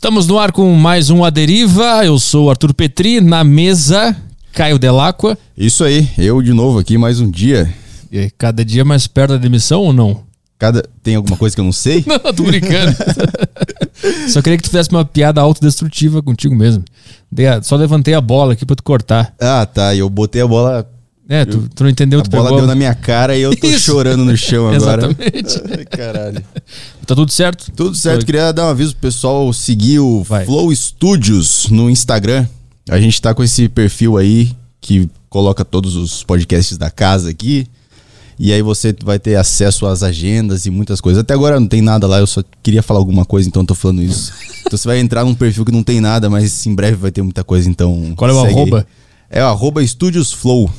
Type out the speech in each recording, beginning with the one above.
Estamos no ar com mais um A Deriva. Eu sou o Arthur Petri, na mesa, Caio Delacqua. Isso aí, eu de novo aqui mais um dia. E cada dia mais perto da demissão ou não? Cada tem alguma coisa que eu não sei? Não, tô brincando. Só queria que tu fizesse uma piada autodestrutiva contigo mesmo. Só levantei a bola aqui pra tu cortar. ah, tá, eu botei a bola, É, tu, tu não entendeu, a bola pegou. deu na minha cara e eu tô Isso. chorando no chão agora. Exatamente. Caralho. Tá tudo certo? Tudo certo, queria dar um aviso pro pessoal seguir o Vai. Flow Studios no Instagram. A gente tá com esse perfil aí que coloca todos os podcasts da casa aqui. E aí você vai ter acesso às agendas e muitas coisas. Até agora não tem nada lá, eu só queria falar alguma coisa, então eu tô falando isso. Então você vai entrar num perfil que não tem nada, mas em breve vai ter muita coisa, então. Qual é o segue aí. arroba? É o arroba Studios Flow.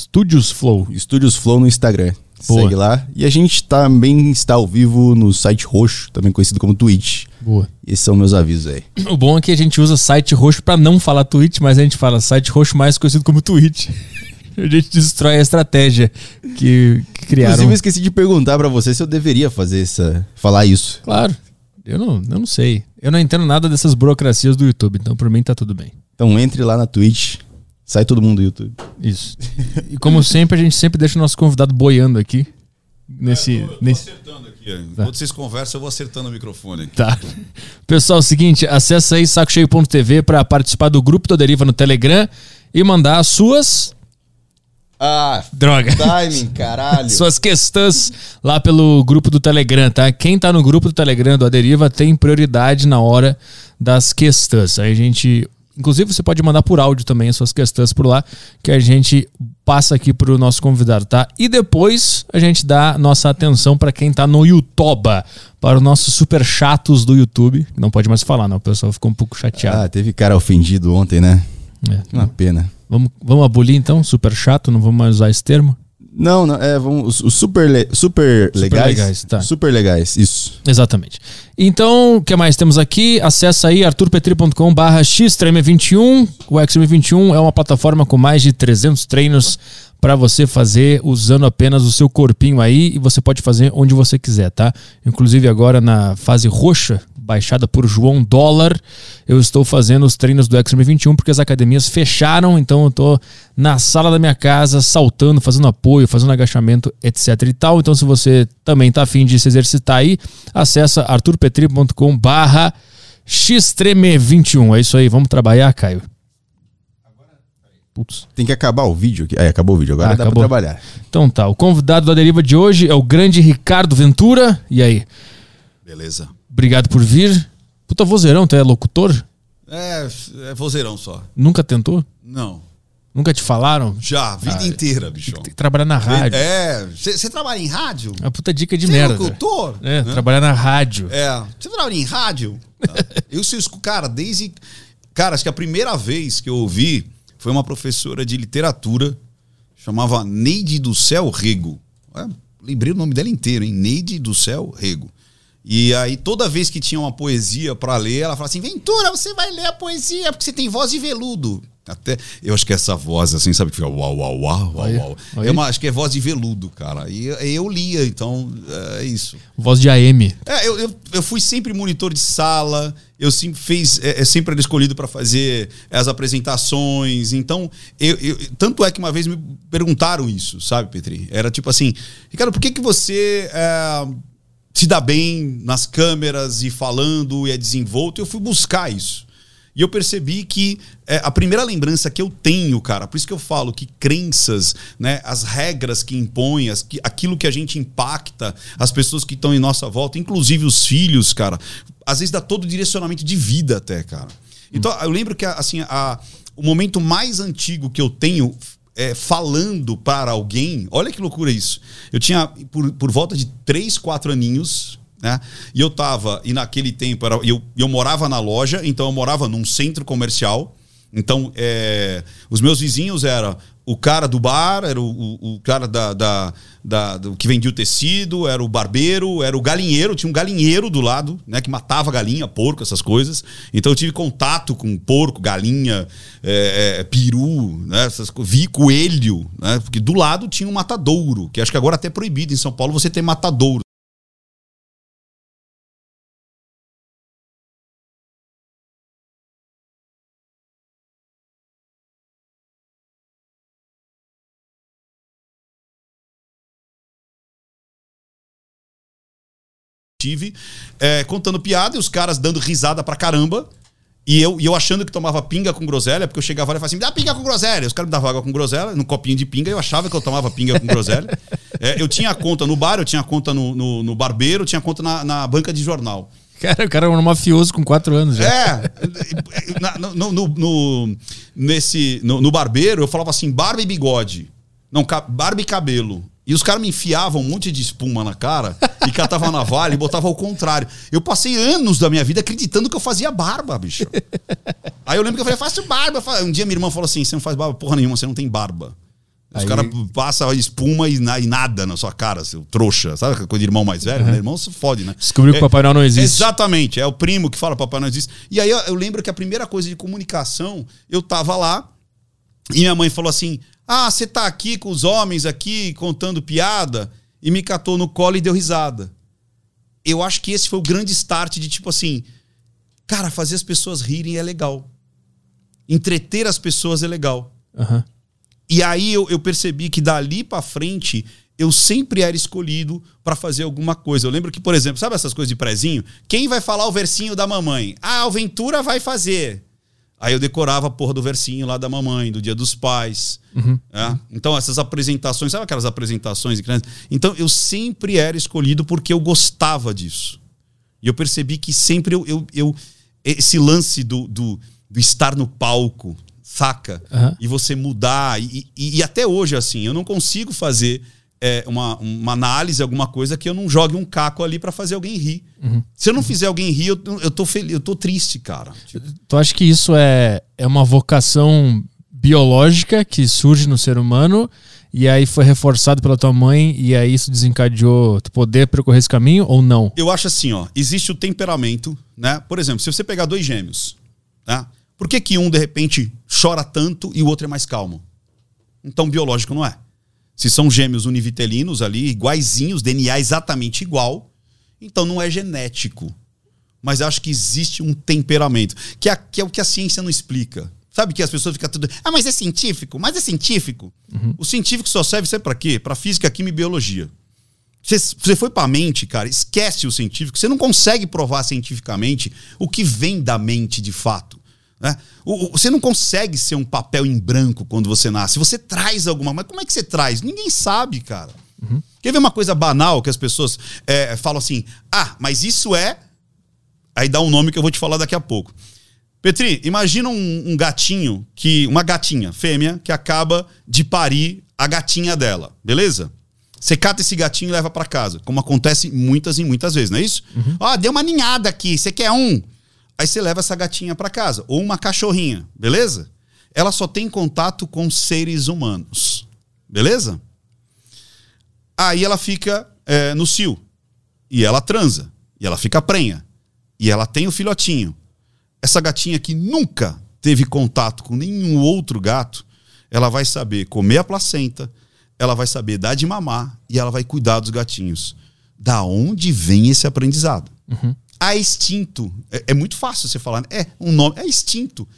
Studios Flow. Studios Flow no Instagram. Boa. Segue lá. E a gente também está ao vivo no site roxo, também conhecido como Twitch. Boa. Esses são meus avisos aí. O bom é que a gente usa site roxo pra não falar Twitch, mas a gente fala site roxo mais conhecido como Twitch. A gente destrói a estratégia que, que criaram. Inclusive, eu esqueci de perguntar pra você se eu deveria fazer essa. falar isso. Claro. Eu não, eu não sei. Eu não entendo nada dessas burocracias do YouTube, então por mim tá tudo bem. Então entre lá na Twitch. Sai todo mundo do YouTube. Isso. E como sempre, a gente sempre deixa o nosso convidado boiando aqui. Nesse. Eu tô nesse... acertando aqui. Enquanto vocês conversam, eu vou acertando o microfone aqui. Tá. Pessoal, é o seguinte, acessa aí sacocheio.tv para participar do grupo do Deriva no Telegram e mandar as suas. Ah, Droga. timing, caralho. Suas questões lá pelo grupo do Telegram, tá? Quem tá no grupo do Telegram do Aderiva tem prioridade na hora das questões. Aí a gente. Inclusive, você pode mandar por áudio também as suas questões por lá, que a gente passa aqui pro nosso convidado, tá? E depois a gente dá nossa atenção para quem tá no YouTube, para os nossos super chatos do YouTube. Não pode mais falar, não. O pessoal ficou um pouco chateado. Ah, teve cara ofendido ontem, né? É. Uma pena. Vamos, vamos abolir então? Super chato, não vamos mais usar esse termo? Não, não, é, vamos, os, super, super, legais. legais, tá. Super legais, isso. Exatamente. Então, o que mais temos aqui? Acesse aí arturpetri.com barra xtreme21. O Xtreme21 é uma plataforma com mais de 300 treinos para você fazer usando apenas o seu corpinho aí e você pode fazer onde você quiser, tá? Inclusive agora na fase roxa, baixada por João Dólar, eu estou fazendo os treinos do Xtreme 21 porque as academias fecharam, então eu tô na sala da minha casa saltando, fazendo apoio, fazendo agachamento, etc e tal. Então se você também tá afim de se exercitar aí, acessa arturpetri.com barra xtreme21. É isso aí, vamos trabalhar, Caio. Putz. Tem que acabar o vídeo aqui. É, acabou o vídeo, agora Ah, dá acabou. pra trabalhar. Então tá, o convidado da deriva de hoje é o grande Ricardo Ventura. E aí, Beleza. obrigado por vir. Puta vozeirão, tu é locutor? É, é vozeirão só. Nunca tentou? Não. Nunca te falaram? Já, a vida inteira, bichão. Tem que trabalhar na rádio. É, você trabalha em rádio? É uma puta dica de Você é merda. locutor? É, Né? trabalhar na rádio. É. Você trabalha em rádio? Eu escu- cara, desde. Cara, acho que a primeira vez que eu ouvi foi uma professora de literatura, chamava Neide do Céu Rego. É, lembrei o nome dela inteiro, hein? Neide do Céu Rego. E aí, toda vez que tinha uma poesia pra ler, ela falava assim: Ventura, você vai ler a poesia, porque você tem voz de veludo. Até, eu acho que essa voz, assim, sabe, que fica uau, uau, uau, uau, uau. É uma, acho que é voz de veludo, cara. E eu lia, então é isso. Voz de AM. É, eu, eu, eu fui sempre monitor de sala, eu sempre fiz, é, é sempre era escolhido para fazer as apresentações. Então, eu, eu- tanto é que uma vez me perguntaram isso, sabe, Petri? Era tipo assim, Ricardo, por que, que você é, se dá bem nas câmeras e falando e é desenvolto? Eu fui buscar isso. E eu percebi que é, a primeira lembrança que eu tenho, cara, por isso que eu falo que crenças, né, as regras que impõem, as, que, aquilo que a gente impacta, as pessoas que estão em nossa volta, inclusive os filhos, cara, às vezes dá todo o direcionamento de vida até, cara. Então, eu lembro que assim, a, o momento mais antigo que eu tenho é, falando para alguém, olha que loucura isso. Eu tinha por, por volta de 3, 4 aninhos, né? E eu tava, e naquele tempo era, eu, eu morava na loja, então eu morava num centro comercial. Então, é, os meus vizinhos eram o cara do bar, era o, o, o cara da, da, da- do que vendia o tecido, era o barbeiro, era o galinheiro, tinha um galinheiro do lado, né? Que matava galinha, porco, essas coisas. Então eu tive contato com porco, galinha, é, é, peru, né? Essas, vi coelho, né? Porque do lado tinha um matadouro, que acho que agora até é proibido em São Paulo você ter matadouro. Tive, é, contando piada e os caras dando risada pra caramba. E eu, e eu achando que tomava pinga com groselha, porque eu chegava lá e falava assim: me dá pinga com groselha. Os caras me davam água com groselha, num copinho de pinga, eu achava que eu tomava pinga com groselha. É, eu tinha conta no bar, eu tinha conta no, no, no barbeiro, eu tinha conta na, na banca de jornal. Cara, o cara era um mafioso com quatro anos já. É, na- no, no, no- nesse, no, no barbeiro eu falava assim, barba e bigode. Não, barba e cabelo. E os caras me enfiavam um monte de espuma na cara e catavam a navalha e botavam ao contrário. Eu passei anos da minha vida acreditando que eu fazia barba, bicho. Aí eu lembro que eu falei, faço barba. Um dia minha irmã falou assim, você não faz barba porra nenhuma, você não tem barba. Os Aí- caras passam espuma e, na- e nada na sua cara, seu trouxa. Sabe coisa de irmão mais velho? Meu irmão se fode, né? Descobriu que o Papai Noel não existe. Exatamente, é o primo que fala Papai Noel existe. E aí eu, eu lembro que a primeira coisa de comunicação, eu tava lá e minha mãe falou assim: Ah, você tá aqui com os homens aqui contando piada e me catou no colo e deu risada. Eu acho que esse foi o grande start de tipo assim, cara, fazer as pessoas rirem é legal. Entreter as pessoas é legal. Aham. E aí eu, eu percebi que dali pra frente eu sempre era escolhido pra fazer alguma coisa. Eu lembro que, por exemplo, sabe essas coisas de prezinho? Quem vai falar o versinho da mamãe? Ah, o Ventura vai fazer. Aí eu decorava a porra do versinho lá da mamãe, do Dia dos Pais. É? Então, essas apresentações, sabe aquelas apresentações de criança? Então, eu sempre era escolhido porque eu gostava disso. E eu percebi que sempre eu. eu, eu- esse lance do, do, do estar no palco, saca? Aham. E você mudar. E, e- e até hoje, assim, eu não consigo fazer é, uma, uma análise, alguma coisa que eu não jogue um caco ali pra fazer alguém rir. Se eu não fizer alguém rir, eu, eu, tô, feliz, eu tô triste, cara. Tipo, Tu acha que isso é, é uma vocação biológica que surge no ser humano e aí foi reforçado pela tua mãe e aí isso desencadeou tu poder percorrer esse caminho ou não? Eu acho assim, ó, existe o temperamento, né? Por exemplo, se você pegar dois gêmeos, né? Por que, que um, de repente, chora tanto e o outro é mais calmo? Então, biológico não é. Se são gêmeos univitelinos ali, iguaizinhos, DNA exatamente igual, então não é genético. Mas acho que existe um temperamento, que é, que é o que a ciência não explica. Sabe que as pessoas ficam tudo. Ah, mas é científico? Mas é científico? O científico só serve sabe para quê? Para física, química e biologia. Você, você foi pra mente, cara, esquece o científico. Você não consegue provar cientificamente o que vem da mente de fato. Né? O- o- você não consegue ser um papel em branco quando você nasce. Você traz alguma. Mas como é que você traz? Ninguém sabe, cara. Quer ver uma coisa banal que as pessoas é, falam assim: ah, mas isso é. Aí dá um nome que eu vou te falar daqui a pouco. Petri, imagina um, um gatinho que. Uma gatinha, fêmea, que acaba de parir a gatinha dela, beleza? Você cata esse gatinho e leva pra casa, como acontece muitas e muitas vezes, não é isso? Ó, deu uma ninhada aqui, você quer um? Aí você leva essa gatinha pra casa, ou uma cachorrinha, beleza? Ela só tem contato com seres humanos, beleza? Aí ela fica é, no cio, e ela transa, e ela fica prenha, e ela tem o filhotinho. Essa gatinha que nunca teve contato com nenhum outro gato, ela vai saber comer a placenta, ela vai saber dar de mamar e ela vai cuidar dos gatinhos. Da onde vem esse aprendizado? A instinto. É, é muito fácil você falar. né? É um nome. É instinto.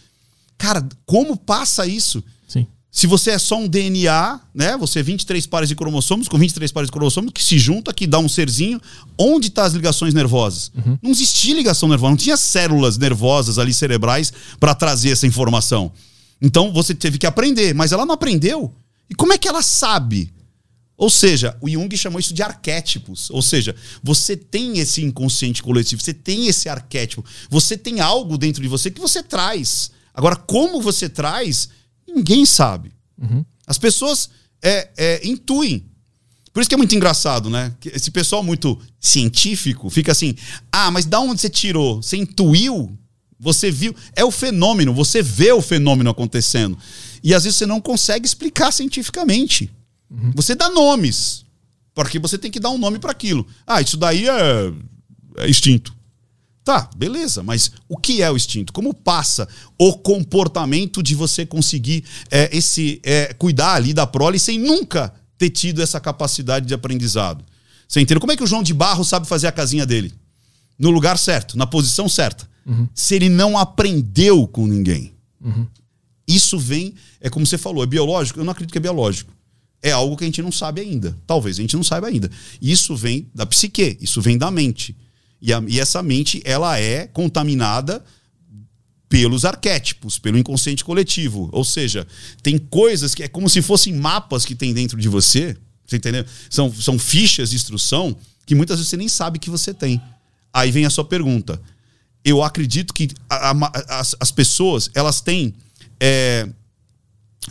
Cara, como passa isso? Sim. Se você é só um DNA, né? Você é 23 pares de cromossomos, com 23 pares de cromossomos, que se junta, que dá um serzinho. Onde estão as ligações nervosas? Não existia ligação nervosa, não tinha células nervosas ali cerebrais para trazer essa informação. Então você teve que aprender, mas ela não aprendeu. E como é que ela sabe? Ou seja, o Jung chamou isso de arquétipos. Ou seja, você tem esse inconsciente coletivo, você tem esse arquétipo, você tem algo dentro de você que você traz. Agora, como você traz, ninguém sabe. As pessoas é, é, intuem. Por isso que é muito engraçado, né? Esse pessoal muito científico fica assim: ah, mas da onde você tirou? Você intuiu? Você viu? É o fenômeno, você vê o fenômeno acontecendo. E às vezes você não consegue explicar cientificamente. Você dá nomes, porque você tem que dar um nome para aquilo. Ah, isso daí é, é instinto. Tá, beleza, mas o que é o instinto? Como passa o comportamento de você conseguir é, esse é, cuidar ali da prole sem nunca ter tido essa capacidade de aprendizado? Você entendeu? Como é que o João de Barro sabe fazer a casinha dele? No lugar certo, na posição certa. Se ele não aprendeu com ninguém. Isso vem, é como você falou, é biológico? Eu não acredito que é biológico. É algo que a gente não sabe ainda. Talvez a gente não saiba ainda. Isso vem da psique, isso vem da mente. E, a, e essa mente, ela é contaminada pelos arquétipos, pelo inconsciente coletivo. Ou seja, tem coisas que é como se fossem mapas que tem dentro de você. Você entendeu? São, são fichas de instrução que muitas vezes você nem sabe que você tem. Aí vem a sua pergunta. Eu acredito que a, a, as, as pessoas elas têm é,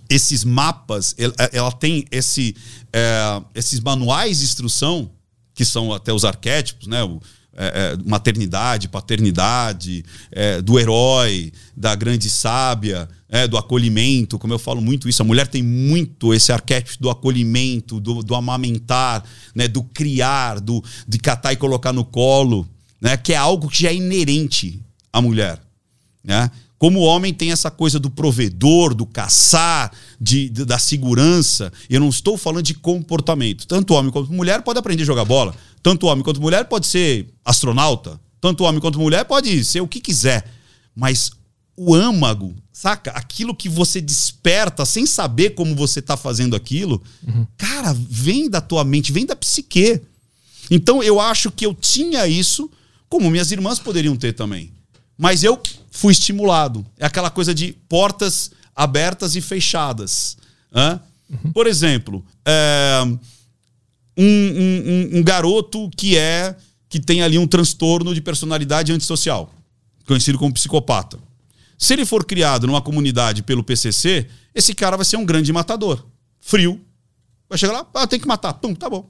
esses mapas, ela, ela tem esse, é, esses manuais de instrução que são até os arquétipos, né? O, é, é maternidade, paternidade, é, do herói, da grande sábia, é, do acolhimento, como eu falo muito isso, a mulher tem muito esse arquétipo do acolhimento, do, do amamentar, né, do criar, do, de catar e colocar no colo, né, que é algo que já é inerente à mulher. Né? Como o homem tem essa coisa do provedor, do caçar, de, de, da segurança, eu não estou falando de comportamento. Tanto homem quanto mulher pode aprender a jogar bola. Tanto homem quanto mulher pode ser astronauta. Tanto homem quanto mulher pode ser o que quiser. Mas o âmago, saca? Aquilo que você desperta sem saber como você está fazendo aquilo, uhum. cara, vem da tua mente, vem da psique. Então eu acho que eu tinha isso, como minhas irmãs poderiam ter também. Mas eu fui estimulado. É aquela coisa de portas abertas e fechadas. Uhum. Por exemplo, é, um, um, um, garoto que é que tem ali um transtorno de personalidade antissocial, conhecido como psicopata. Se ele for criado numa comunidade pelo PCC, esse cara vai ser um grande matador. Frio. Vai chegar lá, ah, tem que matar. Pum, tá bom.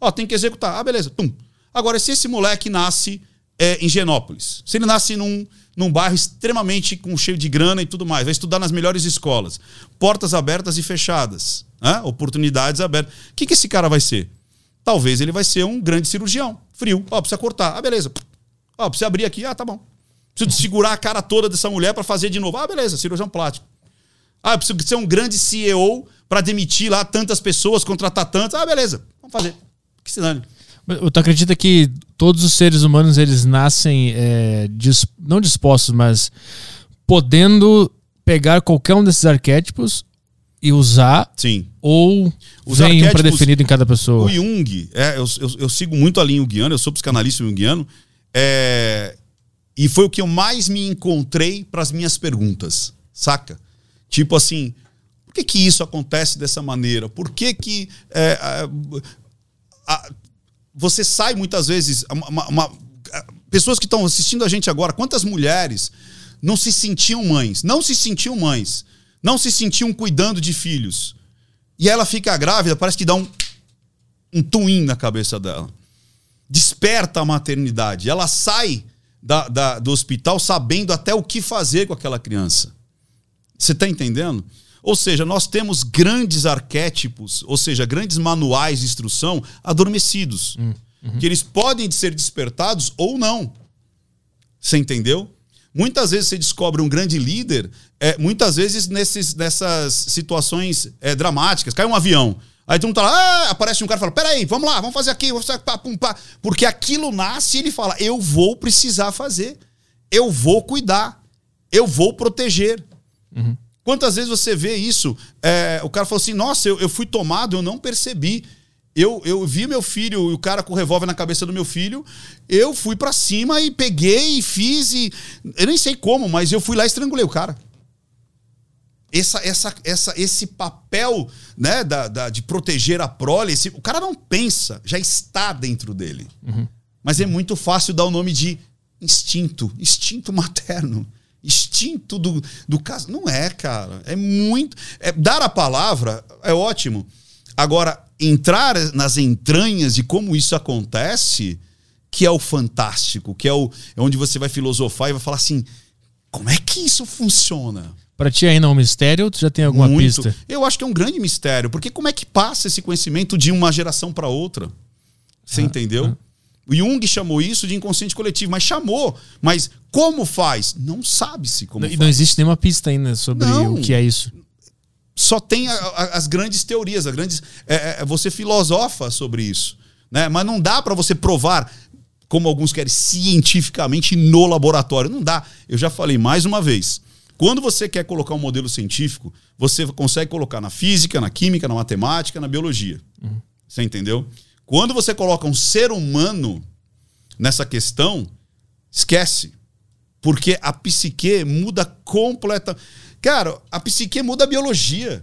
Ó, tem que executar. Ah, beleza. Pum. Agora, se esse moleque nasce é, em Genópolis. Se ele nasce num, num bairro extremamente com cheio de grana e tudo mais, vai estudar nas melhores escolas, portas abertas e fechadas, né? oportunidades abertas. O que, que esse cara vai ser? Talvez ele vai ser um grande cirurgião, frio. Ó, precisa cortar. Ah, beleza. Ó, precisa abrir aqui. Ah, tá bom. Preciso segurar a cara toda dessa mulher para fazer de novo. Ah, beleza, cirurgião plástico. Ah, preciso ser um grande CEO para demitir lá tantas pessoas, contratar tantas. Ah, beleza. Vamos fazer. Que se dane. Tu acredita que todos os seres humanos eles nascem é, dis, não dispostos, mas podendo pegar qualquer um desses arquétipos e usar? Sim. Ou os vem um predefinido em cada pessoa? O Jung, é, eu, eu, eu, sigo muito a linha junguiana, eu sou psicanalista junguiano, é, e foi o que eu mais me encontrei para as minhas perguntas, saca? Tipo assim, por que que isso acontece dessa maneira? Por que que é, a, a, você sai muitas vezes. Uma, uma, pessoas que estão assistindo a gente agora, quantas mulheres não se sentiam mães? Não se sentiam mães. Não se sentiam cuidando de filhos. E ela fica grávida, parece que dá um, um twin na cabeça dela. Desperta a maternidade. Ela sai da, da, do hospital sabendo até o que fazer com aquela criança. Você está entendendo? Ou seja, nós temos grandes arquétipos, ou seja, grandes manuais de instrução adormecidos. Hum, uhum. Que eles podem ser despertados ou não. Você entendeu? Muitas vezes você descobre um grande líder, é, muitas vezes nesses, nessas situações é, dramáticas. Cai um avião. Aí todo mundo tá lá, ah, aparece um cara e fala: peraí, vamos lá, vamos fazer aqui, vamos fazer pá, pum, pá. Porque aquilo nasce e ele fala: eu vou precisar fazer, eu vou cuidar, eu vou proteger. Uhum. Quantas vezes você vê isso? É, o cara falou assim: nossa, eu, eu fui tomado, eu não percebi. Eu, eu vi meu filho e o cara com o revólver na cabeça do meu filho. Eu fui para cima e peguei e fiz. E, eu nem sei como, mas eu fui lá e estrangulei o cara. Essa, essa, essa, esse papel né, da, da de proteger a prole, esse, o cara não pensa, já está dentro dele. Uhum. Mas é muito fácil dar o nome de instinto, instinto materno instinto do, do caso. Não é, cara. É muito. É, dar a palavra é ótimo. Agora, entrar nas entranhas de como isso acontece, que é o fantástico, que é, o, é onde você vai filosofar e vai falar assim: como é que isso funciona? Para ti ainda é um mistério ou tu já tem alguma Muito. pista? Eu acho que é um grande mistério, porque como é que passa esse conhecimento de uma geração para outra? Você ah, entendeu? Ah. O Jung chamou isso de inconsciente coletivo, mas chamou. Mas como faz? Não sabe-se como não, faz. Não existe nenhuma pista ainda sobre não, o que é isso. Só tem a, a, as grandes teorias, as grandes. É, é, você filosofa sobre isso. Né? Mas não dá para você provar, como alguns querem, cientificamente no laboratório. Não dá. Eu já falei mais uma vez. Quando você quer colocar um modelo científico, você consegue colocar na física, na química, na matemática, na biologia. Uhum. Você entendeu? Quando você coloca um ser humano, nessa questão, esquece. Porque a psique muda completa. Cara, a psique muda a biologia.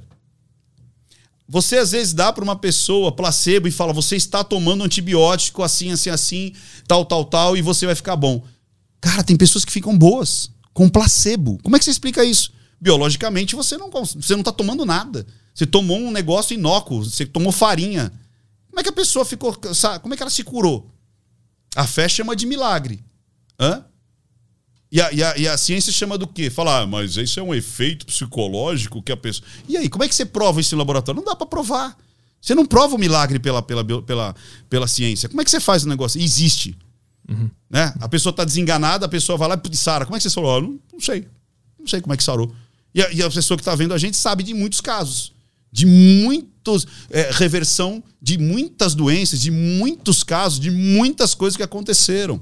Você às vezes dá para uma pessoa placebo e fala: você está tomando antibiótico assim, assim, assim, tal, tal, tal, e você vai ficar bom. Cara, tem pessoas que ficam boas com placebo. Como é que você explica isso? Biologicamente, você não você não está tomando nada. Você tomou um negócio inócuo, você tomou farinha. Como é que a pessoa ficou. Como é que ela se curou? A fé chama de milagre. Hã? E a, e, a, e a, ciência chama do quê? Fala, ah, mas isso é um efeito psicológico que a pessoa. E aí, como é que você prova isso no laboratório? Não dá para provar. Você não prova o milagre pela, pela, pela, pela ciência. Como é que você faz o negócio? Existe. Uhum. Né? A pessoa está desenganada, a pessoa vai lá e Sara, como é que você falou? não, não, sei. Não sei como é que sarou. E a, e a, pessoa que está vendo a gente sabe de muitos casos. De muitos. É, reversão de muitas doenças, de muitos casos, de muitas coisas que aconteceram.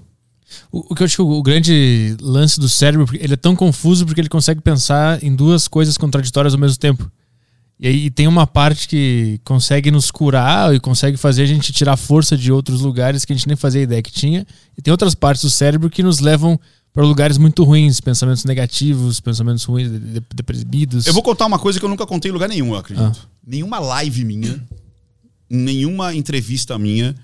O, o que eu acho que o grande lance do cérebro, ele é tão confuso porque ele consegue pensar em duas coisas contraditórias ao mesmo tempo. E aí tem uma parte que consegue nos curar e consegue fazer a gente tirar força de outros lugares que a gente nem fazia ideia que tinha. E tem outras partes do cérebro que nos levam para lugares muito ruins, pensamentos negativos, pensamentos ruins, deprimidos. Eu vou contar uma coisa que eu nunca contei em lugar nenhum, eu acredito. Ah. Nenhuma live minha, nenhuma entrevista minha,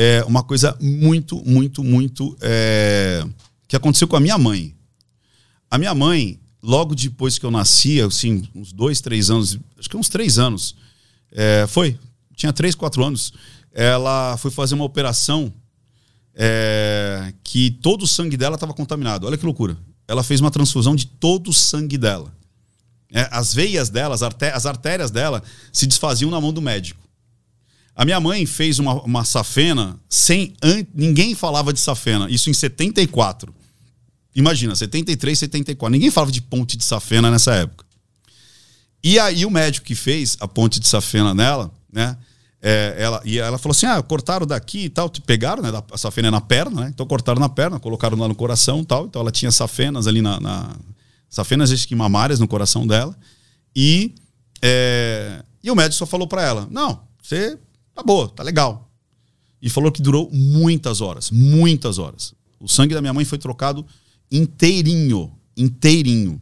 é uma coisa muito, muito, muito é, que aconteceu com a minha mãe. A minha mãe, logo depois que eu nasci, assim, uns dois, três anos, acho que uns três anos, é, foi, tinha três, quatro anos, ela foi fazer uma operação é, que todo o sangue dela estava contaminado. Olha que loucura. Ela fez uma transfusão de todo o sangue dela. É, as veias dela, as, as artérias dela se desfaziam na mão do médico. A minha mãe fez uma, uma safena sem. An... Ninguém falava de safena, isso em 74. Imagina, 73, 74. Ninguém falava de ponte de safena nessa época. E aí o médico que fez a ponte de safena nela, né? É, ela, e ela falou assim: ah, cortaram daqui e tal, te pegaram, né? A safena é na perna, né? Então cortaram na perna, colocaram lá no coração e tal. Então ela tinha safenas ali na. na safenas esquimamárias no coração dela. E, é, e o médico só falou para ela: não, você Tá boa, tá legal. E falou que durou muitas horas, muitas horas. O sangue da minha mãe foi trocado inteirinho, inteirinho.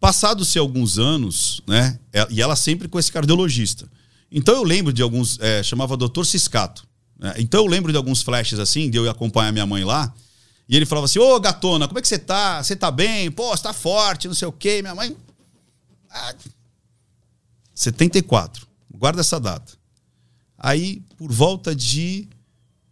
Passados-se alguns anos, né? É, e ela sempre com esse cardiologista. Então eu lembro de alguns, é, chamava Dr. Ciscato. Né? Então eu lembro de alguns flashes assim, de eu acompanhar minha mãe lá. E ele falava assim: Ô gatona, como é que você tá? Você tá bem? Pô, você tá forte, não sei o quê. Minha mãe. Ah, 74. Guarda essa data. Aí, por volta de.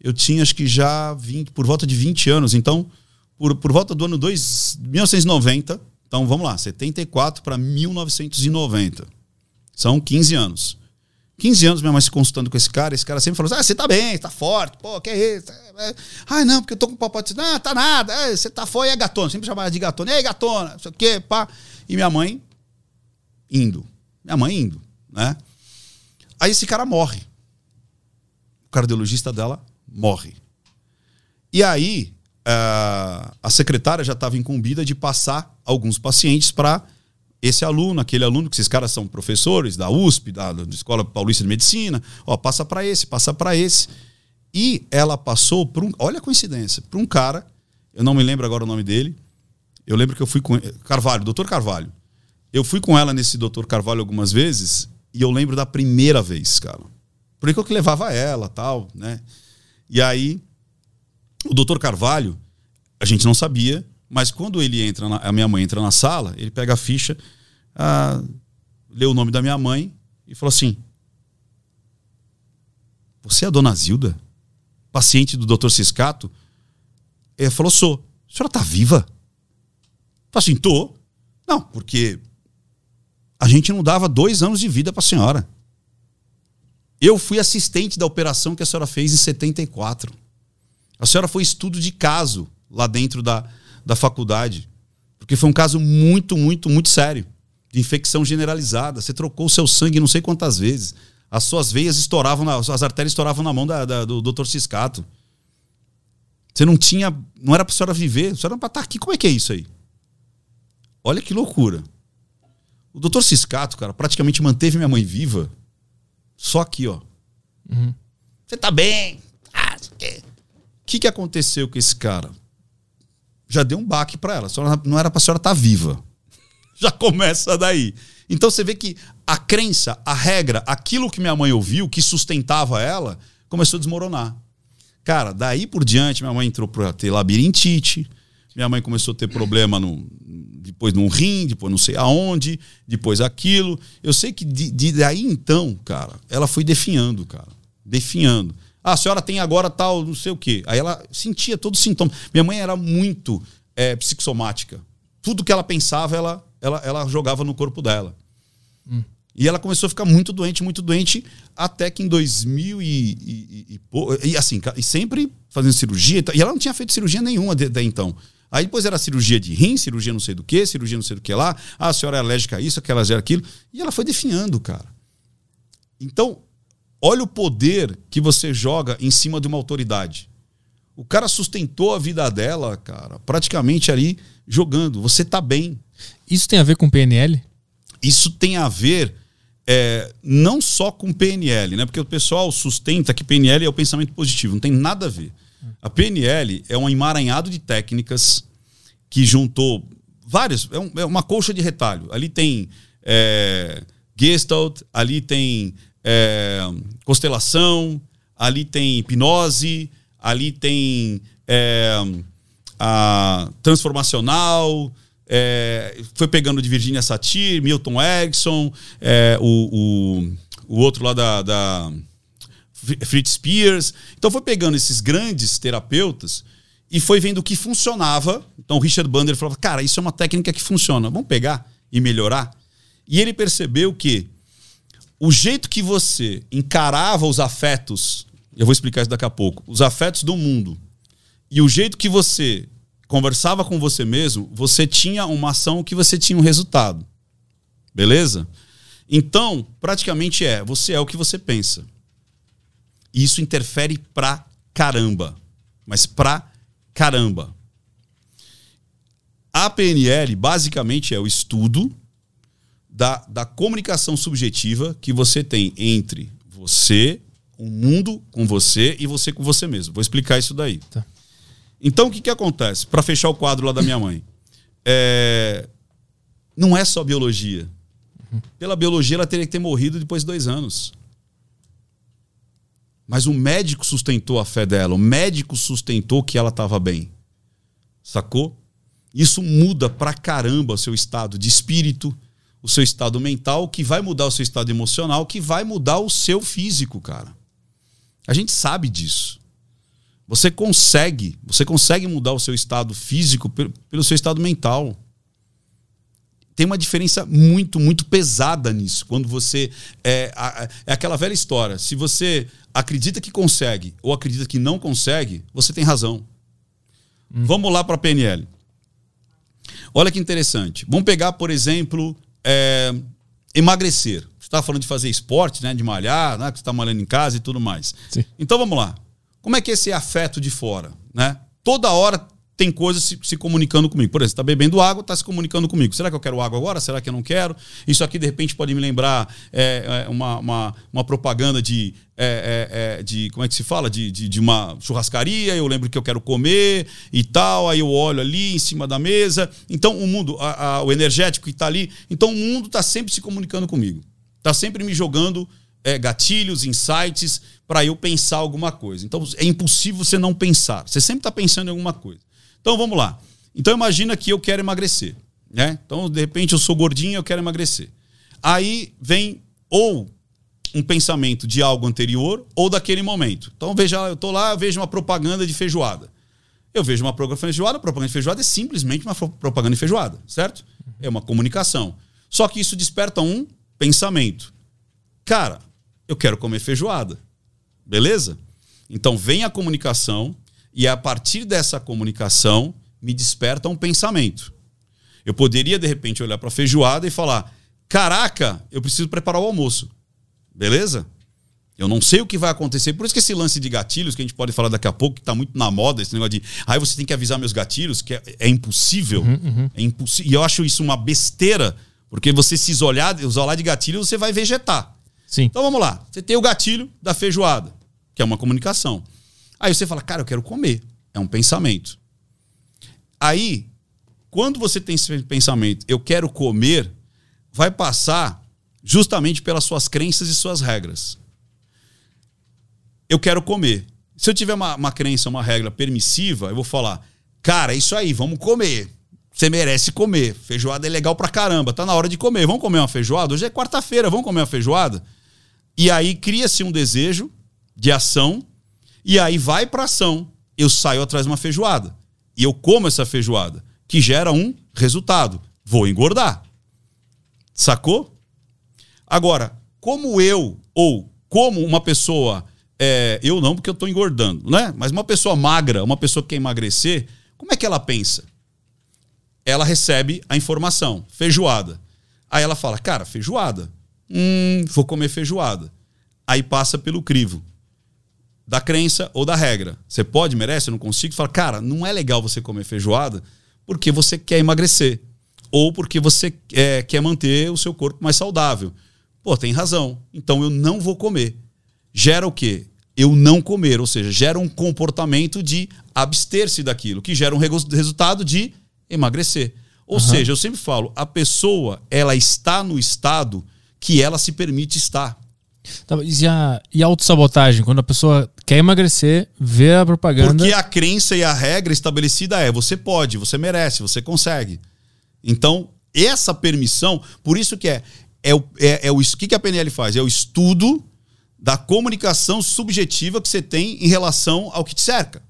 Eu tinha acho que já 20, por volta de 20 anos. Então, por, por volta do ano 2, 1990. Então, vamos lá, 74 para 1990. São 15 anos. 15 anos minha mãe se consultando com esse cara, esse cara sempre falou assim, ah, você tá bem, tá forte, pô, que é isso? Ah, não, porque eu tô com papote. Não, tá nada, é, você tá foi, é gatona. Sempre chamava de gatona. E aí, gatona, não sei o quê, pá. E minha mãe indo. Minha mãe indo, né? Aí esse cara morre. O cardiologista dela morre. E aí a, a secretária já estava incumbida de passar alguns pacientes para esse aluno, aquele aluno, que esses caras são professores da USP, da, da Escola Paulista de Medicina, ó, passa para esse, passa para esse. E ela passou por um, olha a coincidência, para um cara, eu não me lembro agora o nome dele. Eu lembro que eu fui com Carvalho, doutor Carvalho. Eu fui com ela nesse doutor Carvalho algumas vezes e eu lembro da primeira vez, cara. Por que eu levava ela, tal, né? E aí, o doutor Carvalho, a gente não sabia, mas quando ele entra, na, a minha mãe entra na sala, ele pega a ficha, ah, lê o nome da minha mãe e falou assim: Você é a dona Zilda? Paciente do doutor Ciscato? Ele falou: Sou. A senhora tá viva? Falei assim: Tô. Não, porque a gente não dava dois anos de vida para a senhora. Eu fui assistente da operação que a senhora fez em 74. A senhora foi estudo de caso lá dentro da, da faculdade. Porque foi um caso muito, muito, muito sério. De infecção generalizada. Você trocou o seu sangue não sei quantas vezes. As suas veias estouravam, na, as artérias estouravam na mão da, da, do Dr. Ciscato. Você não tinha. Não era para a senhora viver. A senhora era para estar aqui. Como é que é isso aí? Olha que loucura. O doutor Ciscato, cara, praticamente manteve minha mãe viva. Só aqui, ó. Uhum. Você tá bem? Ah, que, que aconteceu com esse cara? Já deu um baque para ela. Só não era para a senhora estar tá viva. Já começa daí. Então você vê que a crença, a regra, aquilo que minha mãe ouviu, que sustentava ela, começou a desmoronar. Cara, daí por diante, minha mãe entrou para ter labirintite, minha mãe começou a ter problema no, depois num rim, depois não sei aonde, depois aquilo. Eu sei que de, de daí então, cara, ela foi definhando, cara. Definhando. Ah, a senhora tem agora tal, não sei o quê. Aí ela sentia todos os sintomas. Minha mãe era muito é, psicossomática. Tudo que ela pensava, ela, ela, ela jogava no corpo dela. Hum. E ela começou a ficar muito doente, muito doente, até que em 2000 e, e, e, e assim, e sempre fazendo cirurgia. E ela não tinha feito cirurgia nenhuma até então. Aí depois era cirurgia de rim, cirurgia não sei do que, cirurgia não sei do que lá. Ah, a senhora é alérgica a isso, aquela aquilo. E ela foi definhando, cara. Então, olha o poder que você joga em cima de uma autoridade. O cara sustentou a vida dela, cara, praticamente ali jogando. Você tá bem. Isso tem a ver com PNL? Isso tem a ver é, não só com PNL, né? Porque o pessoal sustenta que PNL é o pensamento positivo. Não tem nada a ver. A PNL é um emaranhado de técnicas que juntou várias. É, um, é uma colcha de retalho. Ali tem é, Gestalt, ali tem é, constelação, ali tem hipnose, ali tem é, a transformacional. É, foi pegando de Virginia Satir, Milton Erickson, é, o, o, o outro lá da, da Fritz Spears. Então foi pegando esses grandes terapeutas e foi vendo o que funcionava. Então o Richard Bandler falava: "Cara, isso é uma técnica que funciona. Vamos pegar e melhorar". E ele percebeu que o jeito que você encarava os afetos, eu vou explicar isso daqui a pouco, os afetos do mundo, e o jeito que você conversava com você mesmo, você tinha uma ação que você tinha um resultado. Beleza? Então, praticamente é, você é o que você pensa. E isso interfere pra caramba. Mas pra caramba. A PNL basicamente é o estudo da, da comunicação subjetiva que você tem entre você, o mundo com você e você com você mesmo. Vou explicar isso daí. Tá. Então, o que, que acontece? Para fechar o quadro lá da minha mãe. É... Não é só biologia. Uhum. Pela biologia, ela teria que ter morrido depois de dois anos. Mas o médico sustentou a fé dela, o médico sustentou que ela estava bem. Sacou? Isso muda pra caramba o seu estado de espírito, o seu estado mental, que vai mudar o seu estado emocional, que vai mudar o seu físico, cara. A gente sabe disso. Você consegue, você consegue mudar o seu estado físico pelo seu estado mental tem uma diferença muito, muito pesada nisso. Quando você. É, é aquela velha história. Se você acredita que consegue ou acredita que não consegue, você tem razão. Hum. Vamos lá para a PNL. Olha que interessante. Vamos pegar, por exemplo, é, emagrecer. Você estava falando de fazer esporte, né? De malhar, né? Que você está malhando em casa e tudo mais. Sim. Então vamos lá. Como é que é esse afeto de fora? Né? Toda hora tem coisas se, se, comunicando comigo. Por exemplo, está bebendo água, está se comunicando comigo. Será que eu quero água agora? Será que eu não quero? Isso aqui, de repente, pode me lembrar é, é, uma, uma, uma, propaganda de, é, é, é, de. Como é que se fala? De, de, de, uma churrascaria. Eu lembro que eu quero comer e tal. Aí eu olho ali em cima da mesa. Então, o mundo, a, a, o energético que está ali. Então, o mundo está sempre se comunicando comigo. Está sempre me jogando é, gatilhos, insights para eu pensar alguma coisa. Então é impossível você não pensar. Você sempre está pensando em alguma coisa. Então vamos lá. Então imagina que eu quero emagrecer, né? Então de repente eu sou gordinho, eu quero emagrecer. Aí vem ou um pensamento de algo anterior ou daquele momento. Então veja, eu tô lá, eu vejo uma propaganda de feijoada. Eu vejo uma propaganda de feijoada, a propaganda de feijoada é simplesmente uma propaganda de feijoada, certo? É uma comunicação. Só que isso desperta um pensamento. Cara, eu quero comer feijoada. Beleza? Então vem a comunicação, e a partir dessa comunicação me desperta um pensamento. Eu poderia, de repente, olhar para a feijoada e falar: caraca, eu preciso preparar o almoço. Beleza? Eu não sei o que vai acontecer. Por isso que esse lance de gatilhos, que a gente pode falar daqui a pouco, que está muito na moda, esse negócio de. Aí você tem que avisar meus gatilhos, que é, é impossível. Uhum, uhum. É impossível. E eu acho isso uma besteira, porque você se isolar, isolar de gatilho, você vai vegetar. Sim. Então vamos lá. Você tem o gatilho da feijoada, que é uma comunicação. Aí você fala, cara, eu quero comer. É um pensamento. Aí, quando você tem esse pensamento, eu quero comer, vai passar justamente pelas suas crenças e suas regras. Eu quero comer. Se eu tiver uma, uma crença, uma regra permissiva, eu vou falar, cara, é isso aí, vamos comer. Você merece comer. Feijoada é legal pra caramba. Tá na hora de comer. Vamos comer uma feijoada? Hoje é quarta-feira, vamos comer uma feijoada? E aí cria-se um desejo de ação, e aí vai pra ação. Eu saio atrás de uma feijoada. E eu como essa feijoada, que gera um resultado. Vou engordar. Sacou? Agora, como eu, ou como uma pessoa. É, eu não, porque eu tô engordando, né? Mas uma pessoa magra, uma pessoa que quer emagrecer, como é que ela pensa? ela recebe a informação, feijoada. Aí ela fala, cara, feijoada. Hum, vou comer feijoada. Aí passa pelo crivo da crença ou da regra. Você pode, merece, eu não consigo. Fala, cara, não é legal você comer feijoada porque você quer emagrecer. Ou porque você é, quer manter o seu corpo mais saudável. Pô, tem razão. Então eu não vou comer. Gera o quê? Eu não comer, ou seja, gera um comportamento de abster-se daquilo, que gera um resultado de emagrecer. Ou uhum. seja, eu sempre falo, a pessoa ela está no estado que ela se permite estar. Tá, e a, e a autossabotagem, quando a pessoa quer emagrecer, vê a propaganda. Porque a crença e a regra estabelecida é: você pode, você merece, você consegue. Então, essa permissão, por isso que é. É o, é, é o que, que a PNL faz? É o estudo da comunicação subjetiva que você tem em relação ao que te cerca.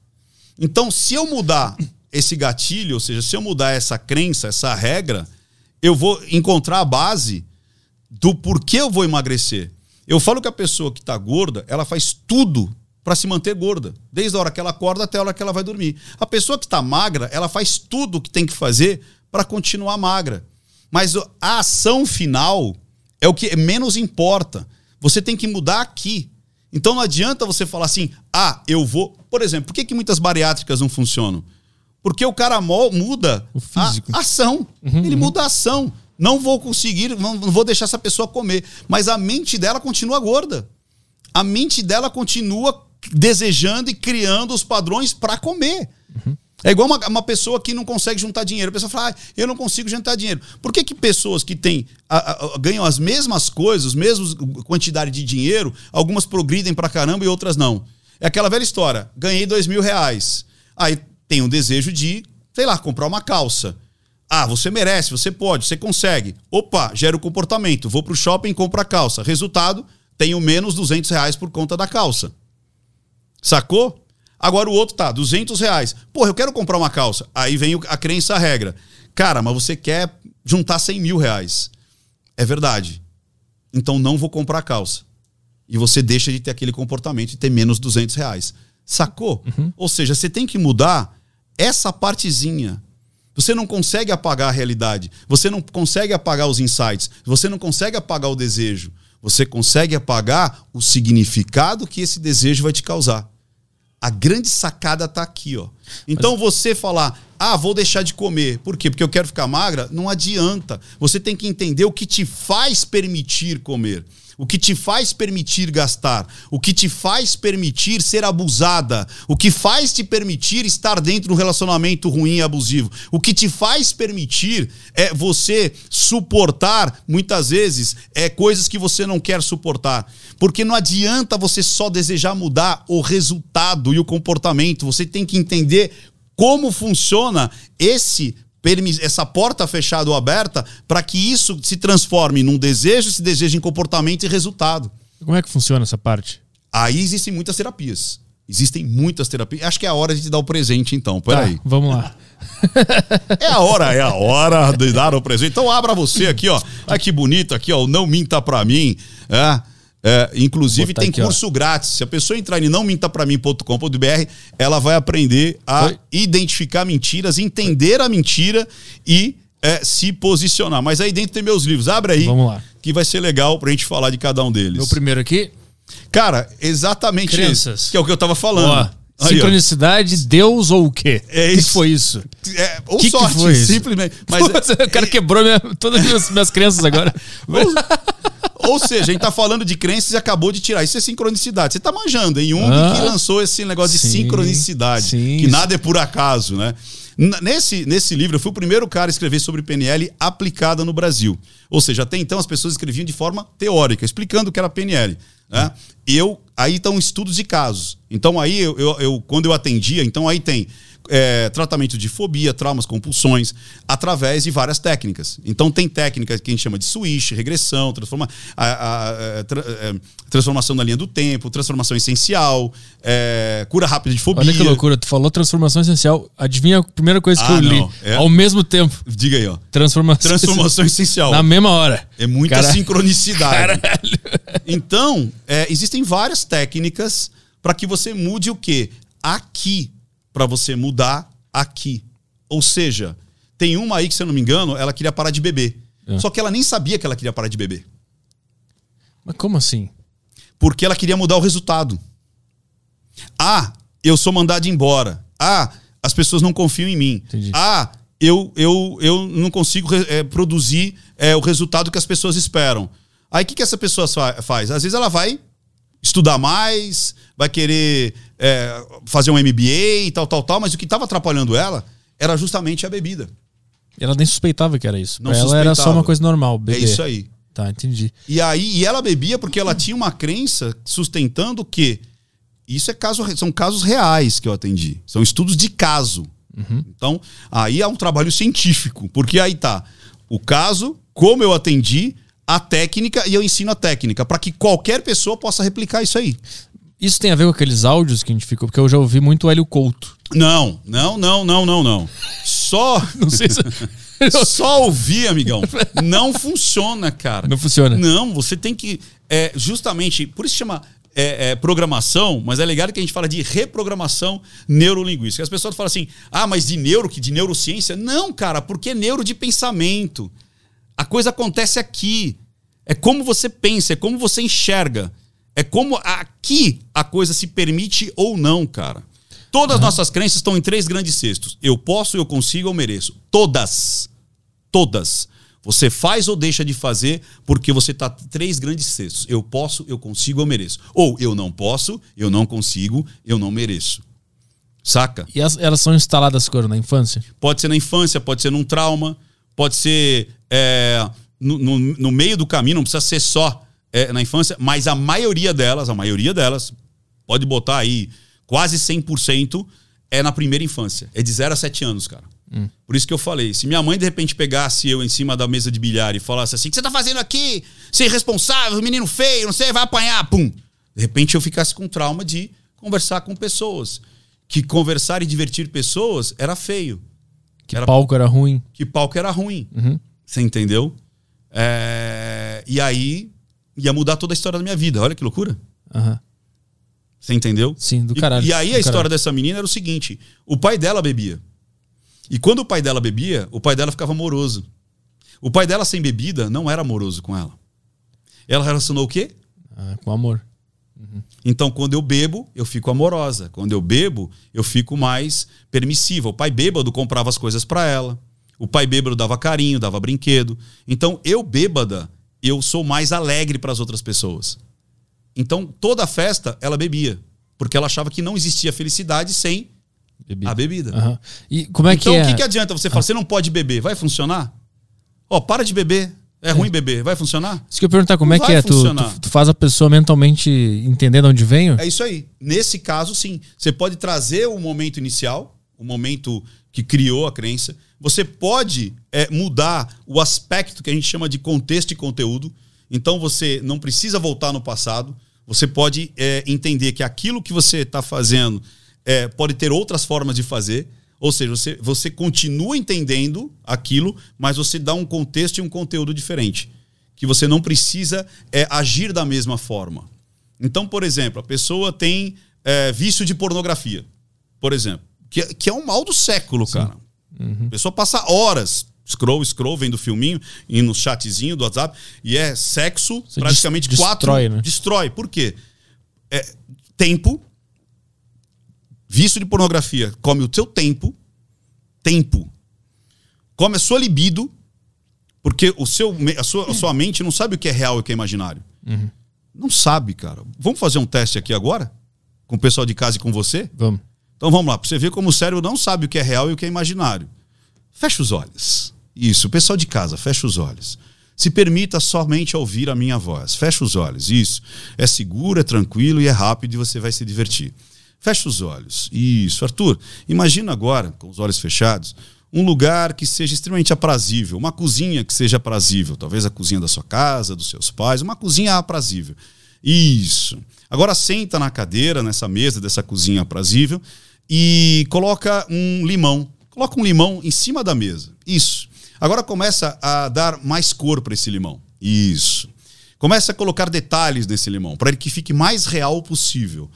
Então, se eu mudar esse gatilho, ou seja, se eu mudar essa crença, essa regra, eu vou encontrar a base do porquê eu vou emagrecer. Eu falo que a pessoa que está gorda, ela faz tudo para se manter gorda, desde a hora que ela acorda até a hora que ela vai dormir. A pessoa que está magra, ela faz tudo o que tem que fazer para continuar magra. Mas a ação final é o que menos importa. Você tem que mudar aqui. Então não adianta você falar assim, ah, eu vou. Por exemplo, por que, que muitas bariátricas não funcionam? Porque o cara muda a ação. Uhum, Ele uhum. muda a ação. Não vou conseguir, não vou deixar essa pessoa comer. Mas a mente dela continua gorda. A mente dela continua desejando e criando os padrões para comer. Uhum. É igual uma, uma, pessoa que não consegue juntar dinheiro. A pessoa fala, ah, eu não consigo juntar dinheiro. Por que, que pessoas que têm, a, a, ganham as mesmas coisas, mesma quantidade de dinheiro, algumas progridem pra caramba e outras não? É aquela velha história. Ganhei dois mil reais. Aí tem um desejo de, sei lá, comprar uma calça. Ah, você merece, você pode, você consegue. Opa, gera o comportamento. Vou pro shopping e compro a calça. Resultado, tenho menos 200 reais por conta da calça. Sacou? Agora o outro tá, 200 reais. Porra, eu quero comprar uma calça. Aí vem a crença, a regra. Cara, mas você quer juntar 100 mil reais. É verdade. Então não vou comprar a calça. E você deixa de ter aquele comportamento e ter menos 200 reais. Sacou? Uhum. Ou seja, você tem que mudar essa partezinha. Você não consegue apagar a realidade. Você não consegue apagar os insights. Você não consegue apagar o desejo. Você consegue apagar o significado que esse desejo vai te causar. A grande sacada está aqui, ó. Então Mas... você falar, ah, vou deixar de comer. Por quê? Porque eu quero ficar magra? Não adianta. Você tem que entender o que te faz permitir comer o que te faz permitir gastar, o que te faz permitir ser abusada, o que faz te permitir estar dentro de um relacionamento ruim e abusivo, o que te faz permitir é você suportar muitas vezes é coisas que você não quer suportar, porque não adianta você só desejar mudar o resultado e o comportamento, você tem que entender como funciona esse essa porta fechada ou aberta para que isso se transforme num desejo, esse desejo em comportamento e resultado. Como é que funciona essa parte? Aí existem muitas terapias. Existem muitas terapias. Acho que é a hora de te dar o presente, então. Peraí. Tá, vamos lá. é a hora, é a hora de dar o presente. Então abra você aqui, ó. Olha que bonito aqui, ó. Não minta pra mim. É. É, inclusive tem aqui, curso ó. grátis. Se a pessoa entrar em nãomintapramin.com.br, ela vai aprender a Foi? identificar mentiras, entender a mentira e é, se posicionar. Mas aí dentro tem meus livros. Abre aí. Vamos lá. Que vai ser legal pra gente falar de cada um deles. Meu primeiro aqui. Cara, exatamente isso. Que é o que eu tava falando. Aí, ó. Sincronicidade, Deus ou o quê? É que que isso. foi isso? É, ou Que que sorte, foi isso? simplesmente. Mas, Putz, o cara quebrou minha- todas as minhas, minhas crenças agora. Ou seja, a gente tá falando de crenças e acabou de tirar. Isso é sincronicidade. Você tá manjando, hein? Jung Ah. que lançou esse negócio de Sim, sincronicidade. sim, que nada é por acaso, né? Nesse, nesse livro, eu fui o primeiro cara a escrever sobre PNL aplicada no Brasil. Ou seja, até então as pessoas escreviam de forma teórica, explicando o que era PNL. Né? Eu, aí estão estudos de casos. Então aí, eu, eu- eu- quando eu atendia, então aí tem é, tratamento de fobia, traumas, compulsões, através de várias técnicas. Então tem técnicas que a gente chama de switch, regressão, transforma, a- a- a- tra- é, transformação na linha do tempo, transformação essencial, é, cura rápida de fobia. Olha que loucura, tu falou transformação essencial. Adivinha a primeira coisa que Ah, eu li? não, é? Ao mesmo tempo. Diga aí, ó. Transformação, Transformação essencial. Na mesma hora. É muita Cara- sincronicidade. Então, é, existem várias técnicas para que você mude o quê? Aqui. Para você mudar aqui. Ou seja, tem uma aí que, se eu não me engano, ela queria parar de beber. É. Só que ela nem sabia que ela queria parar de beber. Mas como assim? Porque ela queria mudar o resultado. Ah, eu sou mandado embora. Ah, as pessoas não confiam em mim. Entendi. Ah, eu, eu, eu não consigo eh, produzir eh, o resultado que as pessoas esperam. Aí o que, que essa pessoa fa- faz? Às vezes ela vai estudar mais, vai querer eh, fazer um MBA e tal, tal, tal, mas o que estava atrapalhando ela era justamente a bebida. Ela nem suspeitava que era isso. Não pra ela era só suspeitava. uma coisa normal, beber. É isso aí. Tá, entendi. E aí, e ela bebia porque ela tinha uma crença sustentando que isso é caso, são casos reais que eu atendi. São estudos de caso. Então, aí há um trabalho científico, porque aí tá o caso, como eu atendi, a técnica e eu ensino a técnica para que qualquer pessoa possa replicar isso aí. Isso tem a ver com aqueles áudios que a gente ficou, porque eu já ouvi muito o Hélio Couto. Não, não, não, não, não, não. Só Não sei se. só ouvir, amigão. Não funciona, cara. Não funciona. Não, você tem que. É, justamente, por isso chama é, é, programação, mas é legal que a gente fala de reprogramação neurolinguística. As pessoas falam assim, ah, mas de neuro, que de neurociência? Não, cara, porque é neuro de pensamento. A coisa acontece aqui. É como você pensa, é como você enxerga. É como aqui a coisa se permite ou não, cara. Todas as nossas crenças estão em três grandes cestos. Eu posso, eu consigo, eu mereço. Todas. Todas. Você faz ou deixa de fazer porque você está três grandes cestos. Eu posso, eu consigo, eu mereço. Ou eu não posso, eu não consigo, eu não mereço. Saca? E as- elas são instaladas quando? Na infância? Pode ser na infância, pode ser num trauma, pode ser é, no, no- no meio do caminho, não precisa ser só é, na infância, mas a maioria delas, a maioria delas, pode botar aí quase 100% é na primeira infância. É de 0 a 7 anos, cara. Por isso que eu falei, se minha mãe de repente pegasse eu em cima da mesa de bilhar e falasse assim, o que você tá fazendo aqui? Você é irresponsável, menino feio, não sei, vai apanhar, pum. De repente eu ficasse com trauma de conversar com pessoas. Que conversar e divertir pessoas era feio Que Era- palco era ruim. que palco era ruim. Uhum. Você entendeu? É, E aí ia mudar toda a história da minha vida. Olha que loucura. Aham. Você entendeu? Sim, do E- caralho. E, aí do a história caralho. dessa menina era o seguinte: o pai dela bebia. E quando o pai dela bebia, o pai dela ficava amoroso. O pai dela sem bebida não era amoroso com ela. Ela relacionou o quê? Ah, com amor. Então, quando eu bebo, eu fico amorosa. Quando eu bebo, eu fico mais permissiva. O pai bêbado comprava as coisas para ela. O pai bêbado dava carinho, dava brinquedo. Então, eu bêbada, eu sou mais alegre para as outras pessoas. Então, toda festa ela bebia, porque ela achava que não existia felicidade sem Bebida. a bebida. Aham. E como é então, que é? o que, que adianta você falar, você não pode beber? Vai funcionar? Ó, para de beber. É ruim beber. Vai funcionar? Isso que eu perguntar, como Não é que é? Tu, tu, tu faz a pessoa mentalmente entender de onde vem? É isso aí. Nesse caso, sim. Você pode trazer o momento inicial, o momento que criou a crença. Você pode é, mudar o aspecto que a gente chama de contexto e conteúdo. Então você não precisa voltar no passado. Você pode é, entender que aquilo que você está fazendo é, pode ter outras formas de fazer. Ou seja, você, você continua entendendo aquilo, mas você dá um contexto e um conteúdo diferente. Que você não precisa é, agir da mesma forma. Então, por exemplo, a pessoa tem é, vício de pornografia, por exemplo, que, que é um mal do século, cara. A pessoa passa horas, scroll, scroll, vendo filminho, e no chatzinho do WhatsApp, e é sexo Você praticamente des- quatro. destrói, né? Destrói. Por quê? É, tempo, Vício de pornografia come o teu tempo, tempo. Come a sua libido, porque o seu, a, sua, a sua mente não sabe o que é real e o que é imaginário. Uhum. Não sabe, cara. Vamos fazer um teste aqui agora? Com o pessoal de casa e com você? Vamos. Então vamos lá, pra você ver como o cérebro não sabe o que é real e o que é imaginário. Fecha os olhos. Isso, pessoal de casa, fecha os olhos. Se permita somente ouvir a minha voz. Fecha os olhos. Isso. É seguro, é tranquilo e é rápido e você vai se divertir. Fecha os olhos. Isso. Arthur, imagina agora, com os olhos fechados, um lugar que seja extremamente aprazível, uma cozinha que seja aprazível, talvez a cozinha da sua casa, dos seus pais, uma cozinha aprazível. Isso. Agora senta na cadeira, nessa mesa dessa cozinha aprazível e coloca um limão. Coloca um limão em cima da mesa. Isso. Agora começa a dar mais cor para esse limão. Isso. Começa a colocar detalhes nesse limão, para que fique mais real possível.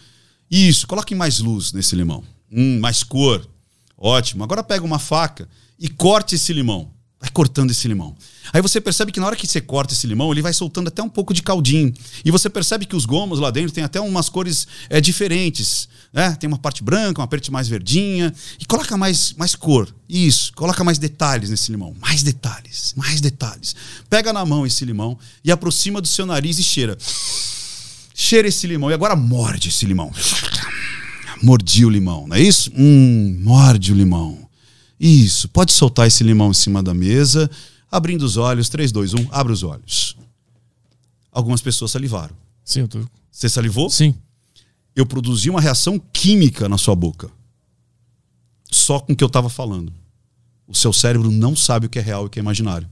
Isso, coloque mais luz nesse limão. Hum, mais cor. Ótimo. Agora pega uma faca e corte esse limão. Vai cortando esse limão. Aí você percebe que na hora que você corta esse limão, ele vai soltando até um pouco de caldinho. E você percebe que os gomos lá dentro tem até umas cores é, diferentes. Né? Tem uma parte branca, uma parte mais verdinha. E coloca mais, mais cor. Isso. Coloca mais detalhes nesse limão. Mais detalhes. Mais detalhes. Pega na mão esse limão e aproxima do seu nariz e cheira. Cheira esse limão. E agora morde esse limão. Mordi o limão, não é isso? Hum, morde o limão. Isso, pode soltar esse limão em cima da mesa, abrindo os olhos. 3, 2, 1, abre os olhos. Algumas pessoas salivaram. Sim, eu tô... Você salivou? Sim. Eu produzi uma reação química na sua boca. Só com o que eu estava falando. O seu cérebro não sabe o que é real e o que é imaginário.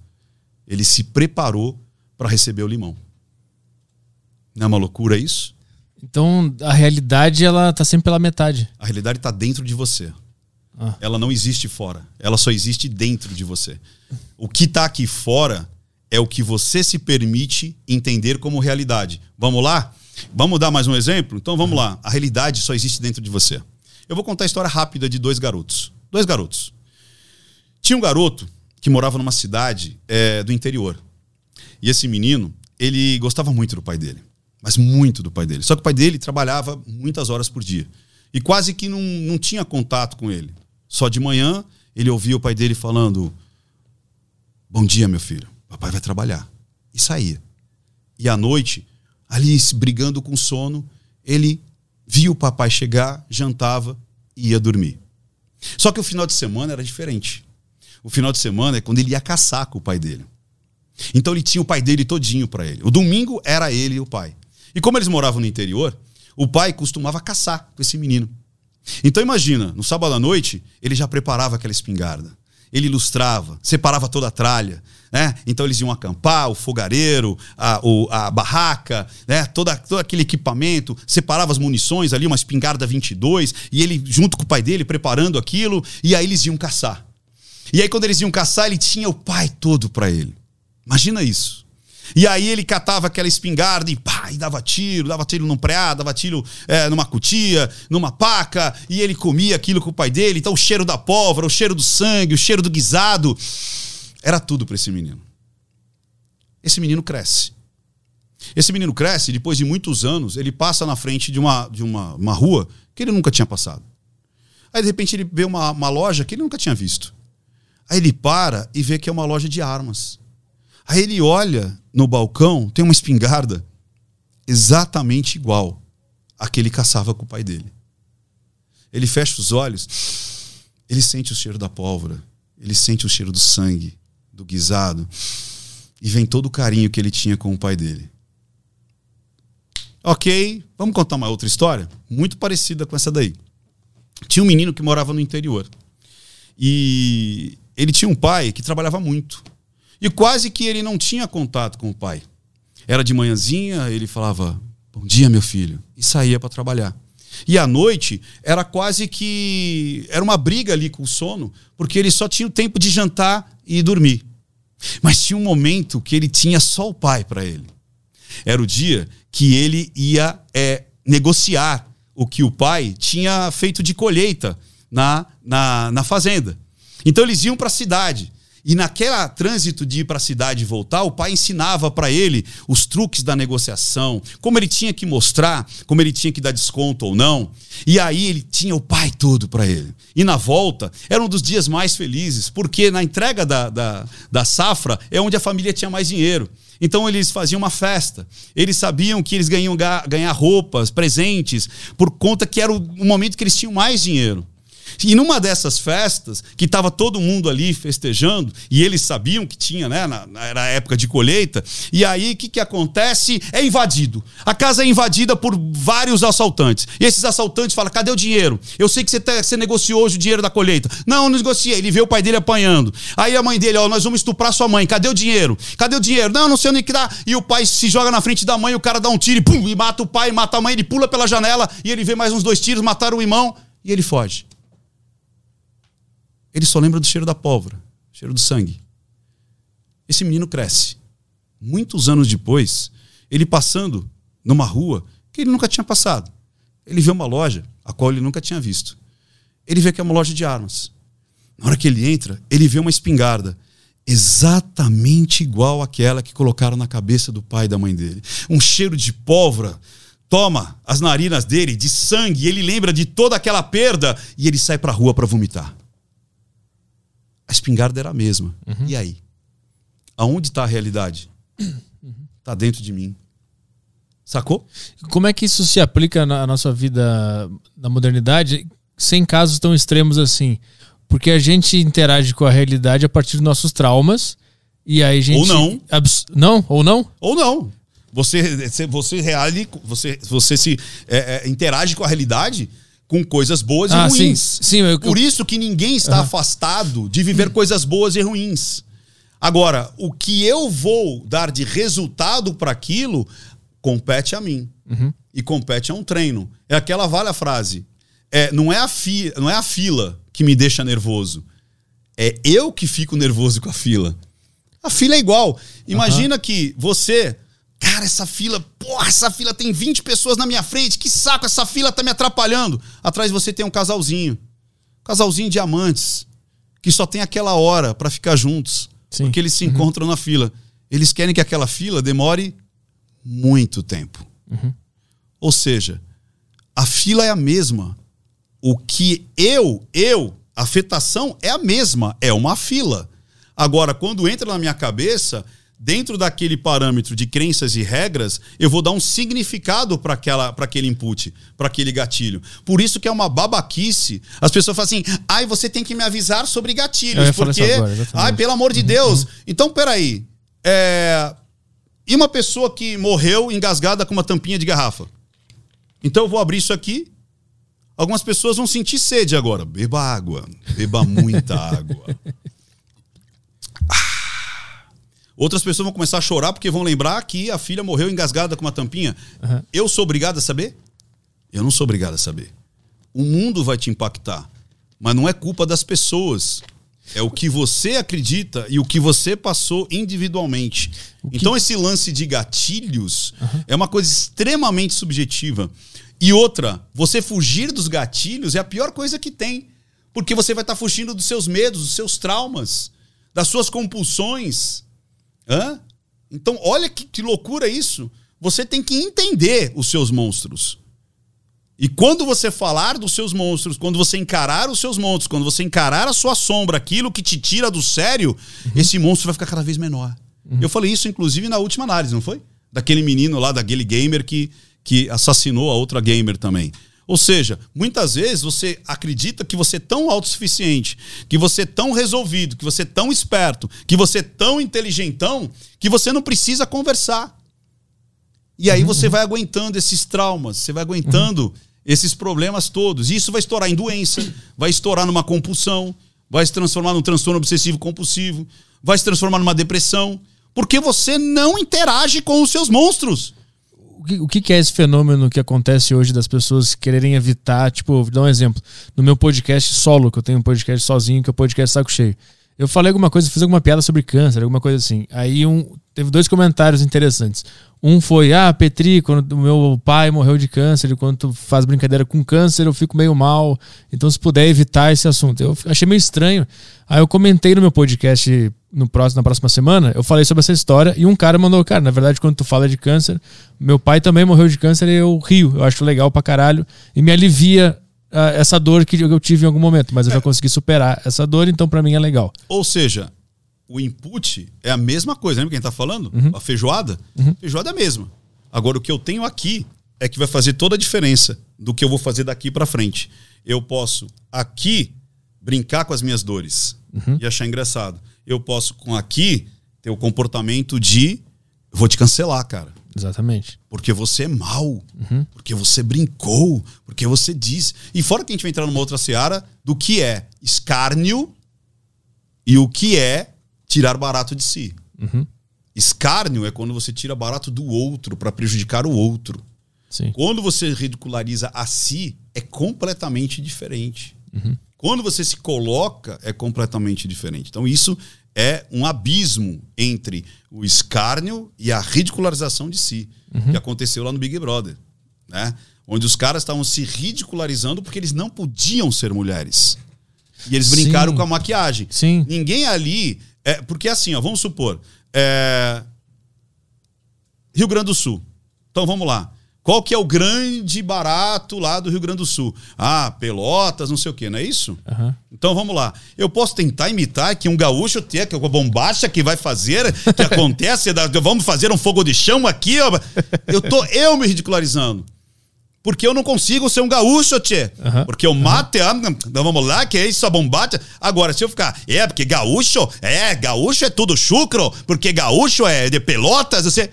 Ele se preparou para receber o limão. Não é uma loucura isso? Então a realidade ela tá sempre pela metade. A realidade está dentro de você. Ah. Ela não existe fora. Ela só existe dentro de você. O que está aqui fora é o que você se permite entender como realidade. Vamos lá? Vamos dar mais um exemplo? Então vamos lá. A realidade só existe dentro de você. Eu vou contar a história rápida de dois garotos. Dois garotos. Tinha um garoto que morava numa cidade é, do interior. E esse menino, ele gostava muito do pai dele. Mas muito do pai dele. Só que o pai dele trabalhava muitas horas por dia. E quase que não, não tinha contato com ele. Só de manhã ele ouvia o pai dele falando: Bom dia, meu filho. Papai vai trabalhar. E saía. E à noite, ali brigando com sono, ele via o papai chegar, jantava e ia dormir. Só que o final de semana era diferente. O final de semana é quando ele ia caçar com o pai dele. Então ele tinha o pai dele todinho para ele. O domingo era ele e o pai. E como eles moravam no interior, o pai costumava caçar com esse menino. Então imagina, no sábado à noite, ele já preparava aquela espingarda. Ele ilustrava, separava toda a tralha. Né? Então eles iam acampar, o fogareiro, a, o, a barraca, né? Toda, todo aquele equipamento, separava as munições ali, uma espingarda 22, e ele, junto com o pai dele, preparando aquilo, e aí eles iam caçar. E aí, quando eles iam caçar, ele tinha o pai todo para ele. Imagina isso. E aí ele catava aquela espingarda e pá, e dava tiro, dava tiro num preá, dava tiro é, numa cutia, numa paca, e ele comia aquilo com o pai dele. Então o cheiro da pólvora, o cheiro do sangue, o cheiro do guisado, era tudo para esse menino. Esse menino cresce. Esse menino cresce depois de muitos anos, ele passa na frente de uma, de uma, uma rua que ele nunca tinha passado. Aí de repente ele vê uma, uma loja que ele nunca tinha visto. Aí ele para e vê que é uma loja de armas. Aí ele olha no balcão, tem uma espingarda exatamente igual a que ele caçava com o pai dele. Ele fecha os olhos, ele sente o cheiro da pólvora, ele sente o cheiro do sangue, do guisado, e vem todo o carinho que ele tinha com o pai dele. Ok, vamos contar uma outra história, muito parecida com essa daí. Tinha um menino que morava no interior. E ele tinha um pai que trabalhava muito. E quase que ele não tinha contato com o pai. Era de manhãzinha, ele falava: Bom dia, meu filho, e saía para trabalhar. E à noite era quase que. Era uma briga ali com o sono, porque ele só tinha o tempo de jantar e dormir. Mas tinha um momento que ele tinha só o pai para ele. Era o dia que ele ia é, negociar o que o pai tinha feito de colheita na, na, na fazenda. Então eles iam para a cidade. E naquela trânsito de ir para a cidade e voltar, o pai ensinava para ele os truques da negociação, como ele tinha que mostrar, como ele tinha que dar desconto ou não. E aí ele tinha o pai todo para ele. E na volta, era um dos dias mais felizes, porque na entrega da, da, da safra é onde a família tinha mais dinheiro. Então eles faziam uma festa. Eles sabiam que eles ganham ganhar roupas, presentes, por conta que era o momento que eles tinham mais dinheiro. E numa dessas festas, que estava todo mundo ali festejando, e eles sabiam que tinha, né? Na, era época de colheita, e aí o que, que acontece? É invadido. A casa é invadida por vários assaltantes. E esses assaltantes falam: cadê o dinheiro? Eu sei que você, tá, você negociou hoje o dinheiro da colheita. Não, não negociei. Ele vê o pai dele apanhando. Aí a mãe dele, ó, nós vamos estuprar sua mãe. Cadê o dinheiro? Cadê o dinheiro? Não, não sei onde que dá. E o pai se joga na frente da mãe, o cara dá um tiro e pum, e mata o pai, mata a mãe, ele pula pela janela e ele vê mais uns dois tiros, mataram o irmão e ele foge ele só lembra do cheiro da pólvora, cheiro do sangue. Esse menino cresce. Muitos anos depois, ele passando numa rua que ele nunca tinha passado. Ele vê uma loja a qual ele nunca tinha visto. Ele vê que é uma loja de armas. Na hora que ele entra, ele vê uma espingarda exatamente igual àquela que colocaram na cabeça do pai e da mãe dele. Um cheiro de pólvora toma as narinas dele, de sangue, ele lembra de toda aquela perda e ele sai para a rua para vomitar espingarda era a mesma. Uhum. E aí? Aonde está a realidade? Está dentro de mim. Sacou? Como é que isso se aplica na nossa vida na modernidade, sem casos tão extremos assim? Porque a gente interage com a realidade a partir dos nossos traumas e aí a gente ou não não ou não ou não você você reale você você se é, é, interage com a realidade com coisas boas ah, e ruins. Sim, sim, eu, Por isso que ninguém está uhum. afastado de viver coisas boas e ruins. Agora, o que eu vou dar de resultado para aquilo compete a mim. Uhum. E compete a um treino. É aquela valha frase. É, não, é a fi, não é a fila que me deixa nervoso. É eu que fico nervoso com a fila. A fila é igual. Imagina uhum. que você Cara, essa fila, porra, essa fila tem 20 pessoas na minha frente. Que saco, essa fila tá me atrapalhando. Atrás de você tem um casalzinho. casalzinho de amantes. Que só tem aquela hora para ficar juntos. Sim. Porque eles se uhum. encontram na fila. Eles querem que aquela fila demore muito tempo. Uhum. Ou seja, a fila é a mesma. O que eu, eu, a afetação é a mesma. É uma fila. Agora, quando entra na minha cabeça dentro daquele parâmetro de crenças e regras, eu vou dar um significado para aquele input, para aquele gatilho. Por isso que é uma babaquice. As pessoas falam assim: ai, você tem que me avisar sobre gatilhos. Porque, agora, ai, pelo amor de uhum, Deus. Então, peraí. É... E uma pessoa que morreu engasgada com uma tampinha de garrafa? Então eu vou abrir isso aqui. Algumas pessoas vão sentir sede agora. Beba água. Beba muita água. Outras pessoas vão começar a chorar porque vão lembrar que a filha morreu engasgada com uma tampinha. Uhum. Eu sou obrigado a saber? Eu não sou obrigado a saber. O mundo vai te impactar. Mas não é culpa das pessoas. É o que você acredita e o que você passou individualmente. Que... Então, esse lance de gatilhos uhum. é uma coisa extremamente subjetiva. E outra, você fugir dos gatilhos é a pior coisa que tem. Porque você vai estar fugindo dos seus medos, dos seus traumas, das suas compulsões. Hã? Então, olha que, que loucura isso. Você tem que entender os seus monstros. E quando você falar dos seus monstros, quando você encarar os seus monstros, quando você encarar a sua sombra, aquilo que te tira do sério, uhum. esse monstro vai ficar cada vez menor. Uhum. Eu falei isso, inclusive, na última análise, não foi? Daquele menino lá, daquele gamer que, que assassinou a outra gamer também. Ou seja, muitas vezes você acredita que você é tão autossuficiente, que você é tão resolvido, que você é tão esperto, que você é tão inteligentão, que você não precisa conversar. E aí você vai aguentando esses traumas, você vai aguentando esses problemas todos. E isso vai estourar em doença, vai estourar numa compulsão, vai se transformar num transtorno obsessivo compulsivo, vai se transformar numa depressão, porque você não interage com os seus monstros o que, é esse fenômeno que acontece hoje das pessoas quererem evitar? Tipo, vou dar um exemplo. No meu podcast solo, que eu tenho um podcast sozinho, que é o podcast Saco Cheio. Eu falei alguma coisa, fiz alguma piada sobre câncer, alguma coisa assim. Aí um, teve dois comentários interessantes. Um foi: Ah, Petri, quando o meu pai morreu de câncer, quando tu faz brincadeira com câncer, eu fico meio mal. Então, se puder evitar esse assunto. Eu achei meio estranho. Aí eu comentei no meu podcast no próximo, na próxima semana, eu falei sobre essa história e um cara mandou: Cara, na verdade, quando tu fala de câncer, meu pai também morreu de câncer e eu rio. Eu acho legal pra caralho e me alivia essa dor que eu tive em algum momento, mas eu já consegui superar essa dor, então para mim é legal. Ou seja, o input é a mesma coisa, lembra quem tá falando? Uhum. A feijoada? Uhum. Feijoada é a mesma. Agora, o que eu tenho aqui é que vai fazer toda a diferença do que eu vou fazer daqui para frente. Eu posso aqui brincar com as minhas dores uhum. e achar engraçado. Eu posso com aqui ter o comportamento de vou te cancelar, cara. Exatamente. Porque você é mal. Uhum. Porque você brincou. Porque você diz. E fora que a gente vai entrar numa outra seara do que é escárnio e o que é tirar barato de si. Uhum. Escárnio é quando você tira barato do outro para prejudicar o outro. Sim. Quando você ridiculariza a si, é completamente diferente. Uhum. Quando você se coloca, é completamente diferente. Então, isso é um abismo entre o escárnio e a ridicularização de si, uhum. que aconteceu lá no Big Brother, né? Onde os caras estavam se ridicularizando porque eles não podiam ser mulheres. E eles brincaram Sim. com a maquiagem. Sim. Ninguém ali. É, porque assim, ó, vamos supor. É, Rio Grande do Sul. Então vamos lá. Qual que é o grande barato lá do Rio Grande do Sul? Ah, Pelotas, não sei o quê, não é isso? Uhum. Então vamos lá. Eu posso tentar imitar que um gaúcho tem que a bombacha que vai fazer, que acontece, vamos fazer um fogo de chão aqui. Ó. Eu tô eu me ridicularizando. Porque eu não consigo ser um gaúcho, tchê. Uhum. Porque o mate, uhum. vamos lá, que é isso, a bombacha. Agora, se eu ficar, é, porque gaúcho, é, gaúcho é tudo chucro, porque gaúcho é de pelotas, você.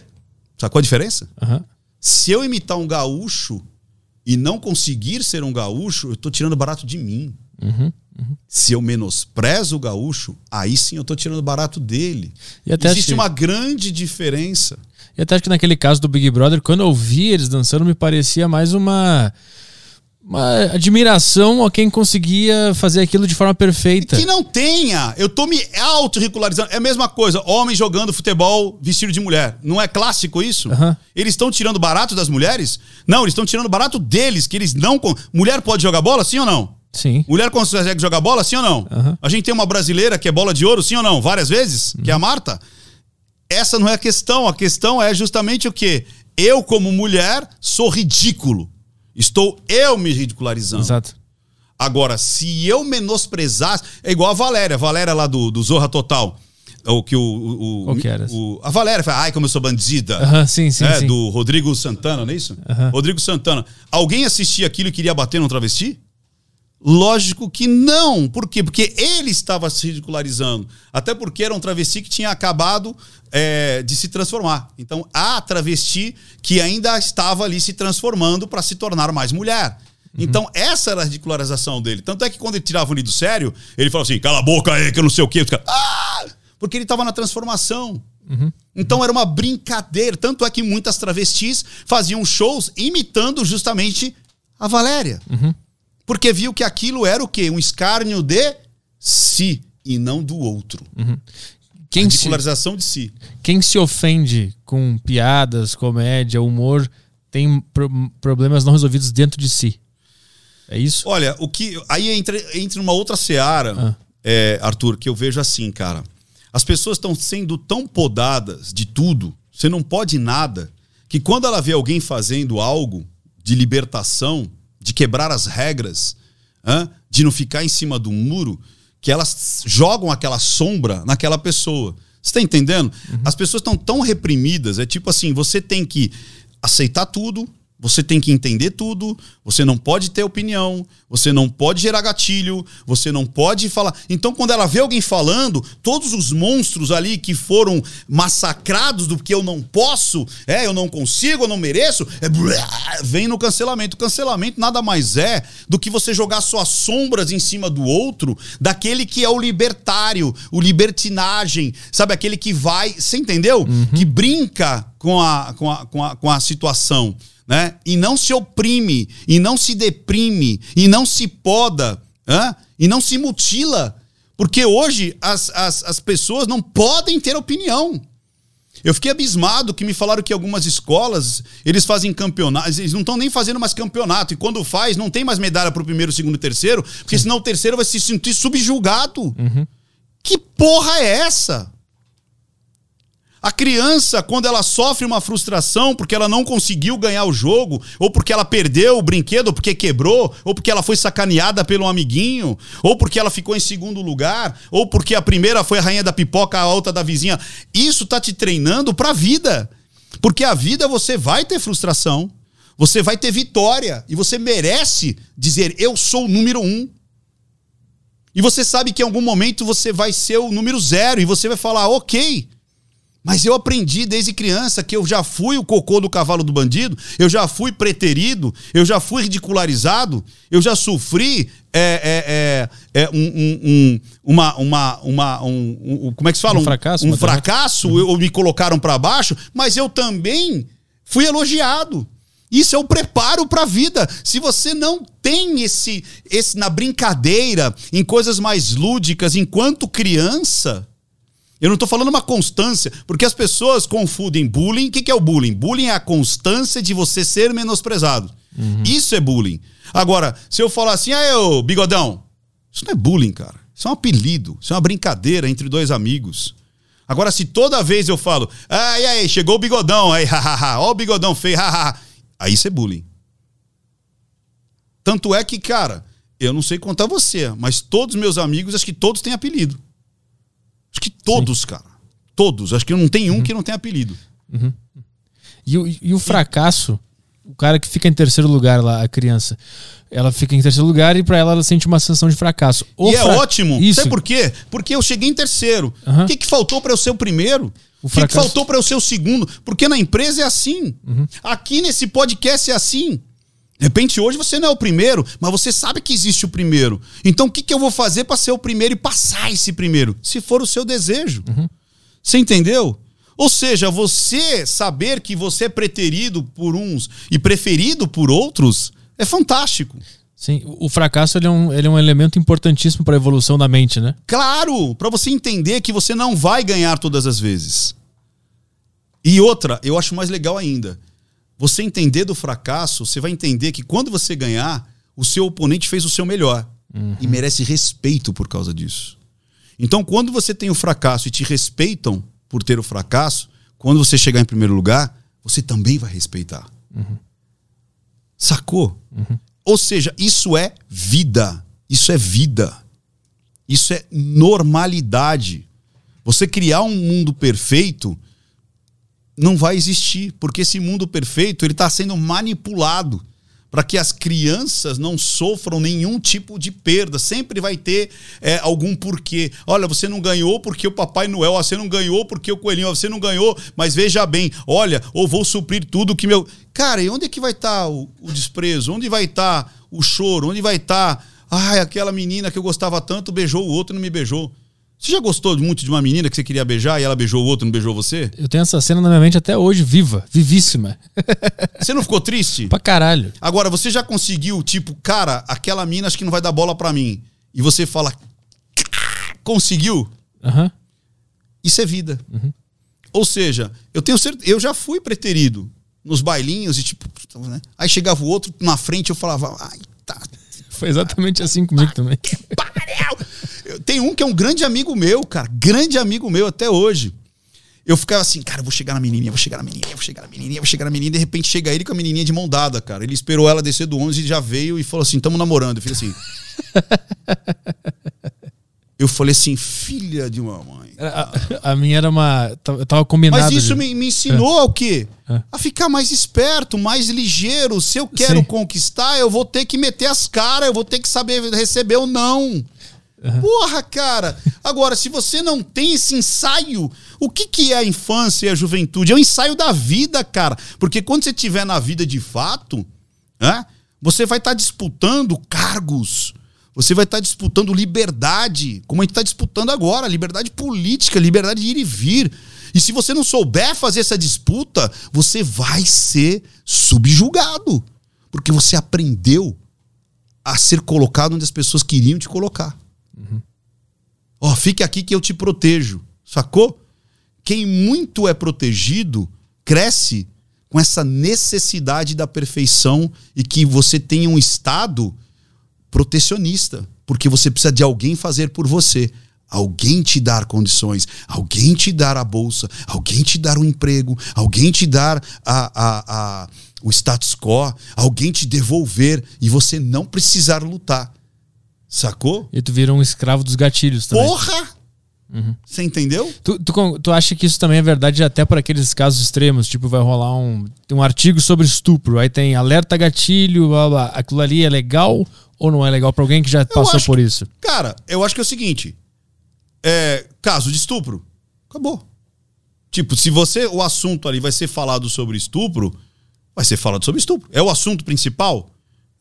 Qual a diferença? Uhum. Se eu imitar um gaúcho e não conseguir ser um gaúcho, eu estou tirando barato de mim. Uhum, uhum. Se eu menosprezo o gaúcho, aí sim eu estou tirando barato dele. Existe uma grande diferença. E até acho que naquele caso do Big Brother, quando eu vi eles dançando, me parecia mais uma uma admiração a quem conseguia fazer aquilo de forma perfeita. Que não tenha. Eu tô me autorregularizando. É a mesma coisa. Homem jogando futebol vestido de mulher. Não é clássico isso? Uhum. Eles estão tirando barato das mulheres? Não, eles estão tirando barato deles, que eles não. Mulher pode jogar bola, sim ou não? Sim. Mulher consegue jogar bola, sim ou não? Uhum. A gente tem uma brasileira que é bola de ouro, sim ou não? Várias vezes, uhum. que é a Marta. Essa não é a questão. A questão é justamente o quê? Eu, como mulher, sou ridículo. Estou eu me ridicularizando. Exato. Agora, se eu menosprezasse. É igual a Valéria, a Valéria lá do, do Zorra Total. O que o. o, Qual que era? o a Valéria fala, ai, como eu sou bandida. Uh -huh, sim, sim, é, sim. Do Rodrigo Santana, não é isso? Uh -huh. Rodrigo Santana. Alguém assistia aquilo e queria bater num travesti? Lógico que não. Por quê? Porque ele estava se ridicularizando. Até porque era um travesti que tinha acabado é, de se transformar. Então, a travesti que ainda estava ali se transformando para se tornar mais mulher. Uhum. Então, essa era a ridicularização dele. Tanto é que quando ele tirava o do sério, ele falava assim: cala a boca aí, que eu não sei o quê. Ah! Porque ele estava na transformação. Uhum. Então era uma brincadeira. Tanto é que muitas travestis faziam shows imitando justamente a Valéria. Uhum. Porque viu que aquilo era o quê? Um escárnio de si e não do outro. Uhum. Quem se, de si. Quem se ofende com piadas, comédia, humor, tem pro, problemas não resolvidos dentro de si. É isso? Olha, o que. Aí entra, entra numa outra seara, ah. é, Arthur, que eu vejo assim, cara. As pessoas estão sendo tão podadas de tudo, você não pode nada, que quando ela vê alguém fazendo algo de libertação, de quebrar as regras, hein, de não ficar em cima do muro, que elas jogam aquela sombra naquela pessoa. Você está entendendo? Uhum. As pessoas estão tão reprimidas. É tipo assim: você tem que aceitar tudo, você tem que entender tudo, você não pode ter opinião, você não pode gerar gatilho, você não pode falar. Então, quando ela vê alguém falando, todos os monstros ali que foram massacrados do que eu não posso, é, eu não consigo, eu não mereço, é, vem no cancelamento. O cancelamento nada mais é do que você jogar suas sombras em cima do outro, daquele que é o libertário, o libertinagem, sabe? Aquele que vai, você entendeu? Uhum. Que brinca com a, com a, com a, com a situação né? E não se oprime, e não se deprime, e não se poda, e não se mutila. Porque hoje as, as, as pessoas não podem ter opinião. Eu fiquei abismado que me falaram que algumas escolas, eles fazem campeonatos, eles não estão nem fazendo mais campeonato. E quando faz, não tem mais medalha para o primeiro, segundo e terceiro, porque senão o terceiro vai se sentir subjugado. Uhum. Que porra é essa? A criança, quando ela sofre uma frustração porque ela não conseguiu ganhar o jogo, ou porque ela perdeu o brinquedo, ou porque quebrou, ou porque ela foi sacaneada pelo amiguinho, ou porque ela ficou em segundo lugar, ou porque a primeira foi a rainha da pipoca, a outra da vizinha, isso tá te treinando pra vida. Porque a vida você vai ter frustração, você vai ter vitória, e você merece dizer: eu sou o número um. E você sabe que em algum momento você vai ser o número zero, e você vai falar: ok. Mas eu aprendi desde criança que eu já fui o cocô do cavalo do bandido, eu já fui preterido, eu já fui ridicularizado, eu já sofri é, é, é, um, um, um, uma, uma, uma um, como é que se fala? Um fracasso, Um derrota. fracasso, ou me colocaram para baixo, mas eu também fui elogiado. Isso é o preparo para a vida. Se você não tem esse, esse na brincadeira, em coisas mais lúdicas, enquanto criança, eu não estou falando uma constância, porque as pessoas confundem bullying. O que, que é o bullying? Bullying é a constância de você ser menosprezado. Isso é bullying. Agora, se eu falar assim, ah, eu, bigodão, isso não é bullying, cara. Isso é um apelido. Isso é uma brincadeira entre dois amigos. Agora, se toda vez eu falo, ah, e aí, chegou o bigodão, aí, hahaha, ó o bigodão feio, hahaha, aí isso é bullying. Tanto é que, cara, eu não sei contar você, mas todos meus amigos, acho que todos têm apelido. Acho que todos, cara. Todos. Acho que não tem um que não tem apelido. E, o- e o fracasso, o cara que fica em terceiro lugar lá, a criança, ela fica em terceiro lugar e pra ela ela sente uma sensação de fracasso. O e é fra- ótimo. Isso. Sabe por quê? Porque eu cheguei em terceiro. Aham. O que, que faltou para eu ser o primeiro? O O que, que fracasso- faltou para eu ser o segundo? Porque na empresa é assim. Uhum. Aqui nesse podcast é assim. De repente, hoje você não é o primeiro, mas você sabe que existe o primeiro. Então, o que, que eu vou fazer para ser o primeiro e passar esse primeiro? Se for o seu desejo. Uhum. Você entendeu? Ou seja, você saber que você é preterido por uns e preferido por outros é fantástico. Sim, o fracasso ele é, um, ele é um elemento importantíssimo para a evolução da mente, né? Claro, para você entender que você não vai ganhar todas as vezes. E outra, eu acho mais legal ainda. Você entender do fracasso, você vai entender que quando você ganhar, o seu oponente fez o seu melhor e merece respeito por causa disso. Então, quando você tem o fracasso e te respeitam por ter o fracasso, quando você chegar em primeiro lugar, você também vai respeitar. Sacou? Ou seja, isso é vida. Isso é vida. Isso é normalidade. Você criar um mundo perfeito não vai existir, porque esse mundo perfeito ele está sendo manipulado para que as crianças não sofram nenhum tipo de perda. Sempre vai ter é, algum porquê. Olha, você não ganhou porque o Papai Noel, você não ganhou porque o Coelhinho, você não ganhou, mas veja bem, olha, ou vou suprir tudo que meu. Cara, e onde é que vai estar o, o desprezo? Onde vai estar o choro? Onde vai estar. Ai, aquela menina que eu gostava tanto beijou o outro e não me beijou. Você já gostou muito de uma menina que você queria beijar e ela beijou o outro e não beijou você? Eu tenho essa cena na minha mente até hoje, viva, vivíssima. Você não ficou triste? pra caralho. Agora, você já conseguiu, tipo, cara, aquela mina acho que não vai dar bola pra mim. E você fala, "Ah, conseguiu? Aham. Isso é vida. Ou seja, eu tenho certeza, eu já fui preterido nos bailinhos e tipo, né? Aí chegava o outro na frente eu falava, ai, tá. Foi exatamente assim comigo também. pariu! Eu- Tem um que é um grande amigo meu, cara. Grande amigo meu até hoje. Eu ficava assim, cara, eu vou chegar na menininha, vou chegar na menininha, vou chegar na menininha, vou chegar na menininha. De repente chega ele com a menininha de mão dada, cara. Ele esperou ela descer do ônibus e já veio e falou assim: tamo namorando. Eu fiz assim. eu falei assim, filha de uma mãe. A, a minha era uma. Eu tava combinado. Mas isso de- me, me ensinou ao quê? É. A ficar mais esperto, mais ligeiro. Se eu quero Sim. conquistar, eu vou ter que meter as caras, eu vou ter que saber receber ou não. Porra, cara. Agora, se você não tem esse ensaio, o que, que é a infância e a juventude? É o ensaio da vida, cara. Porque quando você estiver na vida de fato, né, você vai estar disputando cargos. Você vai estar disputando liberdade, como a gente está disputando agora, liberdade política, liberdade de ir e vir. E se você não souber fazer essa disputa, você vai ser subjugado. Porque você aprendeu a ser colocado onde as pessoas queriam te colocar. Ó, fique aqui que eu te protejo. Sacou? Quem muito é protegido cresce com essa necessidade da perfeição e que você tenha um estado protecionista, porque você precisa de alguém fazer por você. Alguém te dar condições, alguém te dar a bolsa, alguém te dar um emprego, alguém te dar a, a, a, o status quo, alguém te devolver e você não precisar lutar. Sacou? E tu vira um escravo dos gatilhos também. Porra! Uhum. Você entendeu? Tu, tu, tu, acha que isso também é verdade até para aqueles casos extremos? Tipo, vai rolar um, um artigo sobre estupro, aí tem alerta gatilho, blá, blá. aquilo ali é legal ou não é legal para alguém que já eu passou por isso? Cara, eu acho que é o seguinte: é, caso de estupro, acabou. Tipo, se você o assunto ali vai ser falado sobre estupro, vai ser falado sobre estupro. É o assunto principal,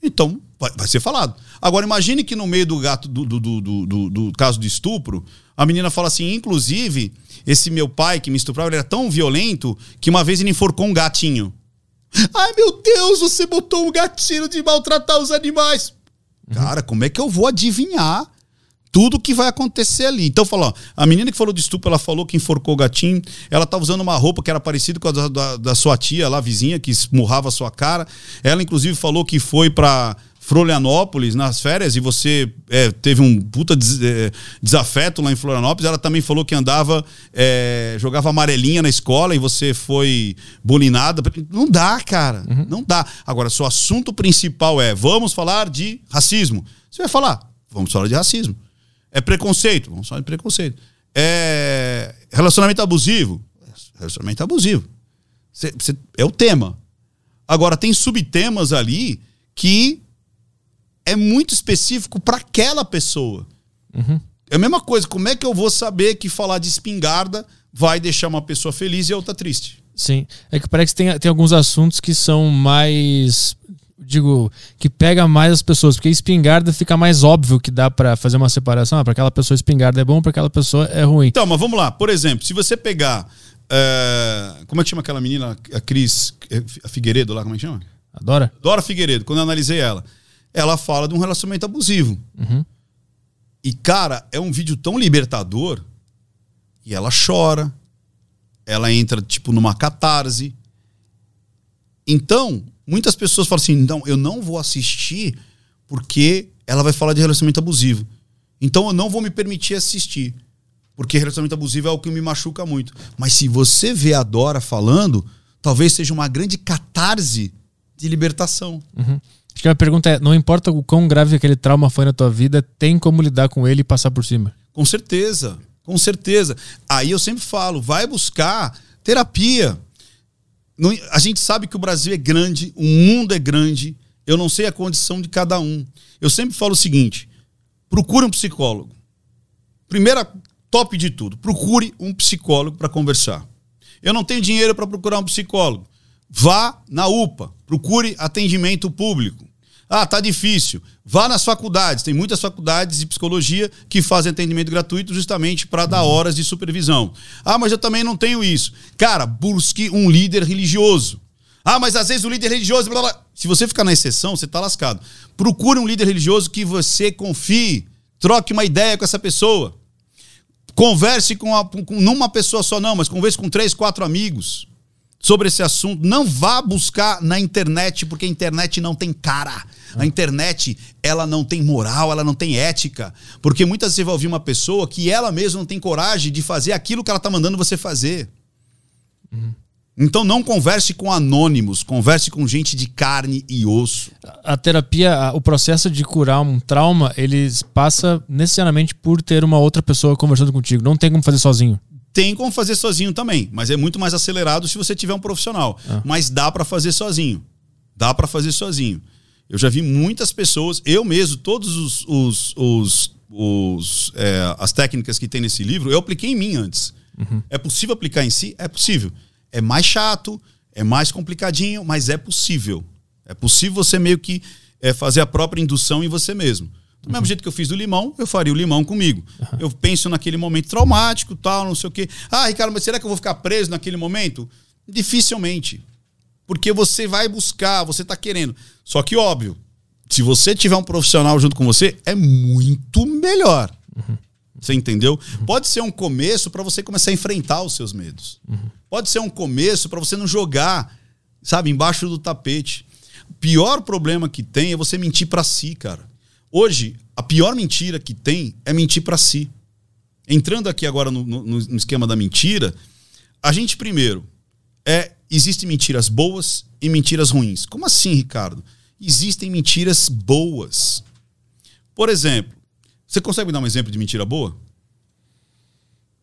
então vai, vai ser falado. Agora imagine que no meio do gato do, do, do, do, do caso de estupro, a menina fala assim, inclusive, esse meu pai que me estuprava, ele era tão violento que uma vez ele enforcou um gatinho. Ai, meu Deus, você botou um gatinho de maltratar os animais. Uhum. Cara, como é que eu vou adivinhar tudo que vai acontecer ali. Então, falou, a menina que falou de estupro, ela falou que enforcou o gatinho, ela estava usando uma roupa que era parecida com a da, da, da, sua tia lá, vizinha, que esmurrava a sua cara. Ela, inclusive, falou que foi para Florianópolis nas férias e você é, teve um puta des, é, desafeto lá em Florianópolis. Ela também falou que andava, é, jogava amarelinha na escola e você foi bulinada. Não dá, cara. Uhum. Não dá. Agora, seu assunto principal é: vamos falar de racismo. Você vai falar, vamos falar de racismo. É preconceito? Vamos falar de preconceito. É relacionamento abusivo? Relacionamento abusivo. Cê, cê, é o tema. Agora, tem subtemas ali que é muito específico para aquela pessoa. Uhum. É a mesma coisa. Como é que eu vou saber que falar de espingarda vai deixar uma pessoa feliz e a outra triste? Sim. É que parece que tem, tem alguns assuntos que são mais digo, que pega mais as pessoas, porque espingarda fica mais óbvio que dá para fazer uma separação. Ah, para aquela pessoa espingarda é bom, para aquela pessoa é ruim. Então, mas vamos lá. Por exemplo, se você pegar. É, como é que chama aquela menina, a Cris a Figueiredo lá, como é que chama? A Dora? Dora Figueiredo, quando eu analisei ela. Ela fala de um relacionamento abusivo. Uhum. E, cara, é um vídeo tão libertador. E ela chora. Ela entra, tipo, numa catarse. Então, Muitas pessoas falam assim: não, eu não vou assistir porque ela vai falar de relacionamento abusivo. Então eu não vou me permitir assistir. Porque relacionamento abusivo é o que me machuca muito. Mas se você vê a Dora falando, talvez seja uma grande catarse de libertação. Uhum. Acho que a pergunta é: não importa o quão grave aquele trauma foi na tua vida, tem como lidar com ele e passar por cima? Com certeza, com certeza. Aí eu sempre falo: vai buscar terapia. Não, a gente sabe que o Brasil é grande, o mundo é grande. Eu não sei a condição de cada um. Eu sempre falo o seguinte: procure um psicólogo. Primeira top de tudo, procure um psicólogo para conversar. Eu não tenho dinheiro para procurar um psicólogo. Vá na UPA, procure atendimento público. Ah, tá difícil. Vá nas faculdades. Tem muitas faculdades de psicologia que fazem atendimento gratuito justamente para dar horas de supervisão. Ah, mas eu também não tenho isso. Cara, busque um líder religioso. Ah, mas às vezes o líder religioso. Blá, blá. Se você ficar na exceção, você está lascado. Procure um líder religioso que você confie. Troque uma ideia com essa pessoa. Converse com, a, com não uma pessoa só, não, mas converse com três, quatro amigos sobre esse assunto. Não vá buscar na internet, porque a internet não tem cara. A internet, ela não tem moral, ela não tem ética. Porque muitas vezes você vai ouvir uma pessoa que ela mesma não tem coragem de fazer aquilo que ela está mandando você fazer. Uhum. Então não converse com anônimos, converse com gente de carne e osso. A terapia, o processo de curar um trauma, ele passa necessariamente por ter uma outra pessoa conversando contigo. Não tem como fazer sozinho. Tem como fazer sozinho também, mas é muito mais acelerado se você tiver um profissional. Ah. Mas dá para fazer sozinho. Dá para fazer sozinho. Eu já vi muitas pessoas, eu mesmo, todos os, os, os, os é, as técnicas que tem nesse livro, eu apliquei em mim antes. Uhum. É possível aplicar em si? É possível. É mais chato, é mais complicadinho, mas é possível. É possível você meio que é, fazer a própria indução em você mesmo. Do uhum. mesmo jeito que eu fiz do limão, eu faria o limão comigo. Uhum. Eu penso naquele momento traumático, tal, não sei o quê. Ah, Ricardo, mas será que eu vou ficar preso naquele momento? Dificilmente. Porque você vai buscar, você está querendo. Só que, óbvio, se você tiver um profissional junto com você, é muito melhor. Uhum. Você entendeu? Pode ser um começo para você começar a enfrentar os seus medos. Pode ser um começo para você não jogar, sabe, embaixo do tapete. O pior problema que tem é você mentir para si, cara. Hoje, a pior mentira que tem é mentir para si. Entrando aqui agora no, no, no esquema da mentira, a gente primeiro é existem mentiras boas e mentiras ruins. Como assim, Ricardo? Existem mentiras boas. Por exemplo, você consegue me dar um exemplo de mentira boa?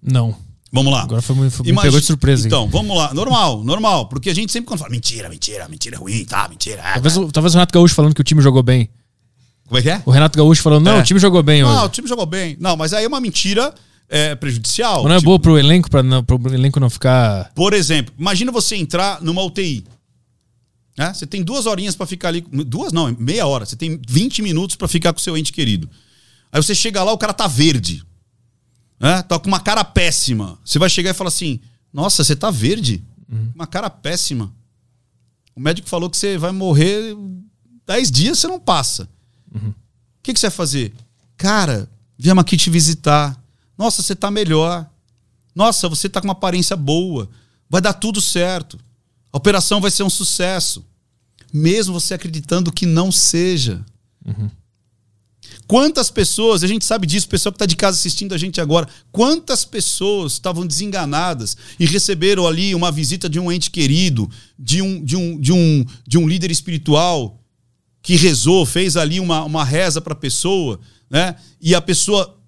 Não. Vamos lá. Agora foi, muito, foi me Imagi- pegou de surpresa. Então, vamos lá. Normal, normal. Porque a gente sempre quando fala mentira, mentira, mentira é ruim, tá? Mentira. é, Talvez, o- talvez o Renato Gaúcho falando que o time jogou bem. Como é que é? O Renato Gaúcho falando, não, É. o time jogou bem Não, o hoje. time jogou bem. Não, mas aí é uma mentira é, prejudicial. Não é Tipo, boa pro elenco, pra não, pro elenco não ficar. Por exemplo, imagina você entrar numa UTI. né? Você tem duas horinhas pra ficar ali. Duas não, meia hora. Você tem 20 minutos pra ficar com o seu ente querido. Aí você chega lá, o cara tá verde. Né? Tá com uma cara péssima. Você vai chegar e falar assim: Nossa, você tá verde? Uma cara péssima. O médico falou que você vai morrer 10 dias, você não passa. O que, que você vai fazer? Cara, viemos aqui te visitar. Nossa, você tá melhor. Nossa, você tá com uma aparência boa. Vai dar tudo certo. A operação vai ser um sucesso. Mesmo você acreditando que não seja. Quantas pessoas, a gente sabe disso, pessoal que está de casa assistindo a gente agora, quantas pessoas estavam desenganadas e receberam ali uma visita de um ente querido, de um, de um, de um, de um líder espiritual que rezou, fez ali uma, uma reza para a pessoa, né? E a pessoa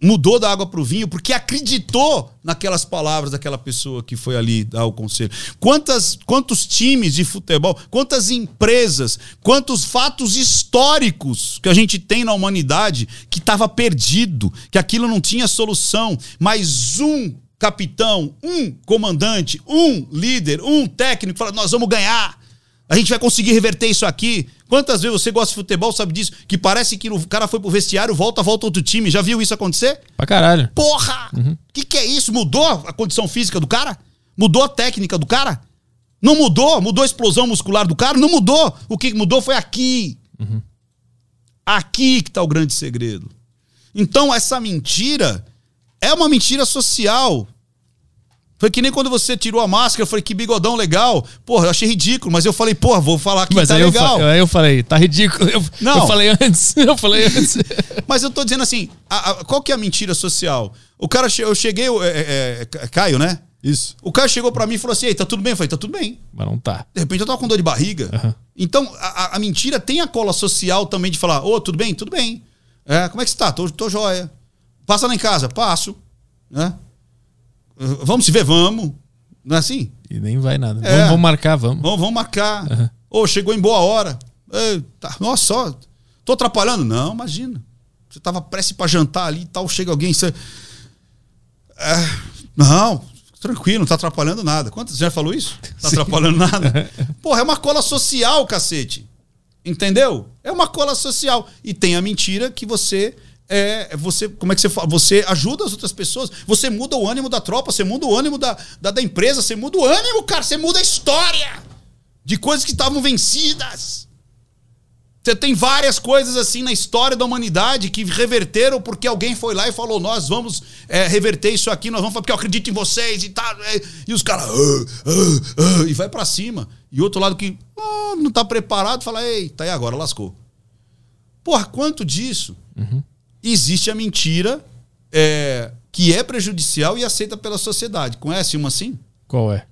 mudou da água para o vinho porque acreditou naquelas palavras daquela pessoa que foi ali dar o conselho. Quantas, quantos times de futebol, quantas empresas, quantos fatos históricos que a gente tem na humanidade que estava perdido, que aquilo não tinha solução, mas um capitão, um comandante, um líder, um técnico fala: nós vamos ganhar. A gente vai conseguir reverter isso aqui. Quantas vezes você gosta de futebol, sabe disso? Que parece que o cara foi pro vestiário, volta, volta outro time. Já viu isso acontecer? Pra caralho. Porra! O que, que é isso? Mudou a condição física do cara? Mudou a técnica do cara? Não mudou? Mudou a explosão muscular do cara? Não mudou. O que mudou foi aqui. Aqui que tá o grande segredo. Então, essa mentira é uma mentira social. Foi que nem quando você tirou a máscara, eu falei, que bigodão legal. Porra, eu achei ridículo, mas eu falei, porra, vou falar que Mas tá aí, eu legal. fa- aí eu falei, tá ridículo. Eu, Não. eu falei antes. Eu falei antes. Mas eu tô dizendo assim, a- a- qual que é a mentira social? O cara, eu cheguei, é, é, é, Caio, né? Isso. O cara chegou pra mim e falou assim: Ei, tá tudo bem? Eu falei: Tá tudo bem. Mas não tá. De repente eu tava com dor de barriga. Aham. Então, a, a- mentira tem a cola social também de falar: Ô, tudo bem? Tudo bem. É, como é que você tá? Tô, tô joia. Passa lá em casa. Passo. Né? Vamos se ver? Vamos. Não é assim? E nem vai nada. É. Vamos, vamos marcar, vamos. Vamos, vamos marcar. Ô, chegou em boa hora. Eita, nossa, só. Tô atrapalhando? Não, imagina. Você tava prestes pra jantar ali e tal, chega alguém, você. É, não, tranquilo, não tá atrapalhando nada. Quantas já falou isso? Tá atrapalhando nada? Porra, é uma cola social, cacete. Entendeu? É uma cola social. E tem a mentira que você. É, você, como é que você? Você ajuda as outras pessoas, você muda o ânimo da tropa, você muda o ânimo da, da, da empresa, você muda o ânimo, cara, você muda a história de coisas que estavam vencidas. Você tem várias coisas assim na história da humanidade que reverteram porque alguém foi lá e falou: Nós vamos é, reverter isso aqui, nós vamos porque eu acredito em vocês e tal. é, e os caras. "Ah, ah, ah", e vai pra cima. E outro lado que não tá preparado fala: Eita, e agora lascou. Porra, quanto disso? Existe a mentira é, que é prejudicial e aceita pela sociedade. Conhece uma assim? Qual é?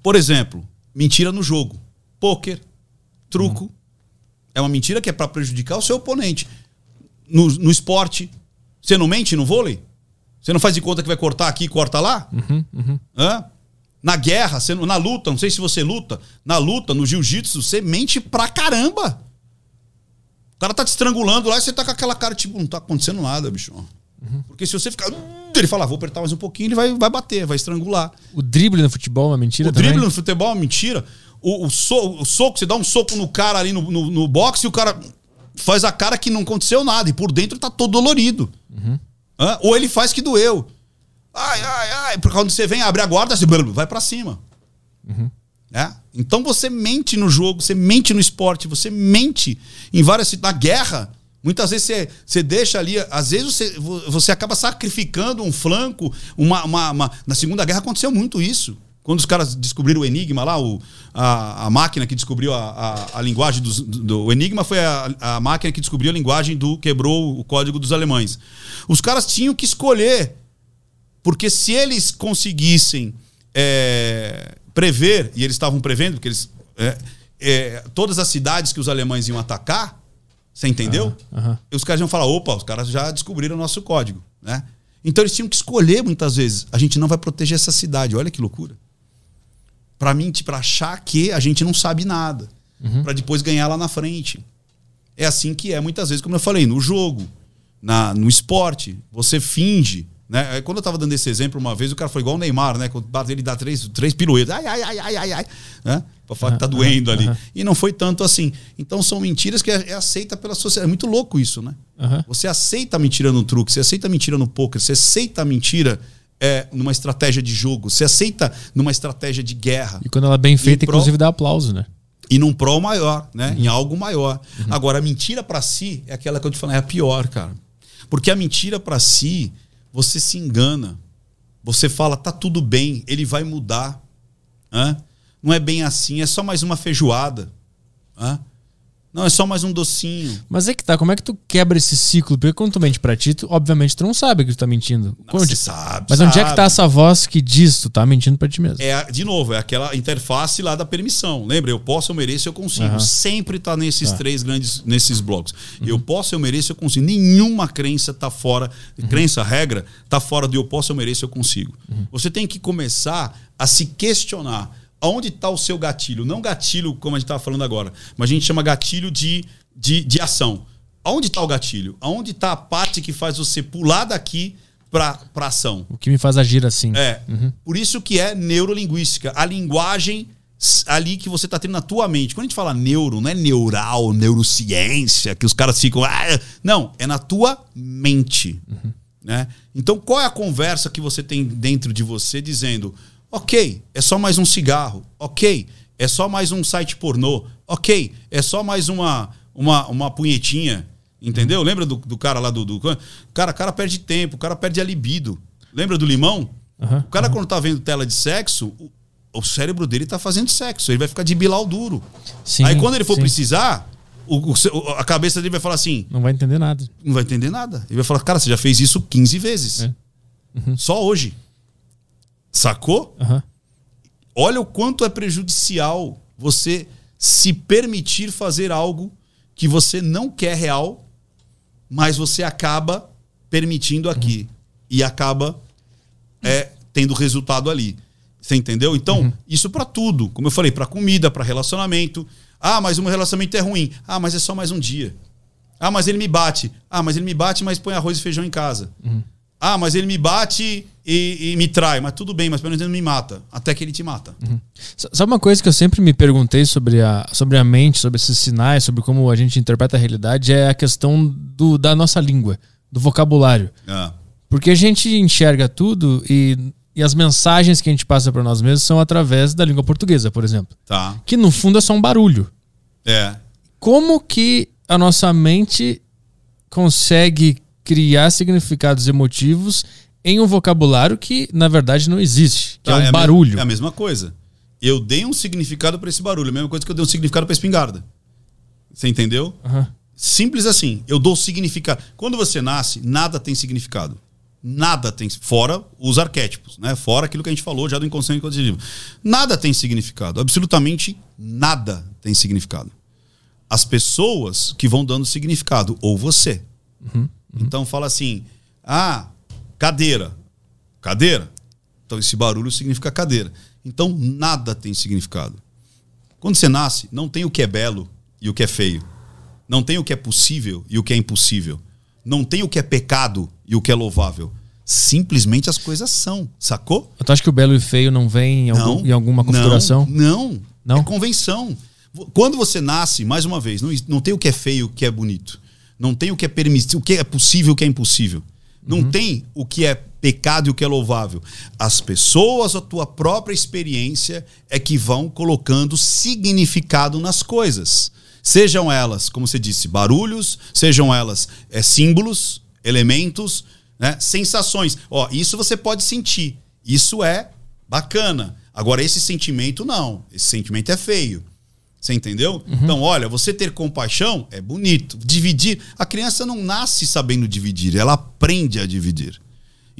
Por exemplo, mentira no jogo. Pôquer, truco. É uma mentira que é para prejudicar o seu oponente. No, no esporte, você não mente no vôlei? Você não faz de conta que vai cortar aqui e corta lá? Hã? Na guerra, você na luta, não sei se você luta. Na luta, no jiu-jitsu, você mente pra caramba. O cara tá te estrangulando lá e você tá com aquela cara, tipo, não tá acontecendo nada, bicho. Porque se você ficar. Ele fala, "Ah, vou apertar mais um pouquinho, ele vai, vai bater, vai estrangular. O drible no futebol é uma mentira O também? drible no futebol é uma mentira. O, o, so- o soco, você dá um soco no cara ali no, no, no boxe e o cara faz a cara que não aconteceu nada e por dentro tá todo dolorido. Hã? Ou ele faz que doeu. Ai, ai, ai. Por quando você vem abre a guarda, você vai pra cima. É? Então você mente no jogo, você mente no esporte, você mente em várias. Na guerra, Muitas vezes você, você deixa ali, às vezes você, você acaba sacrificando um flanco. Uma, uma, uma- na Segunda Guerra aconteceu muito isso. Quando os caras descobriram o Enigma lá, o, a, a máquina que descobriu a, a, a linguagem dos, do, O Enigma foi a, a máquina que descobriu a linguagem do. quebrou o código dos alemães. Os caras tinham que escolher. Porque se eles conseguissem é, prever, e eles estavam prevendo, porque eles. é, é, todas as cidades que os alemães iam atacar, você entendeu? E os caras iam falar: opa, os caras já descobriram o nosso código. Né? Então eles tinham que escolher muitas vezes. A gente não vai proteger essa cidade. Olha que loucura. Para mim, para achar que a gente não sabe nada. Para depois ganhar lá na frente. É assim que é muitas vezes, como eu falei, no jogo, na, no esporte. Você finge. Né? Quando eu tava dando esse exemplo uma vez, o cara foi igual o Neymar, né? Quando bate, ele dá três, três piruetas. Ai, ai, ai, ai, ai, ai. Né? Pra falar que tá doendo ali. E não foi tanto assim. Então são mentiras que é, é aceita pela sociedade. É muito louco isso, né? Aham. Você aceita a mentira no truque, você aceita a mentira no poker, você aceita a mentira é, numa estratégia de jogo, você aceita numa estratégia de guerra E quando ela é bem feita, Em prol- inclusive dá aplauso, né? e num prol maior, né? Em algo maior. Agora, a mentira pra si é aquela que eu te falei, é a pior, cara. Porque a mentira pra si, você se engana. Você fala, tá tudo bem, ele vai mudar. Hã? Não é bem assim, é só mais uma feijoada. Hã? Não, é só mais um docinho. Mas é que tá, como é que tu quebra esse ciclo? Porque quando tu mente pra ti, tu, obviamente tu não sabe que tu tá mentindo. Não, Onde- você sabe, Mas onde é que sabe. tá essa voz que diz tu tá mentindo pra ti mesmo? É, de novo, é aquela interface lá da permissão. Lembra? Eu posso, eu mereço, eu consigo. Aham. Sempre tá nesses Tá. três grandes nesses blocos. Eu posso, eu mereço, eu consigo. Nenhuma crença tá fora, crença, regra, tá fora do eu posso, eu mereço, eu consigo. Você tem que começar a se questionar. Aonde está o seu gatilho? Não gatilho, como a gente estava falando agora, mas a gente chama gatilho de, de, de ação. Aonde está o gatilho? Aonde está a parte que faz você pular daqui para ação? O que me faz agir assim? É. Por isso que é neurolinguística. A linguagem ali que você está tendo na tua mente. Quando a gente fala neuro, não é neural, neurociência, que os caras ficam. "Ah", não, é na tua mente. Né? Então, qual é a conversa que você tem dentro de você dizendo: ok, é só mais um cigarro, ok, é só mais um site pornô, ok, é só mais uma, uma, uma punhetinha. Entendeu? Lembra do, do cara lá do, do. Cara, o cara perde tempo, o cara perde a libido. Lembra do limão? Aham. O cara, quando tá vendo tela de sexo, o, o cérebro dele tá fazendo sexo. Ele vai ficar de bilau duro. Sim, Aí quando ele for sim. precisar, o- o a cabeça dele vai falar assim: Não vai entender nada. não vai entender nada. Ele vai falar, cara, você já fez isso 15 vezes. É. Só hoje. Sacou? Aham. Olha o quanto é prejudicial você se permitir fazer algo que você não quer real, mas você acaba permitindo aqui. E acaba é, tendo resultado ali. Você entendeu? Então, isso pra tudo. Como eu falei, pra comida, pra relacionamento. Ah, mas o meu relacionamento é ruim. Ah, mas é só mais um dia. Ah, mas ele me bate. Ah, mas ele me bate, mas põe arroz e feijão em casa. Ah, mas ele me bate e, e me trai. Mas tudo bem, mas pelo menos ele não me mata. Até que ele te mata. S- Sabe uma coisa que eu sempre me perguntei sobre a, sobre a mente, sobre esses sinais, sobre como a gente interpreta a realidade, é a questão do, da nossa língua, do vocabulário. Ah, Porque a gente enxerga tudo e, e as mensagens que a gente passa para nós mesmos são através da língua portuguesa, por exemplo. tá. Que no fundo é só um barulho. É. Como que a nossa mente consegue criar significados emotivos em um vocabulário que, na verdade, não existe? Que é um a me- barulho. É a mesma coisa. Eu dei um significado pra esse barulho. A mesma coisa que eu dei um significado pra espingarda. Você entendeu? Aham. Simples assim. Eu dou significado. Quando você nasce, nada tem significado. Nada tem. Fora os arquétipos, né? Fora aquilo que a gente falou já do inconsciente coletivo. Nada tem significado. Absolutamente nada tem significado. As pessoas que vão dando significado, ou você. Então fala assim: ah, cadeira. Cadeira. Então esse barulho significa cadeira. Então nada tem significado. Quando você nasce, não tem o que é belo e o que é feio. Não tem o que é possível e o que é impossível. Não tem o que é pecado e o que é louvável. Simplesmente as coisas são, sacou? Tu acha que o belo e feio não vem em, algum- em alguma configuração? Não, não. Não? É convenção. Quando você nasce, mais uma vez, não, não tem o que é feio e o que é bonito. Não tem o que é permissível, o que é possível e o que é impossível. Não Uhum. tem o que é pecado e o que é louvável. As pessoas, a tua própria experiência é que vão colocando significado nas coisas. Sejam elas, como você disse, barulhos, sejam elas é, símbolos, elementos, né? sensações. Ó, isso você pode sentir. Isso é bacana. Agora, esse sentimento não. Esse sentimento é feio. Você entendeu? Uhum. Então, olha, você ter compaixão é bonito. Dividir. A criança não nasce sabendo dividir, ela aprende a dividir.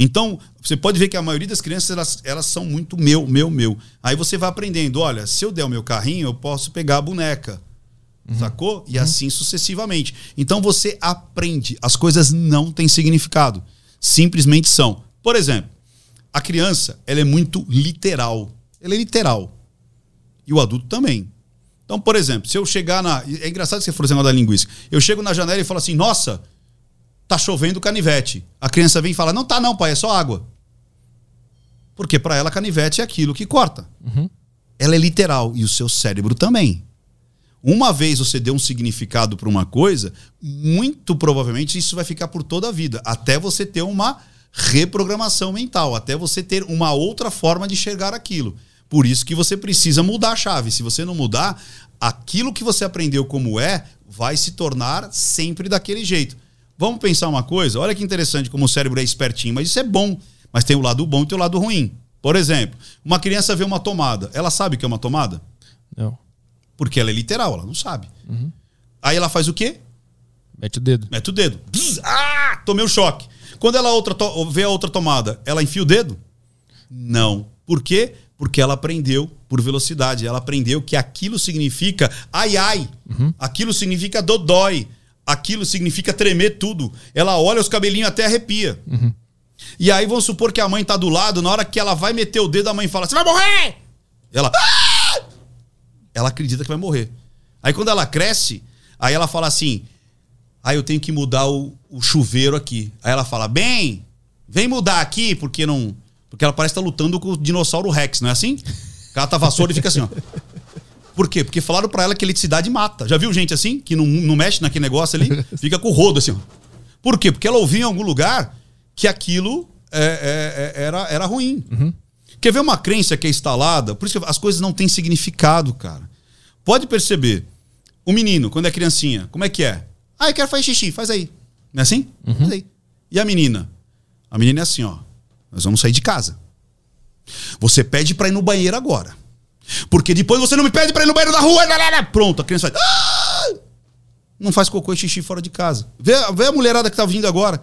Então, você pode ver que a maioria das crianças, elas, elas são muito meu, meu, meu. Aí você vai aprendendo: olha, se eu der o meu carrinho, eu posso pegar a boneca. Uhum. Sacou? E uhum. assim sucessivamente. Então você aprende. As coisas não têm significado. Simplesmente são. Por exemplo, a criança, ela é muito literal. Ela é literal. E o adulto também. Então, por exemplo, se eu chegar na. É engraçado que você falou esse negócio da linguística. Eu chego na janela e falo assim: nossa, tá chovendo canivete. A criança vem e fala: não tá, não, pai, é só água. Porque para ela, canivete é aquilo que corta. Uhum. Ela é literal. E o seu cérebro também. Uma vez você deu um significado para uma coisa, muito provavelmente isso vai ficar por toda a vida, até você ter uma reprogramação mental, até você ter uma outra forma de enxergar aquilo. Por isso que você precisa mudar a chave. Se você não mudar, aquilo que você aprendeu como é vai se tornar sempre daquele jeito. Vamos pensar uma coisa? Olha que interessante como o cérebro é espertinho, mas isso é bom. Mas tem o lado bom e tem o lado ruim. Por exemplo, uma criança vê uma tomada. Ela sabe o que é uma tomada? Não. Porque ela é literal, ela não sabe. Uhum. Aí ela faz o quê? Mete o dedo. Mete o dedo. Bzz, ah! Tomei um choque. Quando ela outra vê a outra tomada, ela enfia o dedo? Não. Por quê? Porque ela aprendeu por velocidade. Ela aprendeu que aquilo significa ai ai. Uhum. Aquilo significa dodói. Aquilo significa tremer tudo. Ela olha os cabelinhos até arrepia. Uhum. E aí vamos supor que a mãe tá do lado, na hora que ela vai meter o dedo, a mãe fala: Você vai morrer! Ela. Ah! Ela acredita que vai morrer. Aí quando ela cresce, aí ela fala assim: Aí eu tenho que mudar o, o chuveiro aqui. Aí ela fala: Bem, vem mudar aqui, porque não. Porque ela parece estar tá lutando com o dinossauro Rex, não é assim? Cata a vassoura e fica assim, ó. Por quê? Porque falaram para ela que eletricidade mata. Já viu gente assim, que não, não mexe naquele negócio ali? Fica com o rodo assim, ó. Por quê? Porque ela ouviu em algum lugar que aquilo é, é, é, era, era ruim. Uhum. Quer ver uma crença que é instalada? Por isso que as coisas não têm significado, cara. Pode perceber. O menino, quando é criancinha, como é que é? Ah, eu quero fazer xixi, faz aí. Não é assim? Uhum. Faz aí. E a menina? A menina é assim, ó. Nós vamos sair de casa. Você pede para ir no banheiro agora. Porque depois você não me pede para ir no banheiro da rua, galera. Pronto, a criança vai. Ah! Não faz cocô e xixi fora de casa. Vê, vê a mulherada que tá vindo agora.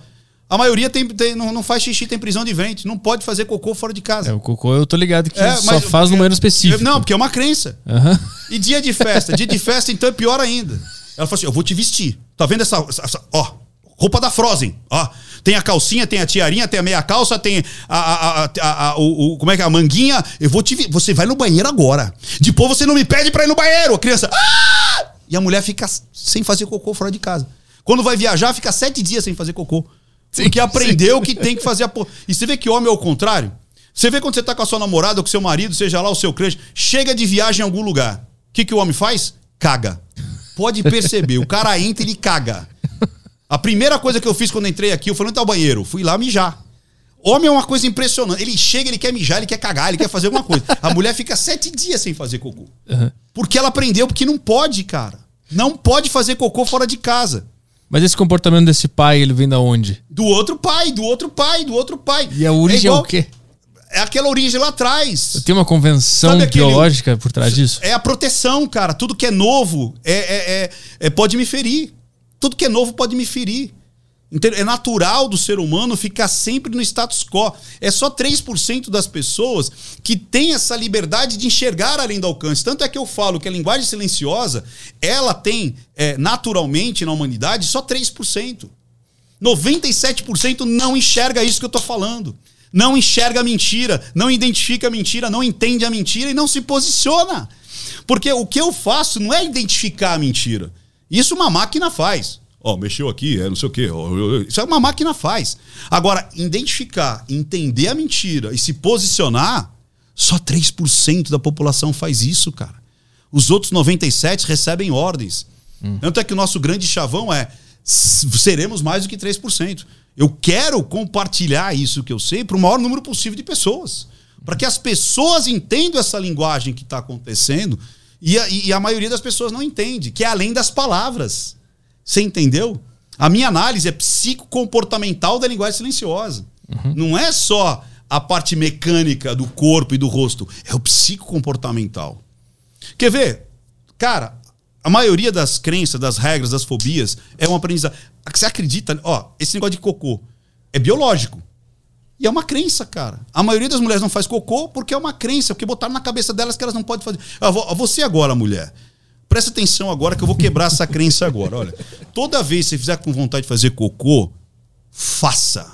A maioria tem, tem, não, não faz xixi, tem prisão de ventre. Não pode fazer cocô fora de casa. É, o cocô eu tô ligado que é, só faz no banheiro específico. Não, porque é uma crença. Uhum. E dia de festa? dia de festa, então, é pior ainda. Ela falou assim: eu vou te vestir. Tá vendo essa. essa ó, roupa da Frozen. Ó. Tem a calcinha, tem a tiarinha, tem a meia calça, tem a, a, a, a o, o, como é que é a manguinha. Eu vou te. Você vai no banheiro agora. Depois você não me pede pra ir no banheiro. A criança. Ah! E a mulher fica sem fazer cocô fora de casa. Quando vai viajar, fica sete dias sem fazer cocô. Sim, porque aprendeu sim. que tem que fazer a porra. E você vê que homem é o contrário? Você vê quando você tá com a sua namorada ou com seu marido, seja lá o seu crush, chega de viagem em algum lugar. O que, que o homem faz? Caga pode perceber, o cara entra e ele caga. A primeira coisa que eu fiz quando entrei aqui, eu fui no tal banheiro, fui lá mijar. Homem é uma coisa impressionante. Ele chega, ele quer mijar, ele quer cagar, ele quer fazer alguma coisa. A mulher fica sete dias sem fazer cocô. Uhum. Porque ela aprendeu porque não pode, cara. Não pode fazer cocô fora de casa. Mas esse comportamento desse pai, ele vem da onde? Do outro pai, do outro pai, do outro pai. E a origem é, igual... é o quê? é aquela origem lá atrás. Tem uma convenção biológica por trás disso? É a proteção, cara. Tudo que é novo é, é, é, é pode me ferir. Tudo que é novo pode me ferir. É natural do ser humano ficar sempre no status quo. É só 3% das pessoas que têm essa liberdade de enxergar além do alcance. Tanto é que eu falo que a linguagem silenciosa, ela tem é, naturalmente na humanidade só 3%. 97% não enxerga isso que eu estou falando não enxerga a mentira, não identifica a mentira, não entende a mentira e não se posiciona. Porque o que eu faço não é identificar a mentira. Isso uma máquina faz. Ó, oh, mexeu aqui, é não sei o quê. Isso é uma máquina faz. Agora, identificar, entender a mentira e se posicionar, só 3% da população faz isso, cara. Os outros 97 recebem ordens. Hum. Tanto é que o nosso grande chavão é seremos mais do que 3%. Eu quero compartilhar isso que eu sei para o maior número possível de pessoas. Para que as pessoas entendam essa linguagem que está acontecendo E a, e a maioria das pessoas não entende, que é além das palavras. Você entendeu? A minha análise é psicocomportamental da linguagem silenciosa. Não é só a parte mecânica do corpo e do rosto, é o psicocomportamental. Quer ver? Cara, a maioria das crenças, das regras, das fobias é um aprendizado. Você acredita? Ó, esse negócio de cocô é biológico. E é uma crença, cara. A maioria das mulheres não faz cocô porque é uma crença, porque botaram na cabeça delas que elas não podem fazer. Ah, vo- Você agora, mulher, presta atenção agora que eu vou quebrar essa crença agora. Olha, toda vez que você fizer com vontade de fazer cocô, faça.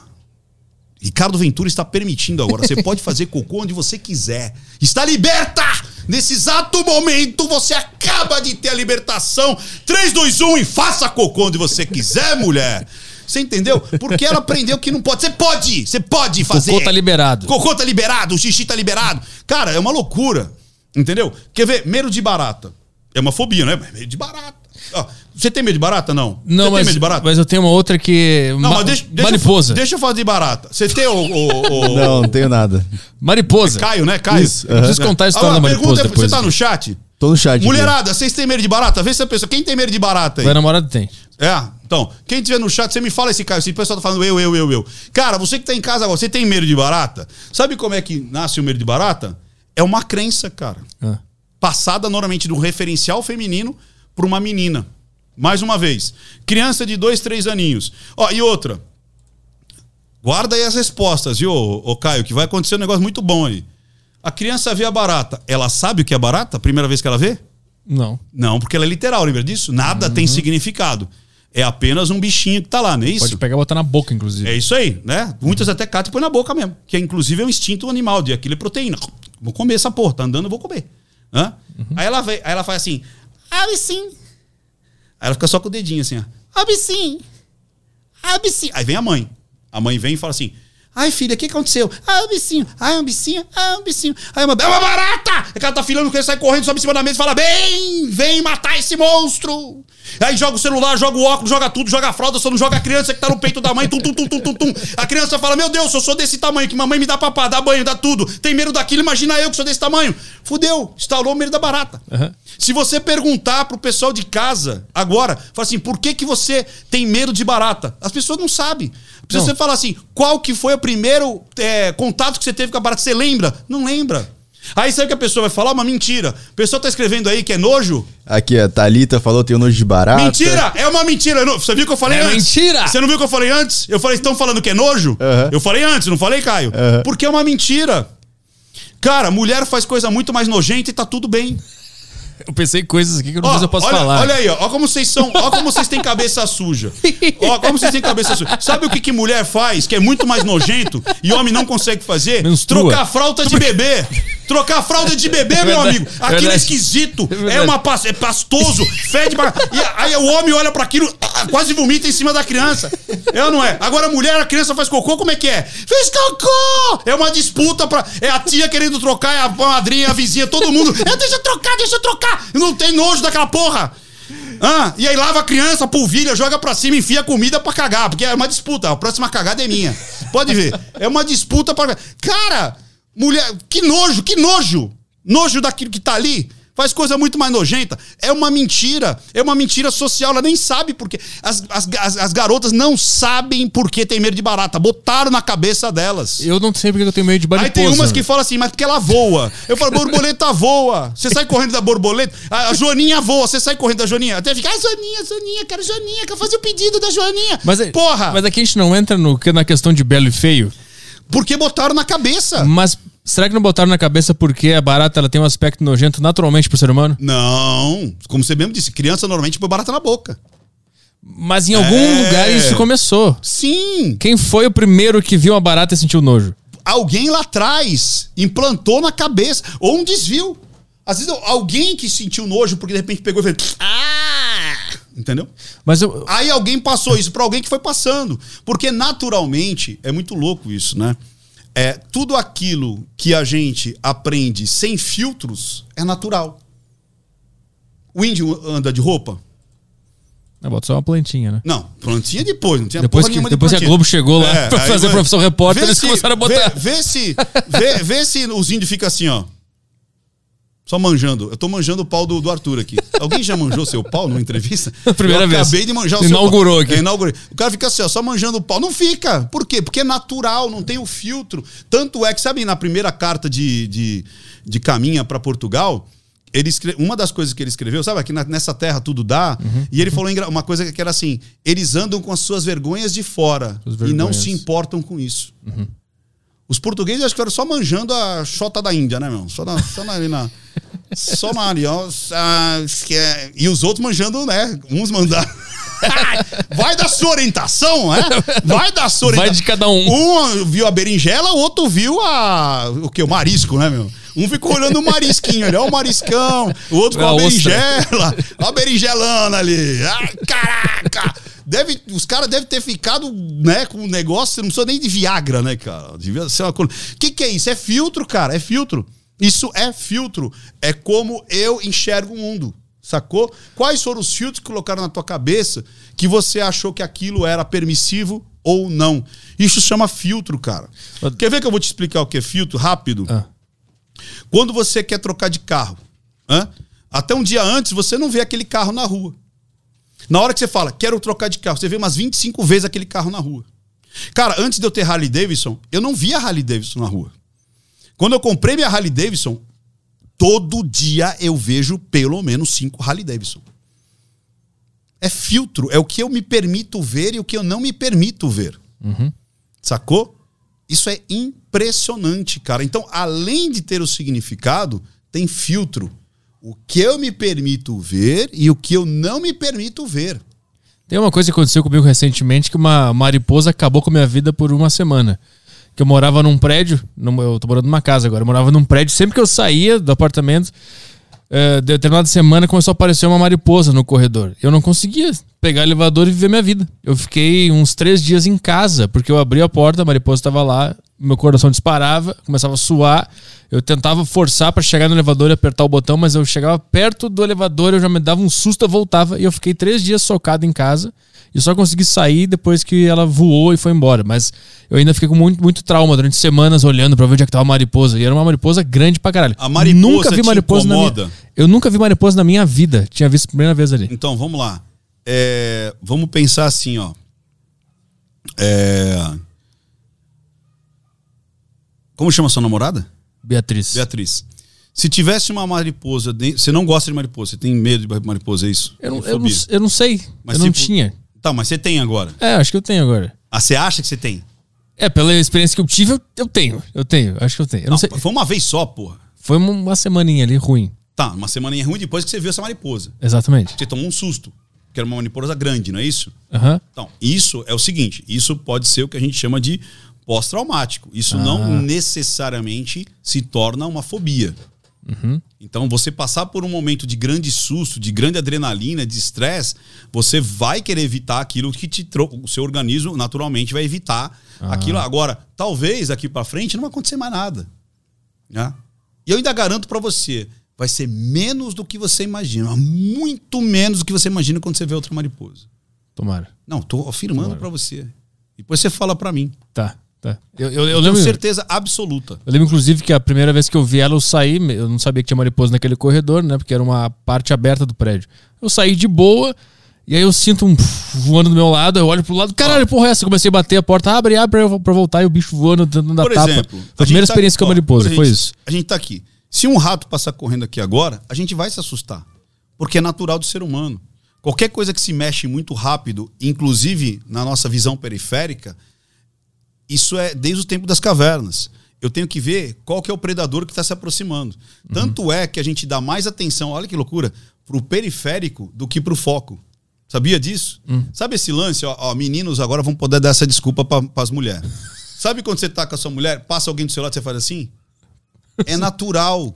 Ricardo Ventura está permitindo agora. Você pode fazer cocô onde você quiser. Está liberta! Nesse exato momento, você acaba de ter a libertação. 3, 2, 1 e faça cocô onde você quiser, mulher. Você entendeu? Porque ela aprendeu que não pode. Você pode! Você pode fazer. Cocô tá liberado. Cocô tá liberado, o xixi tá liberado. Cara, é uma loucura. Entendeu? Quer ver? Medo de barata. É uma fobia, né? Medo de barata. Ó, você tem medo de barata? Não. Não, você tem mas, medo de barata? mas eu tenho uma outra que. Não, ma- mas deixa, deixa, mariposa. Eu, deixa eu falar de barata. Você tem o. o- o- Não, não tenho nada. Mariposa. Caio, né? Caio. Isso, Eu preciso contar a história Ah, da pergunta mariposa é- depois. Você tá no chat? Tô no chat. aqui. Mulherada, vocês têm medo de barata? Vê se a pessoa. Quem tem medo de barata aí? Meu namorado tem. É, então, quem tiver no chat, você me fala esse Caio. Se o pessoal tá falando eu, eu, eu, eu. Cara, você que tá em casa agora, você tem medo de barata? Sabe como é que nasce o medo de barata? É uma crença, cara. Ah. Passada normalmente do referencial feminino para uma menina. Mais uma vez. Criança de dois, três aninhos. Ó, e outra. Guarda aí as respostas, viu, ô, ô Caio, que vai acontecer um negócio muito bom aí. A criança vê a barata. Ela sabe o que é barata? A primeira vez que ela vê? Não. Não, porque ela é literal, lembra disso? Nada tem significado. É apenas um bichinho que tá lá, não é isso? Pode pegar e botar na boca, inclusive. É isso aí, né? Muitas até catam e põe na boca mesmo. Que é, inclusive é um instinto animal, de aquilo é proteína. Vou comer essa porra, tá andando, eu vou comer. Hã? Aí, ela vem, aí ela faz assim, abre sim. Aí ela fica só com o dedinho assim, ó. Abre sim. Abre sim. Aí vem a mãe. A mãe vem e fala assim, ai filha, o que aconteceu? Ah, um bicinho. Ah, um bicinho. Ah, um bicinho. Aí a mãe, é uma barata! Aí ela tá filando, ele sai correndo, sobe em cima da mesa e fala, bem, vem matar esse monstro. Aí joga o celular, joga o óculos, joga tudo, joga a fralda, só não joga a criança que tá no peito da mãe, tum, tum, tum, tum, tum, tum. A criança fala, meu Deus, eu sou desse tamanho, que mamãe me dá papá, dá banho, dá tudo. Tem medo daquilo, imagina eu que sou desse tamanho. Fudeu, instalou o medo da barata. Aham. Se você perguntar pro pessoal de casa agora, fala assim, por que, que você tem medo de barata? As pessoas não sabem. Se você falar assim, qual que foi o primeiro é, contato que você teve com a barata? Você lembra? Não lembra. Aí sabe o que a pessoa vai falar? Uma mentira. A pessoa tá escrevendo aí que é nojo. Aqui, a Thalita falou tem nojo de barata. Mentira! É uma mentira. Você viu que eu falei É antes? mentira! Você não viu que eu falei antes? Eu falei, estão falando que é nojo? Aham. Eu falei antes, não falei, Caio? Aham. Porque é uma mentira. Cara, mulher faz coisa muito mais nojenta e tá tudo bem. Eu pensei coisas aqui que eu não Ó, sei se eu posso olha, falar. olha aí, ó, ó como vocês são, ó como vocês têm cabeça suja. Ó como vocês têm cabeça suja. Sabe o que, que mulher faz, que é muito mais nojento e homem não consegue fazer? Menstrua. Trocar fralda de bebê. Trocar fralda de bebê, meu verdade, amigo. Aquilo é esquisito. É É, uma pas- é pastoso, fede pra... E aí o homem olha pra aquilo, ah, quase vomita em cima da criança. É ou não é? Agora a mulher, a criança faz cocô, como é que é? Fez cocô! É uma disputa pra. É a tia querendo trocar, é a madrinha, a vizinha, todo mundo. É, deixa eu trocar, deixa eu trocar! Não tem nojo daquela porra! Ah, e aí lava a criança, polvilha, joga pra cima, enfia comida pra cagar, porque é uma disputa. A próxima cagada é minha. Pode ver. É uma disputa pra. Cara, mulher. Que nojo, que nojo! Nojo daquilo que tá ali. Faz coisa muito mais nojenta. É uma mentira. É uma mentira social. Ela nem sabe por quê. As, as, as, as garotas não sabem por que tem medo de barata. Botaram na cabeça delas. Eu não sei porque eu tenho medo de mariposa. Aí tem umas que falam assim, mas porque ela voa. Eu falo, borboleta voa. Você sai correndo da borboleta. A, a Joaninha voa, você sai correndo da Joaninha. Até fica, ah, Joaninha, Joaninha, quero Joaninha, quero fazer o pedido da Joaninha. Mas, é- Porra! Mas aqui a gente não entra no, na questão de belo e feio. Porque botaram na cabeça. Mas será que não botaram na cabeça porque a barata ela tem um aspecto nojento naturalmente pro ser humano? Não, como você mesmo disse, criança normalmente põe barata na boca. Mas em algum É. lugar isso começou. Sim, Quem foi o primeiro que viu uma barata e sentiu nojo? alguém lá atrás implantou na cabeça, ou um desvio. Às vezes alguém que sentiu nojo porque de repente pegou e fez. Ah! Entendeu? Mas eu, Aí alguém passou isso pra alguém que foi passando. Porque naturalmente, é muito louco isso, né? É, tudo aquilo que a gente aprende sem filtros é natural. O índio anda de roupa? eu boto só uma plantinha, né? Não, plantinha depois, não tinha Depois que- de depois que a plantinha. Globo chegou lá pra aí fazer vai- Professor Repórter, eles se- começaram a botar. Vê, vê se, vê, vê se os índios ficam assim, ó. Só manjando. Eu tô manjando o pau do, do Arthur aqui. Alguém já manjou seu pau numa entrevista? Primeira eu vez. Acabei de manjar o Inaugurou seu pau. aqui. É, inaugurei. O cara fica assim, ó, só manjando o pau. Não fica. Por quê? Porque é natural, não tem o filtro. Tanto é que, sabe, na primeira carta de, de, de Caminha para Portugal, ele escre... uma das coisas que ele escreveu, sabe, aqui nessa terra tudo dá, Uhum. e ele falou uma coisa que era assim: eles andam com as suas vergonhas de fora e não. Uhum. se importam com isso. Os portugueses acho que eram só manjando a chota da Índia, né, meu? Só, na, só na, ali na. Só na ali, ó. Ah, que é- E os outros manjando, né? Uns mandaram. Vai da sua orientação, né? Vai da sua Vai orientação. de cada um. Um viu a berinjela, o outro viu a. O que? O marisco, né, meu? Um ficou olhando o marisquinho ali, ó, o mariscão. O outro com A a, ostra. berinjela. Ó a berinjelana ali. Ai, caraca! Deve, os caras devem ter ficado, né, com um negócio, não precisa nem de Viagra, né, cara? Devia ser uma coisa. O que, que é isso? É filtro, cara, é filtro. Isso é filtro. É como eu enxergo o mundo. Sacou? Quais foram os filtros que colocaram na tua cabeça que você achou que aquilo era permissivo ou não? Isso chama filtro, cara. Quer ver que eu vou te explicar o que é filtro? Rápido. Ah. Quando você quer trocar de carro, hã? até um dia antes você não vê aquele carro na rua. Na hora que você fala, quero trocar de carro, você vê umas 25 vezes aquele carro na rua. Cara, antes de eu ter Harley Davidson, eu não via Harley Davidson na rua. Quando eu comprei minha Harley Davidson, todo dia eu vejo pelo menos cinco Harley Davidson. É filtro, é o que eu me permito ver e o que eu não me permito ver. Sacou? Isso é impressionante, cara. Então, além de ter o significado, tem filtro. O que eu me permito ver e o que eu não me permito ver. Tem uma coisa que aconteceu comigo recentemente que uma mariposa acabou com a minha vida por uma semana. Que eu morava num prédio, eu tô morando numa casa agora, eu morava num prédio, sempre que eu saía do apartamento, eh, determinada semana começou a aparecer uma mariposa no corredor. Eu não conseguia pegar elevador e viver minha vida. Eu fiquei uns três dias em casa, porque eu abri a porta, a mariposa estava lá, meu coração disparava, começava a suar. Eu tentava forçar para chegar no elevador e apertar o botão, mas eu chegava perto do elevador, eu já me dava um susto, eu voltava e eu fiquei três dias socado em casa. E só consegui sair depois que ela voou e foi embora. Mas eu ainda fiquei com muito, muito trauma durante semanas olhando pra ver onde é que tava a mariposa. E era uma mariposa grande pra caralho. A mariposa nunca vi mariposa na minha... incomoda? Eu nunca vi mariposa na minha vida. Tinha visto a primeira vez ali. Então, vamos lá. É, vamos pensar assim, ó. É, Como chama sua namorada? Beatriz. Beatriz. Se tivesse uma mariposa, dentro- você não gosta de mariposa, você tem medo de mariposa, é isso? Eu, não, eu, não, eu não sei. Mas eu não tipo- tinha. Tá, mas você tem agora. É, acho que eu tenho agora. Ah, você acha que você tem? É, pela experiência que eu tive, eu, eu tenho. Eu tenho. Acho que eu tenho. Eu não, sei. Foi uma vez só, porra. Foi uma, uma semaninha ali ruim. Tá, uma semaninha ruim depois que você viu essa mariposa. Exatamente. Você tomou um susto. Que era uma mariposa grande, não é isso? Aham. Então, isso é o seguinte: isso pode ser o que a gente chama de pós-traumático. Isso Ah. não necessariamente se torna uma fobia. Uhum. Então, você passar por um momento de grande susto, de grande adrenalina, de estresse, você vai querer evitar aquilo que te trou- o seu organismo naturalmente vai evitar Ah. aquilo. Agora, talvez daqui para frente não vai acontecer mais nada. Né? E eu ainda garanto para você, vai ser menos do que você imagina, muito menos do que você imagina quando você vê outra mariposa. Tomara. Não, tô afirmando pra você. Depois você fala pra mim. Tá, tá. Eu, eu, eu Eu lembro. tenho certeza absoluta. Eu lembro, inclusive, que a primeira vez que eu vi ela, eu saí, eu não sabia que tinha mariposa naquele corredor, né? Porque era uma parte aberta do prédio. Eu saí de boa, e aí eu sinto um voando do meu lado, eu olho pro lado, caralho, porra, é essa? Eu comecei a bater a porta, abre, abre pra eu- pra voltar, e o bicho voando, tentando dar Por tapa. exemplo, Foi a primeira tá- experiência com a mariposa, foi gente- isso. A gente tá aqui. Se um rato passar correndo aqui agora, a gente vai se assustar. Porque é natural do ser humano. Qualquer coisa que se mexe muito rápido, inclusive na nossa visão periférica, isso é desde o tempo das cavernas. Eu tenho que ver qual que é o predador que está se aproximando. Tanto é que a gente dá mais atenção, olha que loucura, para o periférico do que para o foco. Sabia disso? Sabe esse lance? Ó, ó, meninos agora vão poder dar essa desculpa para as mulheres. Sabe quando você tá com a sua mulher, passa alguém do seu lado e você faz assim? É natural.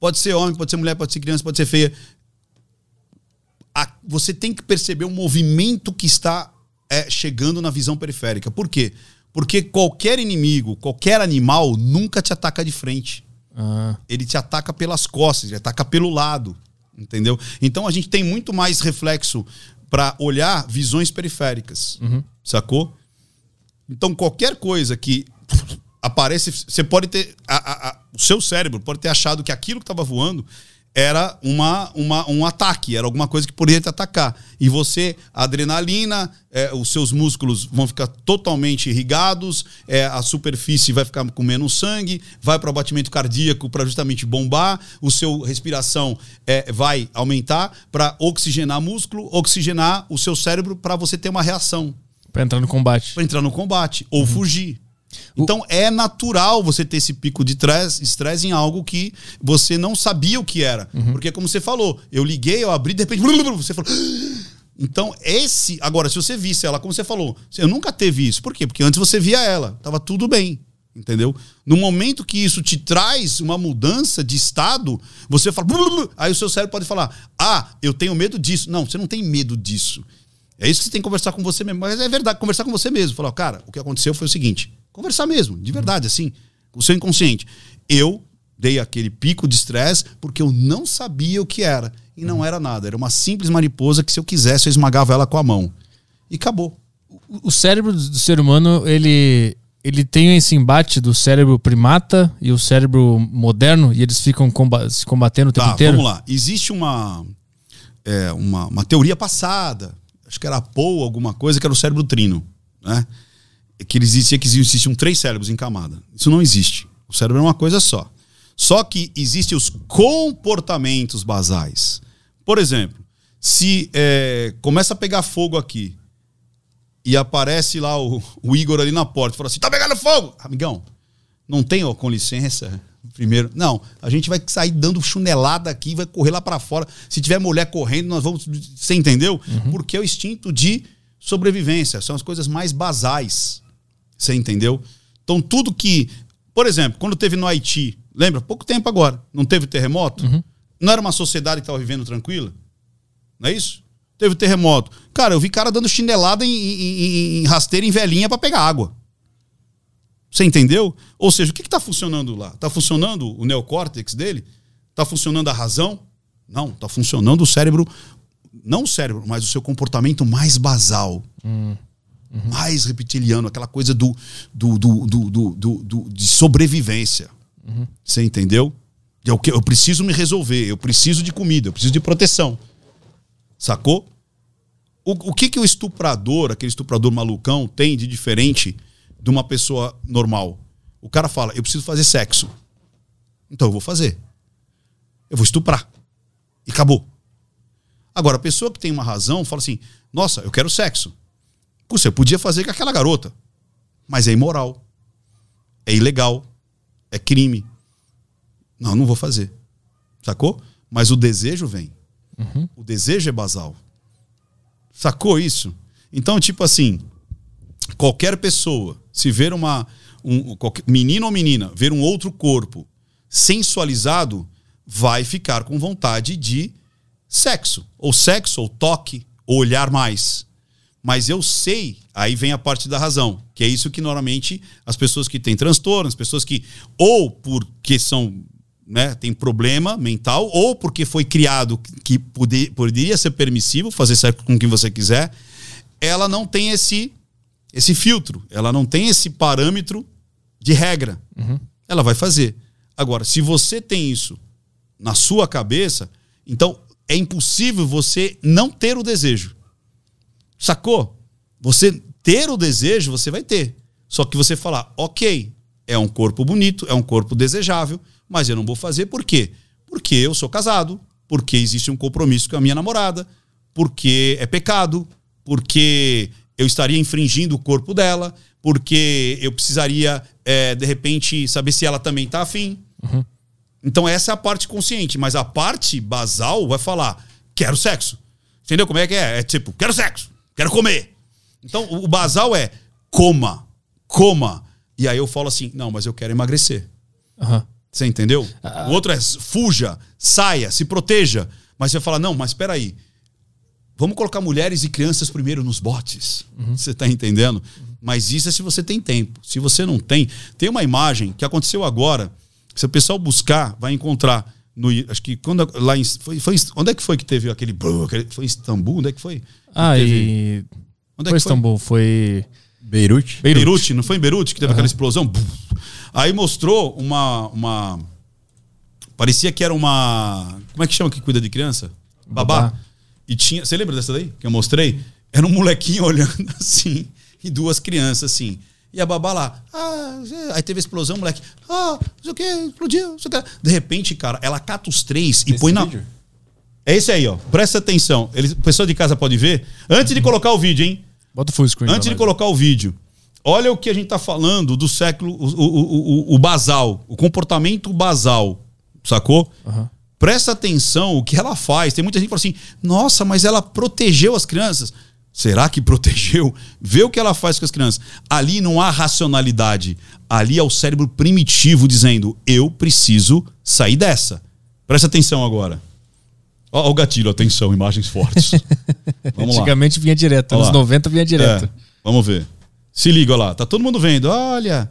Pode ser homem, pode ser mulher, pode ser criança, pode ser feia. A- você tem que perceber o movimento que está é, chegando na visão periférica. Por quê? Porque qualquer inimigo, qualquer animal nunca te ataca de frente. Ah, Ele te ataca pelas costas, ele ataca pelo lado. Entendeu? Então a gente tem muito mais reflexo para olhar visões periféricas. Sacou? Então qualquer coisa que aparece. Você pode ter. a- a- a- o seu cérebro pode ter achado que aquilo que estava voando era uma, uma, um ataque, era alguma coisa que poderia te atacar. E você, adrenalina, é, os seus músculos vão ficar totalmente irrigados, é, a superfície vai ficar com menos sangue, vai para o batimento cardíaco para justamente bombar, o seu respiração é, vai aumentar para oxigenar músculo, oxigenar o seu cérebro para você ter uma reação Pra entrar no combate. para entrar no combate ou fugir. Então é natural você ter esse pico de estresse em algo que você não sabia o que era. Porque, como você falou, eu liguei, eu abri, de repente, você falou. Então, esse. Agora, se você visse ela, como você falou, eu nunca teve isso. Por quê? Porque antes você via ela, tava tudo bem. Entendeu? No momento que isso te traz uma mudança de estado, você fala. Aí o seu cérebro pode falar: Ah, eu tenho medo disso. Não, você não tem medo disso. É isso que você tem que conversar com você mesmo. Mas é verdade, conversar com você mesmo. Falar, cara, o que aconteceu foi o seguinte. Conversar mesmo, de verdade, assim, o seu inconsciente. Eu dei aquele pico de estresse porque eu não sabia o que era. E não era nada. Era uma simples mariposa que, se eu quisesse, eu esmagava ela com a mão. E acabou. O cérebro do ser humano, ele, ele tem esse embate do cérebro primata e o cérebro moderno, e eles ficam se combatendo o tempo Tá, inteiro. vamos lá. Existe uma, é, uma, uma teoria passada, acho que era Poe, alguma coisa, que era o cérebro trino. Né? Que existia que existiam três cérebros em camada. Isso não existe. O cérebro é uma coisa só. Só que existem os comportamentos basais. Por exemplo, se é, começa a pegar fogo aqui e aparece lá o, o Igor ali na porta e fala assim: tá pegando fogo! Amigão, não tem, ó, com licença. Primeiro, não, a gente vai sair dando chunelada aqui, vai correr lá para fora. Se tiver mulher correndo, nós vamos. Você entendeu? Porque é o instinto de sobrevivência, são as coisas mais basais. Você entendeu? Então, tudo que. Por exemplo, quando teve no Haiti, lembra? Pouco tempo agora, não teve terremoto? Não era uma sociedade que estava vivendo tranquila? Não é isso? Teve terremoto. Cara, eu vi cara dando chinelada em, em, em- em rasteira em velhinha para pegar água. Você entendeu? Ou seja, o que está funcionando lá? Está funcionando o neocórtex dele? Está funcionando a razão? Não, está funcionando o cérebro, não o cérebro, mas o seu comportamento mais basal. Mais reptiliano, aquela coisa do, do, do, do, do, do- de sobrevivência. Você entendeu? É que eu preciso me resolver, eu preciso de comida, eu preciso de proteção. Sacou? O, o que, que o estuprador, aquele estuprador malucão, tem de diferente de uma pessoa normal? O cara fala, eu preciso fazer sexo. Então eu vou fazer. Eu vou estuprar. E acabou. Agora, a pessoa que tem uma razão fala assim: nossa, eu quero sexo. Você podia fazer com aquela garota, mas é imoral, é ilegal, é crime. Não, não vou fazer. Sacou? Mas o desejo vem. O desejo é basal. Sacou isso? Então, tipo assim, qualquer pessoa, se ver uma. Um, qualquer, menino ou menina, ver um outro corpo sensualizado, vai ficar com vontade de sexo. Ou sexo, ou toque, ou olhar mais. Mas eu sei, aí vem a parte da razão, que é isso que normalmente as pessoas que têm transtorno, as pessoas que, ou porque são, né, tem problema mental, ou porque foi criado que poder, poderia ser permissivo fazer sexo com quem você quiser, ela não tem esse, esse filtro, ela não tem esse parâmetro de regra. Ela vai fazer. Agora, se você tem isso na sua cabeça, então é impossível você não ter o desejo. Sacou? Você ter o desejo, você vai ter. Só que você falar, ok, é um corpo bonito, é um corpo desejável, mas eu não vou fazer por quê? Porque eu sou casado, porque existe um compromisso com a minha namorada, porque é pecado, porque eu estaria infringindo o corpo dela, porque eu precisaria, é, de repente, saber se ela também tá afim. Então essa é a parte consciente, mas a parte basal vai falar, quero sexo. Entendeu como é que é? É tipo, quero sexo, quero comer. Então o basal é coma, coma. E aí eu falo assim, não, mas eu quero emagrecer. Aham. Você entendeu? O outro é fuja, saia, se proteja. Mas você fala, não, mas espera aí. Vamos colocar mulheres e crianças primeiro nos botes. Você está entendendo? Mas isso é se você tem tempo. Se você não tem, tem uma imagem que aconteceu agora. Se o pessoal buscar, vai encontrar no, acho que quando lá em, foi, foi, onde é que foi que teve aquele, foi em Istambul, onde é que foi? Ah, Teve- e. onde é Foi que foi? Istambul, foi. Beirute? Beirute. Beirute, não foi em Beirute que teve aquela explosão? Aí mostrou uma, uma. Parecia que era uma. Como é que chama que cuida de criança? Babá. Babá. E tinha. Você lembra dessa daí? Que eu mostrei? Era um molequinho olhando assim, e duas crianças assim. E a babá lá, ah, aí teve explosão, moleque, ah, não sei o que, explodiu, não sei o que. De repente, cara, ela cata os três e Esse põe na. vídeo? É esse aí, ó. Presta atenção. Ele, o pessoal de casa pode ver. Antes de colocar o vídeo, hein? Bota o full screen. Antes de colocar o vídeo, olha o que a gente está falando do século, o, o, o, o basal, o comportamento basal, sacou? Aham. Presta atenção o que ela faz. Tem muita gente que fala assim: nossa, mas ela protegeu as crianças. Será que protegeu? Vê o que ela faz com as crianças. Ali não há racionalidade. Ali é o cérebro primitivo dizendo: eu preciso sair dessa. Presta atenção agora. Ó, ó o gatilho, atenção, imagens fortes. Vamos lá. Antigamente vinha direto. Olha Anos lá. 90 vinha direto. É, vamos ver. Se liga olha lá, tá todo mundo vendo. Olha.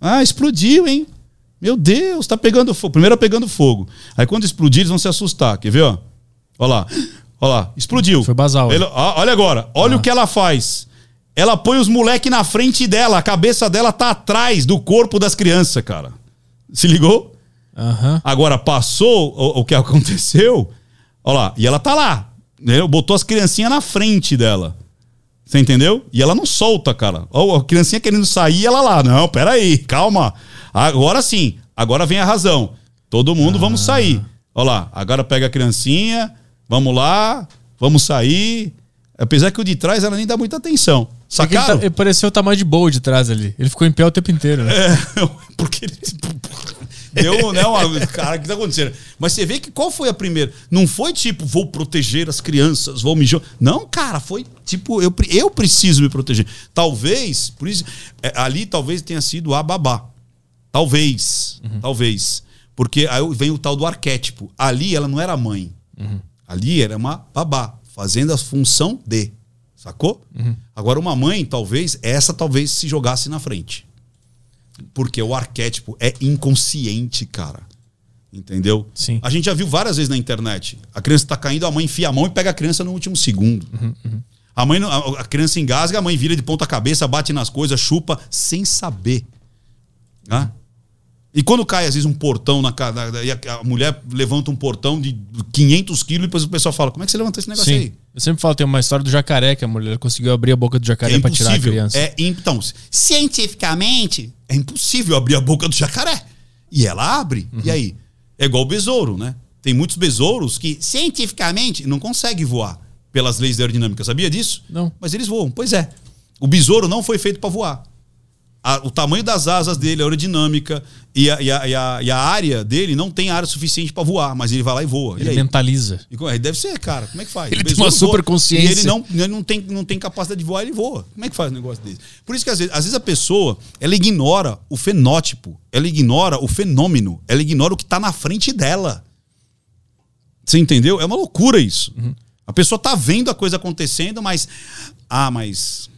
Ah, explodiu, hein? Meu Deus, tá pegando fogo. Primeiro tá pegando fogo. Aí quando explodir, eles vão se assustar. Quer ver, ó? Olha lá. Olha lá, explodiu. Foi basal, Ele- ó, olha agora, olha o que ela faz. Ela põe os moleque na frente dela, a cabeça dela tá atrás do corpo das crianças, cara. Se ligou? Aham. Agora passou o, o que aconteceu. Olha lá, e ela tá lá. Né? Botou as criancinhas na frente dela. Você entendeu? E ela não solta, cara. Ó, a criancinha querendo sair, ela lá. Não, peraí, calma. Agora sim, agora vem a razão. Todo mundo vamos sair. Olha lá, agora pega a criancinha, vamos lá, vamos sair. Apesar que o de trás ela nem dá muita atenção. Ele, Sacaram? tá- ele pareceu o tamanho de boa de trás ali. Ele ficou em pé o tempo inteiro, né? É, porque ele. Deu, né? Uma, cara, o que tá acontecendo? Mas você vê que qual foi a primeira? Não foi tipo, vou proteger as crianças, vou me. jo-" Não, cara, foi tipo, eu, eu preciso me proteger. Talvez, por isso, é, ali talvez tenha sido a babá. Talvez, talvez. Porque aí vem o tal do arquétipo. Ali ela não era mãe. Ali era uma babá, fazendo a função de. Sacou? Agora, uma mãe, talvez, essa talvez se jogasse na frente. Porque o arquétipo é inconsciente, cara. Entendeu? Sim. A gente já viu várias vezes na internet. A criança tá caindo, a mãe enfia a mão e pega a criança no último segundo. A mãe, a a criança engasga, a mãe vira de ponta cabeça, bate nas coisas, chupa, sem saber. Né? E quando cai, às vezes, um portão na casa, e a, mulher levanta um portão de 500 quilos e depois o pessoal fala: Como é que você levantou esse negócio Sim. aí? Eu sempre falo, tem uma história do jacaré, que a mulher conseguiu abrir a boca do jacaré É pra tirar a criança. É, então, cientificamente, é impossível abrir a boca do jacaré. E ela abre. Uhum. E aí? É igual o besouro, né? Tem muitos besouros que, cientificamente, não conseguem voar pelas leis da aerodinâmica. Sabia disso? Não. Mas eles voam. Pois é. O besouro não foi feito para voar. A- o tamanho das asas dele, a aerodinâmica e a, e a- e a- e a área dele não tem área suficiente para voar, mas ele vai lá e voa. Ele mentaliza. E como é? Deve ser, cara. Como é que faz? Ele tem uma besouro voa, superconsciência. E ele não, ele não, tem, não tem capacidade de voar, ele voa. Como é que faz um negócio desse? Por isso que às vezes, às vezes a pessoa, ela ignora o fenótipo, ela ignora o fenômeno, ela ignora o que está na frente dela. Você entendeu? É uma loucura isso. A pessoa tá vendo a coisa acontecendo, mas. Ah, mas.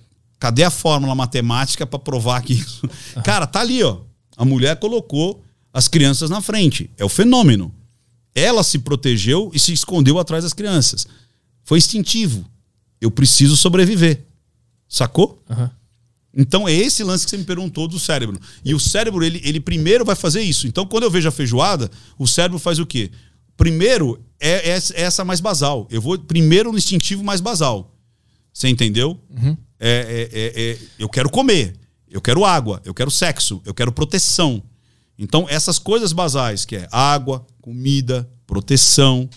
Cadê a fórmula matemática para provar que isso. Cara, tá ali, ó. A mulher colocou as crianças na frente. É o fenômeno. Ela se protegeu e se escondeu atrás das crianças. Foi instintivo. Eu preciso sobreviver. Sacou? Aham. Então é esse lance que você me perguntou do cérebro. E o cérebro, ele, ele primeiro vai fazer isso. Então, quando eu vejo a feijoada, o cérebro faz o quê? Primeiro é, é essa mais basal. Eu vou primeiro no instintivo mais basal. Você entendeu? É, é- é- é- eu quero comer, eu quero água, eu quero sexo, eu quero proteção. Então, essas coisas basais, que é água, comida, proteção,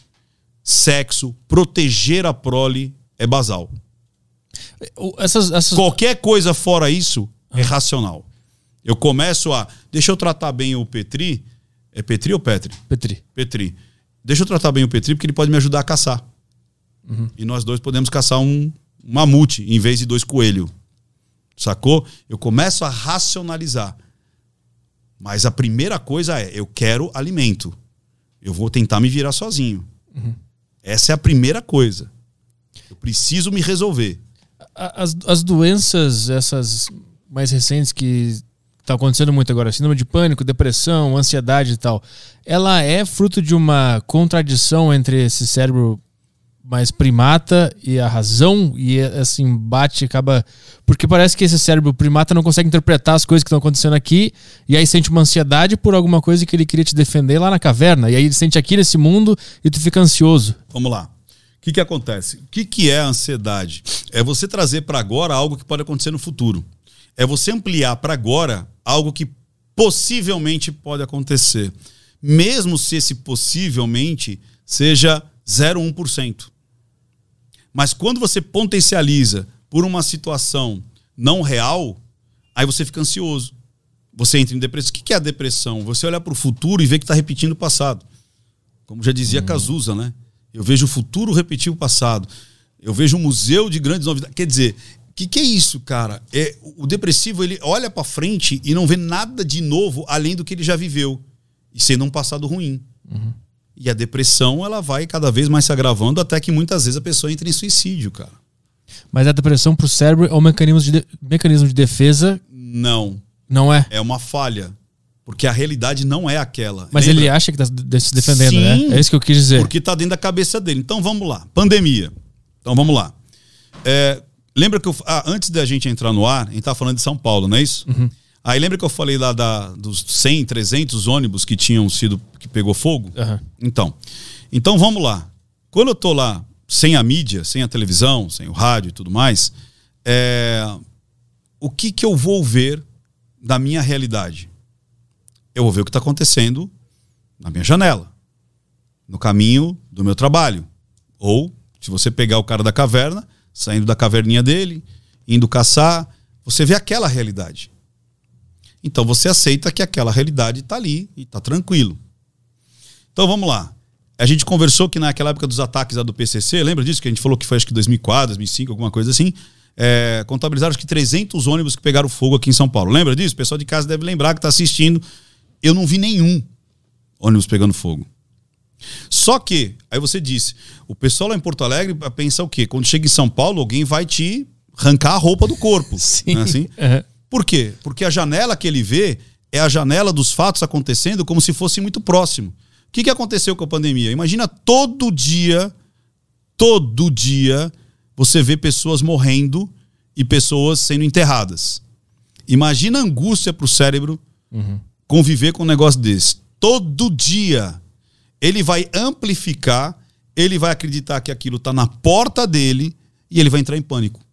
sexo, proteger a prole, é basal. Essas, essas... Qualquer coisa fora isso é racional. Eu começo a. Deixa eu tratar bem o Petri. É Petri ou Petri? Petri. Petri. Deixa eu tratar bem o Petri porque ele pode me ajudar a caçar. E nós dois podemos caçar um, um mamute em vez de dois coelhos. Sacou? Eu começo a racionalizar. Mas a primeira coisa é: eu quero alimento. Eu vou tentar me virar sozinho. Essa é a primeira coisa. Eu preciso me resolver. As, as doenças, essas mais recentes que tá acontecendo muito agora, síndrome de pânico, depressão, ansiedade e tal, ela é fruto de uma contradição entre esse cérebro mais primata e a razão e assim bate acaba porque parece que esse cérebro primata não consegue interpretar as coisas que estão acontecendo aqui e aí sente uma ansiedade por alguma coisa que ele queria te defender lá na caverna e aí ele sente aqui nesse mundo e tu fica ansioso. Vamos lá. O que, que acontece? O que, que é a ansiedade? É você trazer para agora algo que pode acontecer no futuro. É você ampliar para agora algo que possivelmente pode acontecer. Mesmo se esse possivelmente seja 0,1%. Mas quando você potencializa por uma situação não real, aí você fica ansioso. Você entra em depressão. O que é a depressão? Você olhar para o futuro e ver que está repetindo o passado. Como já dizia hum. Cazuza, né? Eu vejo o futuro repetir o passado. Eu vejo um museu de grandes novidades. Quer dizer, o que, que, é isso, cara? É, o depressivo ele olha para frente e não vê nada de novo além do que ele já viveu. E sendo um passado ruim. Uhum. E a depressão, ela vai cada vez mais se agravando até que muitas vezes a pessoa entra em suicídio, cara. Mas a depressão pro cérebro é um mecanismo de, de mecanismo de defesa? Não. Não é? É uma falha. Porque a realidade não é aquela. Mas Lembra? ele acha que está se defendendo, né? Sim, né? É isso que eu quis dizer. Porque está dentro da cabeça dele. Então vamos lá. Pandemia. Então vamos lá. É, lembra que eu, ah, antes da gente entrar no ar, a gente estava falando de São Paulo, não é isso? Uhum. Aí lembra que eu falei lá da, dos 100, 300 ônibus que tinham sido, que pegou fogo? Uhum. Então, então vamos lá. Quando eu tô lá sem a mídia, sem a televisão, sem o rádio e tudo mais, é, o que que eu vou ver da minha realidade? Eu vou ver o que está acontecendo na minha janela, no caminho do meu trabalho. Ou, se você pegar o cara da caverna, saindo da caverninha dele, indo caçar, você vê aquela realidade. Então você aceita que aquela realidade está ali e está tranquilo. Então vamos lá. A gente conversou que naquela época dos ataques do PCC, lembra disso? Que a gente falou que foi acho que 2004, 2005, alguma coisa assim. É, contabilizaram acho que 300 ônibus que pegaram fogo aqui em São Paulo. Lembra disso? O pessoal de casa deve lembrar que está assistindo. Eu não vi nenhum ônibus pegando fogo. Só que, aí você disse, o pessoal lá em Porto Alegre pensa o quê? Quando chega em São Paulo, alguém vai te arrancar a roupa do corpo. Sim. É assim? Uhum. Por quê? Porque a janela que ele vê é a janela dos fatos acontecendo como se fosse muito próximo. O que, que aconteceu com a pandemia? Imagina todo dia, todo dia, você vê pessoas morrendo e pessoas sendo enterradas. Imagina a angústia para o cérebro uhum. conviver com um negócio desse. Todo dia. Ele vai amplificar, ele vai acreditar que aquilo está na porta dele e ele vai entrar em pânico.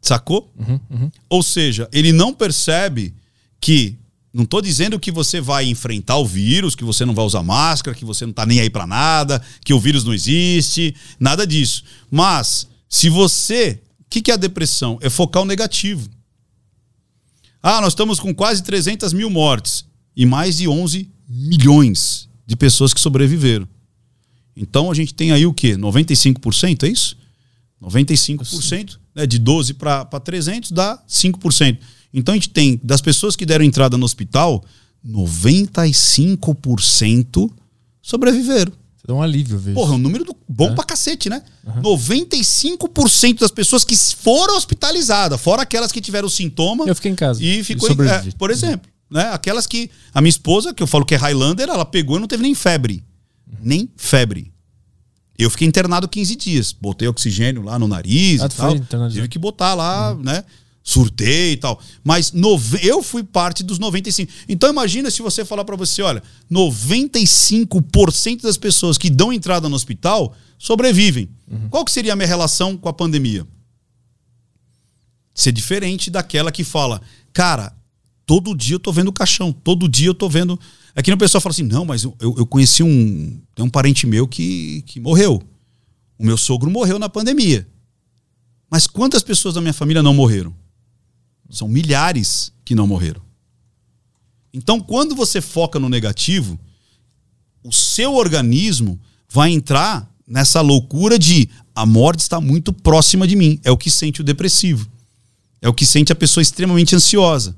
Sacou? Uhum, uhum. Ou seja, ele não percebe que. Não estou dizendo que você vai enfrentar o vírus, que você não vai usar máscara, que você não está nem aí para nada, que o vírus não existe, nada disso. Mas, se você. O que, que é a depressão? É focar o negativo. Ah, nós estamos com quase 300 mil mortes e mais de 11 milhões de pessoas que sobreviveram. Então a gente tem aí o quê? 95%, é isso? 95%, né, de 12 para 300 dá 5%. Então a gente tem, das pessoas que deram entrada no hospital, 95% sobreviveram. Você dá um alívio, vejo. Porra, é um número do, bom é. pra cacete, né? Uhum. 95% das pessoas que foram hospitalizadas, fora aquelas que tiveram sintoma. Eu fiquei em casa. E ficou em, é, Por exemplo, né? Aquelas que. A minha esposa, que eu falo que é Highlander, ela pegou e não teve nem febre. Uhum. Nem febre. Eu fiquei internado 15 dias. Botei oxigênio lá no nariz ah, e tal. Tive que botar lá, uhum. né? Surtei e tal. Mas nove... eu fui parte dos 95. Então imagina se você falar para você, olha, 95% das pessoas que dão entrada no hospital sobrevivem. Uhum. Qual que seria a minha relação com a pandemia? Ser diferente daquela que fala, cara, todo dia eu tô vendo o caixão, todo dia eu tô vendo é que o pessoal fala assim: não, mas eu, eu conheci um. Tem um parente meu que, que morreu. O meu sogro morreu na pandemia. Mas quantas pessoas da minha família não morreram? São milhares que não morreram. Então, quando você foca no negativo, o seu organismo vai entrar nessa loucura de a morte está muito próxima de mim. É o que sente o depressivo. É o que sente a pessoa extremamente ansiosa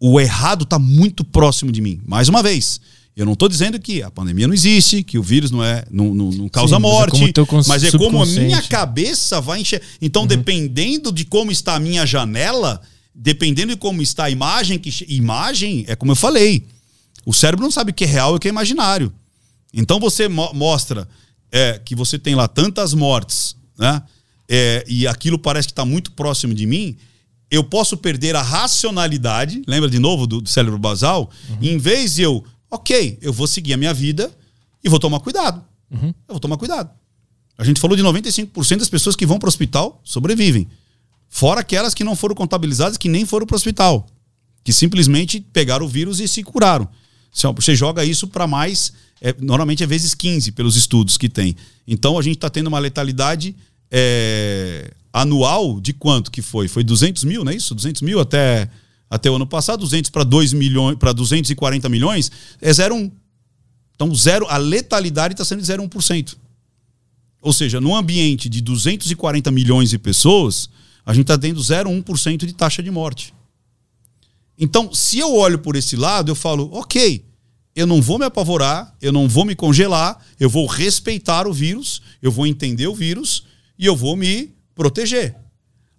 o errado está muito próximo de mim. Mais uma vez, eu não estou dizendo que a pandemia não existe, que o vírus não é não, não, não causa Sim, morte, mas é, como, mas é como a minha cabeça vai encher. Então, uhum. dependendo de como está a minha janela, dependendo de como está a imagem, que imagem é como eu falei. O cérebro não sabe o que é real e o que é imaginário. Então você mo mostra é que você tem lá tantas mortes, né? É, e aquilo parece que está muito próximo de mim, eu posso perder a racionalidade, lembra de novo do, do cérebro basal? Uhum. Em vez de eu, ok, eu vou seguir a minha vida e vou tomar cuidado. Uhum. Eu vou tomar cuidado. A gente falou de 95% das pessoas que vão para o hospital sobrevivem. Fora aquelas que não foram contabilizadas, que nem foram para o hospital. Que simplesmente pegaram o vírus e se curaram. Você joga isso para mais, é, normalmente é vezes 15 pelos estudos que tem. Então a gente está tendo uma letalidade é, anual de quanto que foi? Foi 200 mil, não é isso? 200 mil até, até o ano passado, 200 para 2 milhões, para 240 milhões, é 0,1. Então zero, a letalidade está sendo de 0,1%. Ou seja, num ambiente de 240 milhões de pessoas, a gente está tendo 0,1% de taxa de morte. Então, se eu olho por esse lado, eu falo, ok, eu não vou me apavorar, eu não vou me congelar, eu vou respeitar o vírus, eu vou entender o vírus e eu vou me proteger.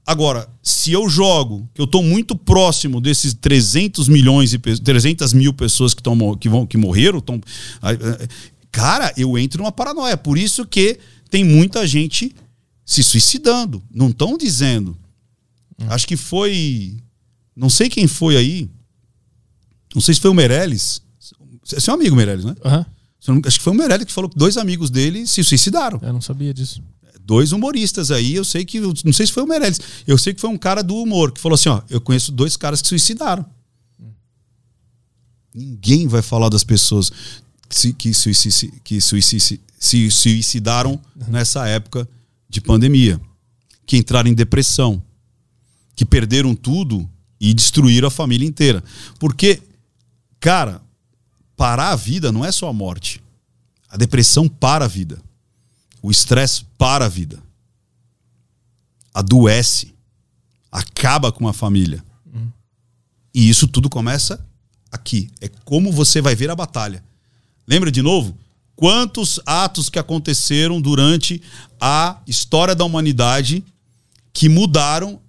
Agora, se eu jogo, que eu estou muito próximo desses 300 milhões e 300 mil pessoas que, tão, que, vão, que morreram, tão, cara, eu entro numa paranoia. Por isso que tem muita gente se suicidando. Não estão dizendo. Hum. Acho que foi não sei quem foi aí. Não sei se foi o Meirelles. Você é um amigo, Meirelles, né? Uhum. Acho que foi o Meirelles que falou que dois amigos dele se suicidaram. Eu não sabia disso. Dois humoristas aí, eu sei que. Não sei se foi o Meirelles. Eu sei que foi um cara do humor que falou assim: ó, eu conheço dois caras que suicidaram. Ninguém vai falar das pessoas que, suici, que suici, se suicidaram nessa época de pandemia, que entraram em depressão, que perderam tudo e destruíram a família inteira. Porque, cara, parar a vida não é só a morte. A depressão para a vida. O estresse para a vida. Adoece. Acaba com a família. Hum. E isso tudo começa aqui. É como você vai ver a batalha. Lembra de novo? Quantos atos que aconteceram durante a história da humanidade que mudaram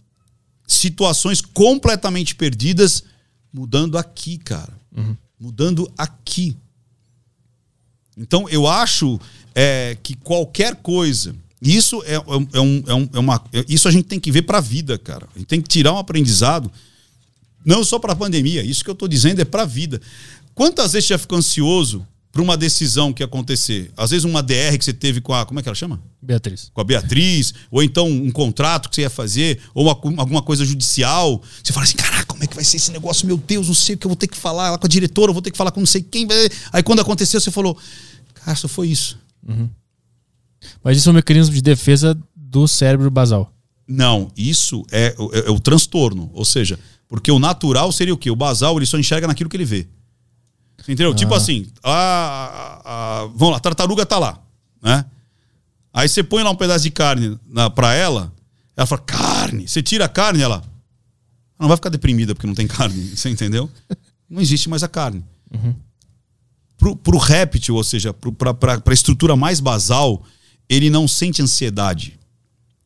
situações completamente perdidas, mudando aqui, cara. Uhum. Mudando aqui. Então, eu acho é, que qualquer coisa. Isso é, é, é, um, é, um, é uma. Isso a gente tem que ver para a vida, cara. A gente tem que tirar um aprendizado. Não só para a pandemia. Isso que eu estou dizendo é para a vida. Quantas vezes você já ficou ansioso para uma decisão que acontecer. Às vezes uma DR que você teve com a. Como é que ela chama? Beatriz. Com a Beatriz, ou então um contrato que você ia fazer, ou uma, alguma coisa judicial. Você fala assim: caraca, como é que vai ser esse negócio? Meu Deus, não sei o que eu vou ter que falar lá com a diretora, eu vou ter que falar com não sei quem. Aí quando aconteceu, você falou: cara, só foi isso. Uhum. Mas isso é um mecanismo de defesa do cérebro basal. Não, isso é, é, é o transtorno. Ou seja, porque o natural seria o quê? O basal ele só enxerga naquilo que ele vê. Entendeu? Tipo ah. Tipo assim, a, a, a, vamos lá, a tartaruga tá lá, né? Aí você põe lá um pedaço de carne na, pra ela, ela fala, carne. Você tira a carne, ela, ela não vai ficar deprimida porque não tem carne, você entendeu? Não existe mais a carne. Uhum. Pro, réptil, ou seja, pra, pra estrutura mais basal, ele não sente ansiedade.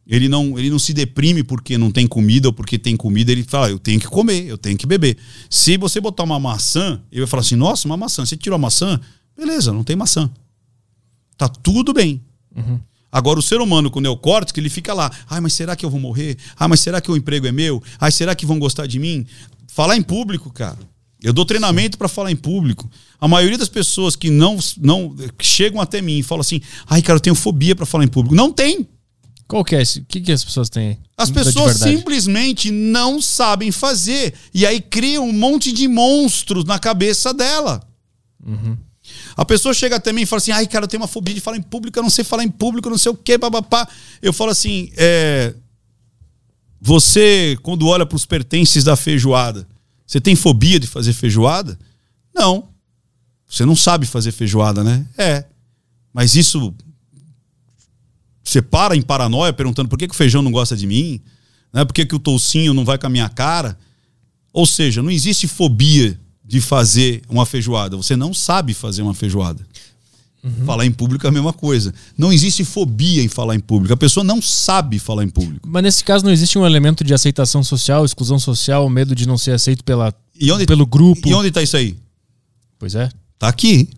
Ele não, ele não se deprime porque não tem comida ou porque tem comida. Ele fala, eu tenho que comer, eu tenho que beber. Se você botar uma maçã, ele vai falar assim: nossa, uma maçã. Você tirou a maçã, beleza, não tem maçã. Tá tudo bem. Uhum. Agora, o ser humano com neocórtex, ele fica lá. Ai, mas será que eu vou morrer? Ai, mas será que o emprego é meu? Ai, será que vão gostar de mim? Falar em público, cara. Eu dou treinamento para falar em público. A maioria das pessoas que não, não que chegam até mim e falam assim: ai, cara, eu tenho fobia para falar em público. Não tem. Qual que é esse? O que, que as pessoas têm? As pessoas simplesmente não sabem fazer. E aí criam um monte de monstros na cabeça dela. Uhum. A pessoa chega até mim e fala assim: ai, cara, eu tenho uma fobia de falar em público, eu não sei falar em público, eu não sei o quê, papapá. Eu falo assim: é. Você, quando olha para os pertences da feijoada, você tem fobia de fazer feijoada? Não. Você não sabe fazer feijoada, né? É. Mas isso você para em paranoia perguntando por que, que o feijão não gosta de mim, né? por que, que o toucinho não vai com a minha cara. Ou seja, não existe fobia de fazer uma feijoada. Você não sabe fazer uma feijoada. Uhum. Falar em público é a mesma coisa. Não existe fobia em falar em público. A pessoa não sabe falar em público. Mas nesse caso não existe um elemento de aceitação social, exclusão social, medo de não ser aceito pela, onde, pelo grupo. E onde está isso aí? Pois é. Tá aqui.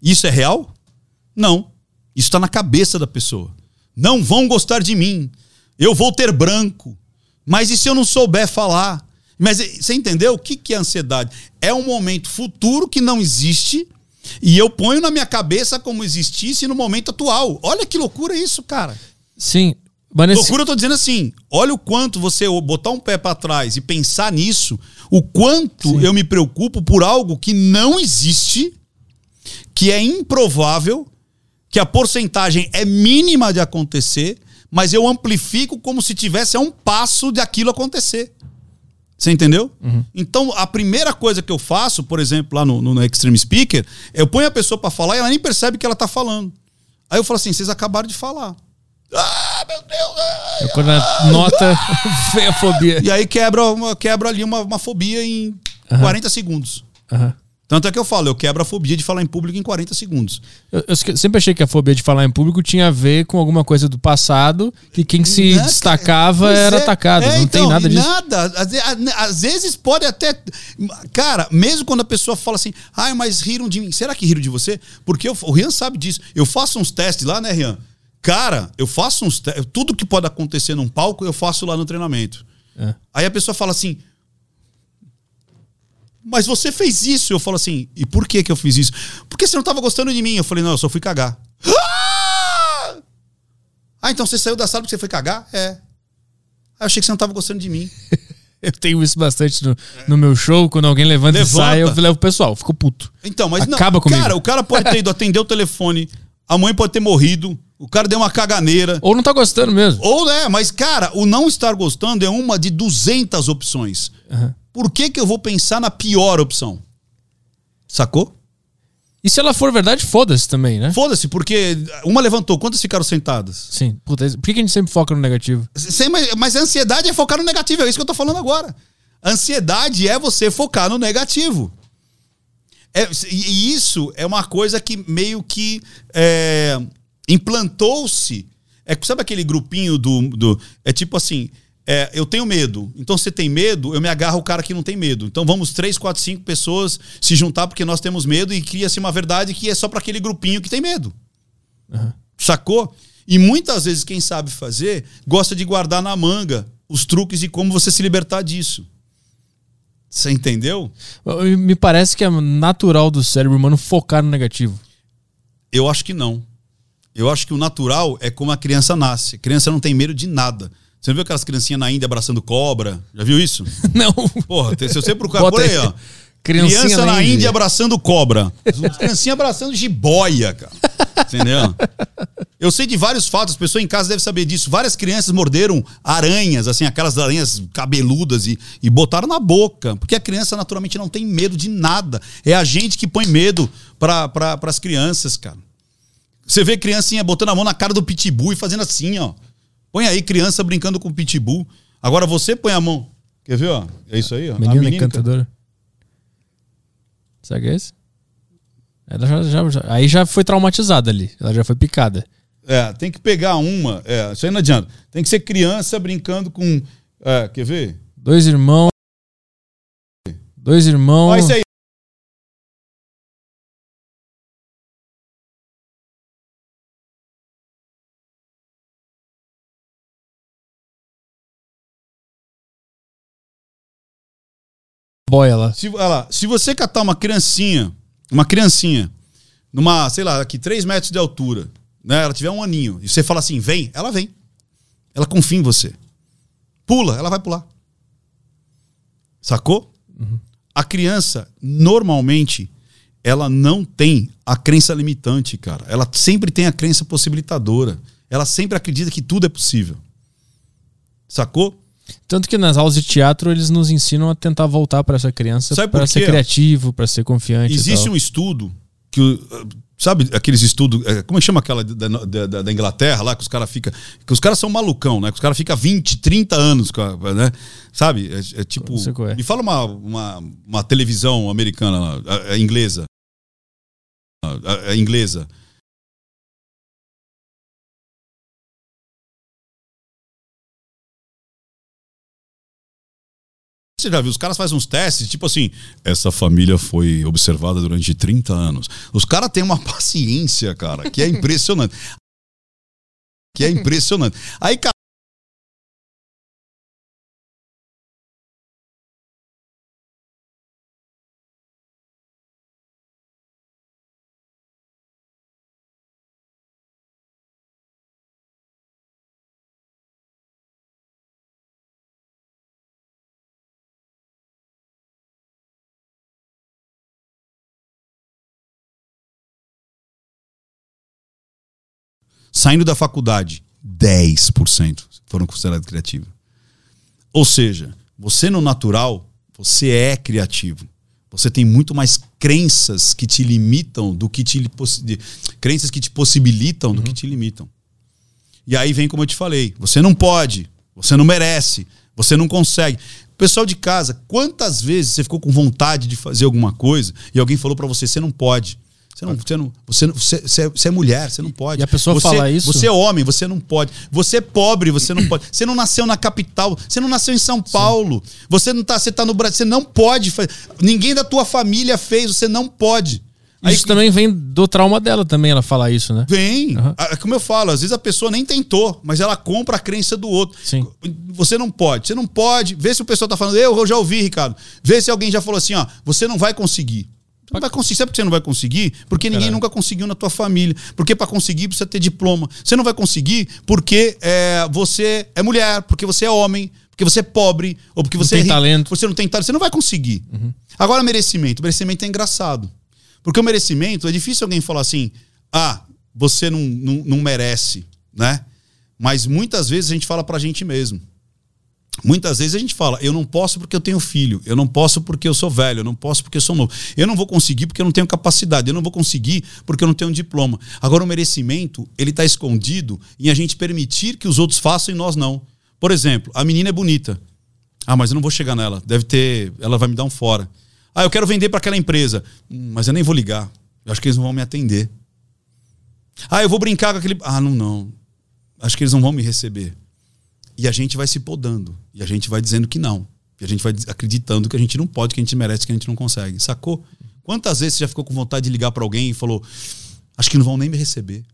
Isso é real? Não. Isso está na cabeça da pessoa. Não vão gostar de mim. Eu vou ter branco. Mas e se eu não souber falar? Mas você entendeu o que, que é ansiedade? É um momento futuro que não existe e eu ponho na minha cabeça como existisse no momento atual. Olha que loucura isso, cara. Sim. Mas nesse... Loucura eu tô dizendo assim, olha o quanto você botar um pé para trás e pensar nisso, o quanto Sim. eu me preocupo por algo que não existe, que é improvável, que a porcentagem é mínima de acontecer, mas eu amplifico como se tivesse a um passo de aquilo acontecer. Você entendeu? Uhum. Então, a primeira coisa que eu faço, por exemplo, lá no, no Extreme Speaker, eu ponho a pessoa para falar e ela nem percebe que ela tá falando. Aí eu falo assim: vocês acabaram de falar. Ah, meu Deus! É quando a nota vem a fobia. E aí quebra, uma, quebra ali uma, uma fobia em uhum. 40 segundos. Uhum. Tanto é que eu falo, eu quebro a fobia de falar em público em 40 segundos. Eu, eu, sempre achei que a fobia de falar em público tinha a ver com alguma coisa do passado, que quem se não, destacava era é, atacado. É, não então, tem nada disso. Nada. Às, às, vezes pode até. Cara, mesmo quando a pessoa fala assim, ai, mas riram de mim. Será que riram de você? Porque eu, o Rian sabe disso. Eu faço uns testes lá, né, Rian? Cara, eu faço uns testes. Tudo que pode acontecer num palco, eu faço lá no treinamento. É. Aí a pessoa fala assim mas você fez isso. Eu falo assim, e por que que eu fiz isso? Porque você não estava gostando de mim. Eu falei, não, eu só fui cagar. Ah! ah, então você saiu da sala porque você foi cagar? É. Ah, eu achei que você não estava gostando de mim. eu tenho isso bastante no, no, meu show, quando alguém levanta, levanta. e sai, eu levo o pessoal, fico puto. Então, mas Acaba não, comigo. cara, o cara pode ter ido atender o telefone, a mãe pode ter morrido, o cara deu uma caganeira. Ou não tá gostando mesmo. Ou é, mas cara, o não estar gostando é uma de 200 opções. Uhum por que, que eu vou pensar na pior opção? Sacou? E se ela for verdade, foda-se também, né? Foda-se, porque uma levantou, quantas ficaram sentadas? Sim. Puta, por que a gente sempre foca no negativo? Mas, mas a ansiedade é focar no negativo, é isso que eu tô falando agora. Ansiedade é você focar no negativo. É, e isso é uma coisa que meio que é, implantou-se. É, sabe aquele grupinho do, do. É tipo assim: é, eu tenho medo. Então, se tem medo, eu me agarro ao cara que não tem medo. Então, vamos três, quatro, cinco pessoas se juntar porque nós temos medo e cria-se uma verdade que é só para aquele grupinho que tem medo. Uhum. Sacou? E muitas vezes quem sabe fazer gosta de guardar na manga os truques de como você se libertar disso. Você entendeu? Me parece que é natural do cérebro humano focar no negativo. Eu acho que não. Eu acho que o natural é como a criança nasce. A criança não tem medo de nada. Você não viu aquelas criancinhas na Índia abraçando cobra? Já viu isso? Não. Porra, se você procurar por aí, ó. Criancinha Criança na Índia. Índia abraçando cobra. Criancinha abraçando jiboia, cara. Entendeu? Eu sei de vários fatos, as pessoas em casa devem saber disso. Várias crianças morderam aranhas, assim, aquelas aranhas cabeludas e, e botaram na boca. Porque a criança naturalmente não tem medo de nada. É a gente que põe medo para pra, as crianças, cara. Você vê criancinha botando a mão na cara do pitbull e fazendo assim, ó. Põe aí criança brincando com pitbull. Agora você põe a mão. Quer ver, ó? É isso aí, ó. Menina, menina encantadora. Será que é esse? Ela já, já, já, aí já foi traumatizada ali. Ela já foi picada. É, tem que pegar uma. É, isso aí não adianta. Tem que ser criança brincando com. É, quer ver? Dois irmãos. Dois irmãos. Ó, isso aí. Boia lá. Se, olha lá, se você catar uma criancinha, uma criancinha, numa, sei lá, aqui, 3 metros de altura, né? Ela tiver um aninho, e você fala assim, vem, ela vem. Ela confia em você. Pula, ela vai pular. Sacou? Uhum. A criança, normalmente, ela não tem a crença limitante, cara. Ela sempre tem a crença possibilitadora. Ela sempre acredita que tudo é possível. Sacou? Tanto que nas aulas de teatro eles nos ensinam a tentar voltar para essa criança para ser criativo, para ser confiante. Existe um estudo que sabe aqueles estudos, é, como é chama aquela da, da, da, Inglaterra lá que os caras fica, que os caras são malucão, né? Que os caras ficam 20, 30 anos, né? Sabe? É, é tipo, é. me fala uma, uma, uma televisão americana, a, a inglesa, a, a inglesa Você já viu, os caras fazem uns testes, tipo assim, essa família foi observada durante 30 anos. Os caras têm uma paciência, cara, que é impressionante. que é impressionante. Aí, cara, saindo da faculdade, 10% foram considerados criativos. Ou seja, você no natural, você é criativo. Você tem muito mais crenças que te limitam do que te crenças que te possibilitam do que te limitam. E aí vem como eu te falei, você não pode, você não merece, você não consegue. Pessoal de casa, quantas vezes você ficou com vontade de fazer alguma coisa e alguém falou para você, você não pode. Você não, você, não, você, você, você, é, você é mulher, você não pode. E a pessoa você, fala isso? Você é homem, você não pode. Você é pobre, você não pode. Você não nasceu na capital, você não nasceu em São Paulo. Sim. Você não tá, você tá no Brasil, você não pode fazer. Ninguém da tua família fez, você não pode. Aí, isso também vem do trauma dela também, ela falar isso, né? Vem. Uhum. Como eu falo, às vezes a pessoa nem tentou, mas ela compra a crença do outro. Sim. Você não pode, você não pode. Vê se o pessoal tá falando, eu, eu já ouvi, Ricardo. Vê se alguém já falou assim, ó, você não vai conseguir. Você não vai conseguir. Sabe por que você não vai conseguir? Porque ninguém nunca conseguiu na tua família. Porque para conseguir precisa ter diploma. Você não vai conseguir porque é, você é mulher, porque você é homem, porque você é pobre, ou porque você não é tem talento. Você não tem talento. Você não vai conseguir. Uhum. Agora, merecimento. Merecimento é engraçado. Porque o merecimento, é difícil alguém falar assim, ah, você não, não, não merece, né? Mas muitas vezes a gente fala pra gente mesmo. Muitas vezes a gente fala, eu não posso porque eu tenho filho, eu não posso porque eu sou velho, eu não posso porque eu sou novo, eu não vou conseguir porque eu não tenho capacidade, eu não vou conseguir porque eu não tenho um diploma. Agora, o merecimento, ele está escondido em a gente permitir que os outros façam e nós não. Por exemplo, a menina é bonita. Ah, mas eu não vou chegar nela, deve ter, ela vai me dar um fora. Ah, eu quero vender para aquela empresa, hum, mas eu nem vou ligar, eu acho que eles não vão me atender. Ah, eu vou brincar com aquele. Ah, não, não, acho que eles não vão me receber. E a gente vai se podando. E a gente vai dizendo que não. E a gente vai acreditando que a gente não pode, que a gente merece, que a gente não consegue. Sacou? Quantas vezes você já ficou com vontade de ligar para alguém e falou: Acho que não vão nem me receber?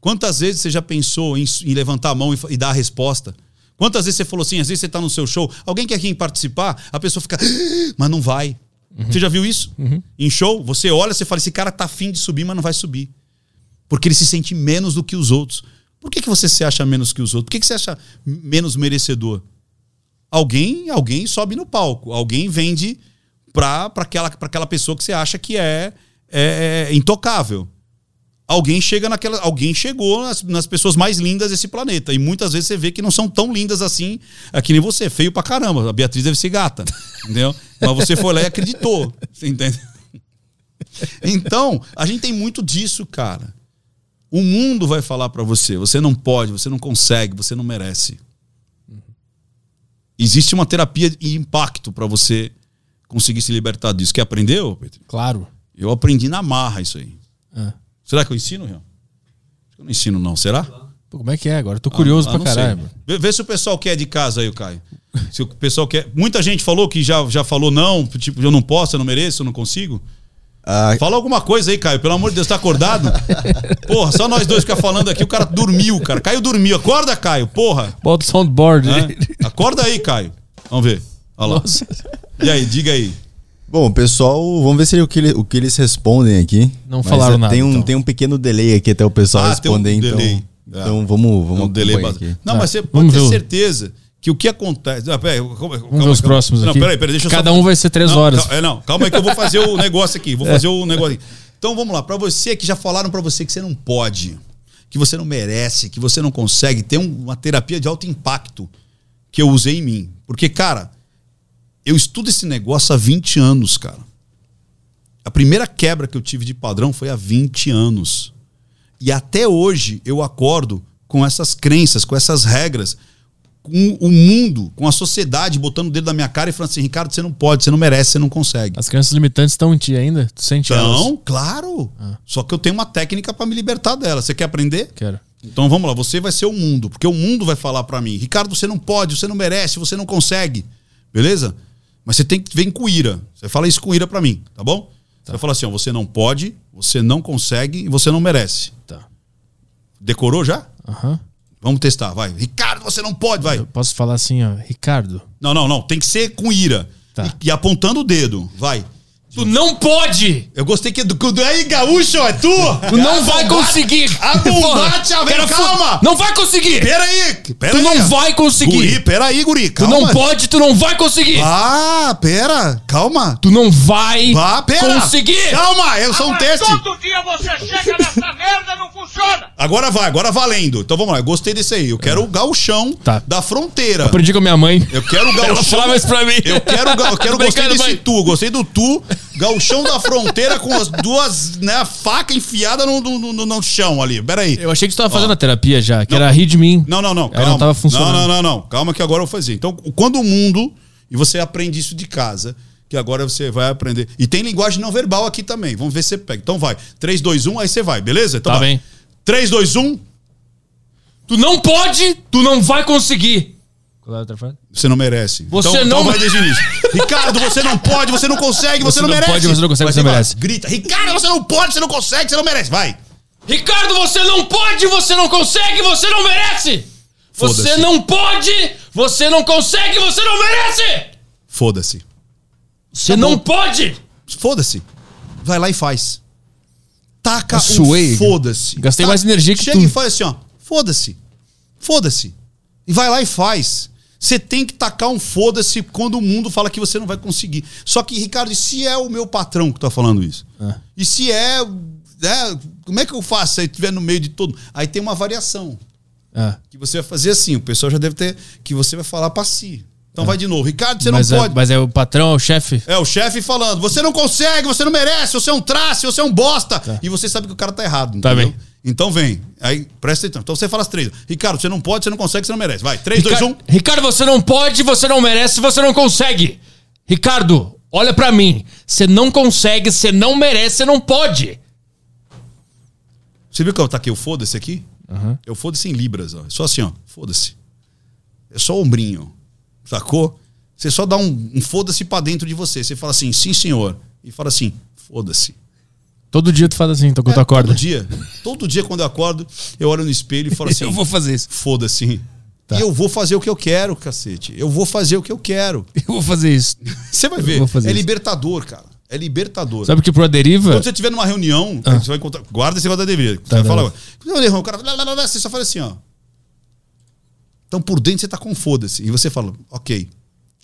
Quantas vezes você já pensou em, em levantar a mão e, e, dar a resposta? Quantas vezes você falou assim, às vezes você está no seu show, alguém quer vir participar, a pessoa fica, ah", mas não vai. Uhum. Você já viu isso? Uhum. Em show, você olha, você fala, esse cara tá afim de subir, mas não vai subir. Porque ele se sente menos do que os outros. Por que, que você se acha menos que os outros? Por que, que você acha menos merecedor? Alguém, alguém sobe no palco, alguém vende para aquela, aquela pessoa que você acha que é, é, é, intocável. Alguém chega naquela. Alguém chegou nas, nas, pessoas mais lindas desse planeta. E muitas vezes você vê que não são tão lindas assim, é que nem você, feio pra caramba. A Beatriz deve ser gata. entendeu? Mas você foi lá e acreditou. Você entende? Então, a gente tem muito disso, cara. O mundo vai falar para você: você não pode, você não consegue, você não merece. Existe uma terapia de impacto para você conseguir se libertar disso. Quer aprender, Pedro? Claro. Eu aprendi na marra isso aí. É. Será que eu ensino, Real? Eu não ensino, não. Será? Pô, como é que é agora? tô curioso ah, pra caralho. Vê, vê, se o pessoal quer de casa aí, Caio. Se o pessoal quer. Muita gente falou que já, já falou não, tipo, eu não posso, eu não mereço, eu não consigo. Ah, Fala alguma coisa aí, Caio. Pelo amor de Deus, tá acordado? Porra, só nós dois ficar falando aqui, o cara dormiu, cara. Caio dormiu. Acorda, Caio, porra. Bota o soundboard. É? Acorda aí, Caio. Vamos ver. Olha lá. Nossa. E aí, diga aí. Bom, pessoal, vamos ver se o que, ele, o que eles respondem aqui. Não Mas falaram é, nada. Tem um, então. tem um pequeno delay aqui até o pessoal ah, responder, um então. Delay. Então vamos, vamos um delay aqui. Não, mas você pode ter certeza que o que acontece. Ah, peraí, calma, Vamos ver os próximos não, aqui. Peraí, peraí, deixa Cada só... um vai ser três não, horas. Calma, é, não, calma aí que eu vou fazer o negócio aqui. Vou fazer o negócio aqui. Então vamos lá, para você que já falaram para você que você não pode, que você não merece, que você não consegue, ter uma terapia de alto impacto que eu usei em mim. Porque, cara, eu estudo esse negócio há 20 anos, cara. A primeira quebra que eu tive de padrão foi há 20 anos. E até hoje eu acordo com essas crenças, com essas regras com o mundo, com a sociedade botando o dedo na minha cara e falando assim: Ricardo, você não pode, você não merece, você não consegue. As crenças limitantes estão em ti ainda? Tu sente Não, elas? claro. Ah. Só que eu tenho uma técnica para me libertar dela. Você quer aprender? Quero. Então vamos lá, você vai ser o mundo, porque o mundo vai falar para mim: Ricardo, você não pode, você não merece, você não consegue. Beleza? Mas você tem que vem com ira. Você fala isso com ira pra mim, tá bom? Você fala assim, ó, você não pode, você não consegue e você não merece. Tá. Decorou já? Aham. Vamos testar, vai. Ricardo, você não pode, vai. Eu posso falar assim, ó, Ricardo. Não, não, não. Tem que ser com ira. Tá. E, e apontando o dedo. Vai. Tu não pode! Eu gostei que. do- Aí, gaúcho, é tu! Tu não vai conseguir! A bombate, Porra, a fu- calma! Não vai conseguir! Pera aí! Pera Tu aí. não vai conseguir! Guri, pera aí, guri. Tu Calma. não pode, tu não vai conseguir! Ah, pera. Calma. Tu não vai pera. conseguir! Calma, eu sou um teste. Todo dia você chega nessa merda, não funciona! Agora vai, agora valendo. Então vamos lá, eu gostei desse aí. Eu quero o gauchão Tá. da fronteira. Aprendi com a minha mãe. Eu quero o Ela gauchão. falava isso pra mim. Eu quero, o ga- eu quero gostei desse mãe. tu. Gostei do tu. Gauchão da fronteira com as duas, né, faca enfiada no, no, no, no chão ali. Pera aí. Eu achei que tu tava fazendo a terapia já, que era rir de mim. Não, não, não. Calma. não tava funcionando. Não, não, não, não. Calma que agora eu vou fazer. Então, quando o mundo. E você aprende isso de casa. Que agora você vai aprender. E tem linguagem não verbal aqui também. Vamos ver se você pega. Então vai. 3, 2, 1, aí você vai, beleza? Então Tá vai. bem. 3, 2, 1. Tu não pode, tu não vai conseguir. Você não merece. Você então, não- Então vai desde o início. Ricardo, você não pode, você não consegue, você, Você não, não merece. pode, você não consegue, você vai. merece. Grita. Ricardo, você não pode, você não consegue, você não merece. Vai. Ricardo, você não pode, você não consegue, você não merece! Você não pode, você não consegue, você não merece! Foda-se. Você Tá não pode! Foda-se. Vai lá e faz. Taca suei. um foda-se. Gastei Tá- mais energia que Chega tu. e faz assim, ó. Foda-se. Foda-se. E vai lá e faz. Você tem que tacar um foda-se quando o mundo fala que você não vai conseguir. Só que, Ricardo, e se é o meu patrão que tá falando isso? Ah. E se é. né, como é que eu faço se eu estiver no meio de todo? Aí tem uma variação. Ah, Que você vai fazer assim. O pessoal já deve ter. Que você vai falar pra si. Então vai de novo. Ricardo, você mas, não é, pode. mas é o patrão, é o chefe. É o chefe falando, você não consegue, você não merece, você é um traço, você é um bosta. E você sabe que o cara tá errado, Tá entendeu? bem. Então vem. Aí presta atenção. Então você fala as três. Ricardo, você não pode, você não consegue, você não merece. Vai, três, dois, Ricardo, um. Ricardo, você não pode, você não merece, você não consegue. Ricardo, olha pra mim. Você não consegue, você não merece, você não pode. Você viu que eu taquei o foda-se aqui? Eu foda-se em libras, ó. É Só assim, ó. Foda-se. É só ombrinho. Sacou? Você só dá um, um foda-se pra dentro de você. Você fala assim, sim, senhor. E fala assim, foda-se. Todo dia tu faz assim, então quando tu É, acorda. Todo dia. Todo dia quando eu acordo, eu olho no espelho e falo assim. Eu vou fazer isso. Foda-se. Tá. E eu vou fazer o que eu quero, cacete. Eu vou fazer o que eu quero. Eu vou fazer isso. Você vai ver. é isso. libertador, cara. É libertador. Sabe que pro Aderiva. Quando você estiver numa reunião, Ah. você vai encontrar. Guarda esse negócio da. Você Tá, vai tá, falar tá. agora. Quando eu erro, o cara. lá, lá, lá, lá, Você só fala assim, ó. Então por dentro você tá com foda-se. E você fala, ok.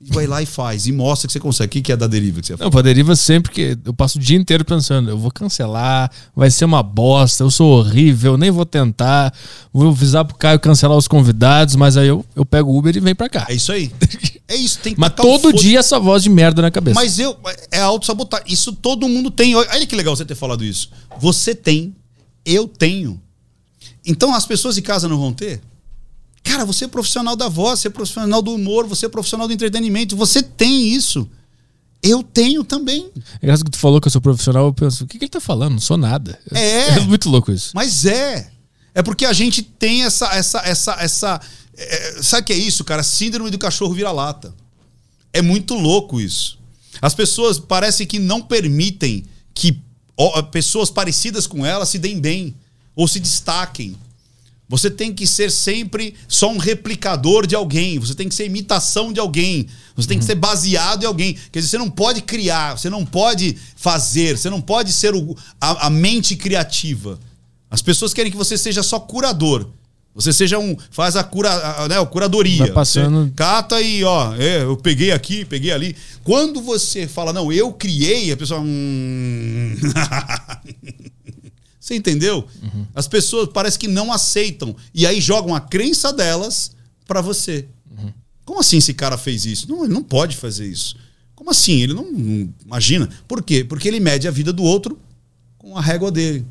Vai lá e faz. E mostra que você consegue. O que que é da deriva que você fala? Não, pro Aderiva sempre que eu passo o dia inteiro pensando, eu vou cancelar, vai ser uma bosta, eu sou horrível, nem vou tentar, vou avisar pro Caio cancelar os convidados, mas aí eu, eu pego o Uber e venho pra cá. É isso aí. É isso. Tem que Mas todo foda-se. dia essa voz de merda na cabeça. Mas eu. É auto-sabotagem. Isso todo mundo tem. Olha que legal você ter falado isso. Você tem, eu tenho. Então as pessoas de casa não vão ter? Cara, você é profissional da voz, você é profissional do humor, você é profissional do entretenimento. Você tem isso. Eu tenho também. É engraçado que tu falou que eu sou profissional, eu penso, o que, que ele tá falando? Não sou nada. É. É muito louco isso. Mas é. É porque a gente tem essa. essa, essa, essa é, sabe o que é isso, cara? Síndrome do cachorro vira-lata. É muito louco isso. As pessoas parecem que não permitem que pessoas parecidas com elas se deem bem ou se destaquem. Você tem que ser sempre só um replicador de alguém. Você tem que ser imitação de alguém. Você tem que ser baseado em alguém. Quer dizer, você não pode criar, você não pode fazer, você não pode ser o- a, a mente criativa. As pessoas querem que você seja só curador. Você seja um. Faz a cura, a, né, a curadoria. Vai passando- Você cata e, ó, é, eu peguei aqui, peguei ali. Quando você fala, não, eu criei, a pessoa. Hum... Você entendeu? As pessoas parece que não aceitam. E aí jogam a crença delas pra você. Como assim esse cara fez isso? Não, ele não pode fazer isso. Como assim? Ele não, não- Imagina. Por quê? Porque ele mede a vida do outro com a régua dele.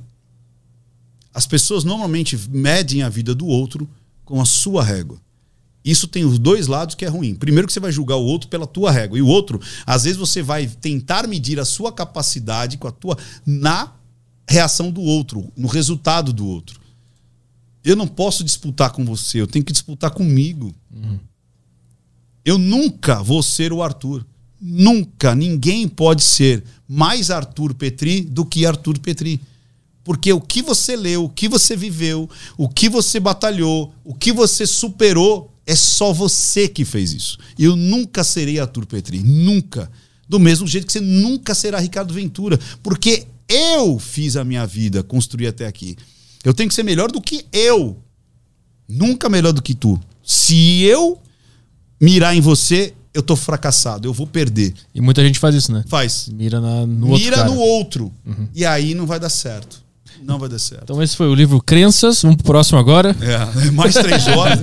As pessoas normalmente medem a vida do outro com a sua régua. Isso tem os dois lados que é ruim. Primeiro que você vai julgar o outro pela tua régua. E o outro, às vezes você vai tentar medir a sua capacidade com a tua na reação do outro, no resultado do outro. Eu não posso disputar com você, eu tenho que disputar comigo. Eu nunca vou ser o Arthur. Nunca. Ninguém pode ser mais Arthur Petri do que Arthur Petri. Porque o que você leu, o que você viveu, o que você batalhou, o que você superou, é só você que fez isso. Eu nunca serei Arthur Petri. Nunca. Do mesmo jeito que você nunca será Ricardo Ventura. Porque eu fiz a minha vida construir até aqui. Eu tenho que ser melhor do que eu. Nunca melhor do que tu. Se eu mirar em você, eu tô fracassado, eu vou perder. E muita gente faz isso, né? Faz. Mira na, no outro Mira no outro. E aí não vai dar certo. Não vai dar certo. Então esse foi o livro Crenças. Vamos pro próximo agora. É, é mais três horas.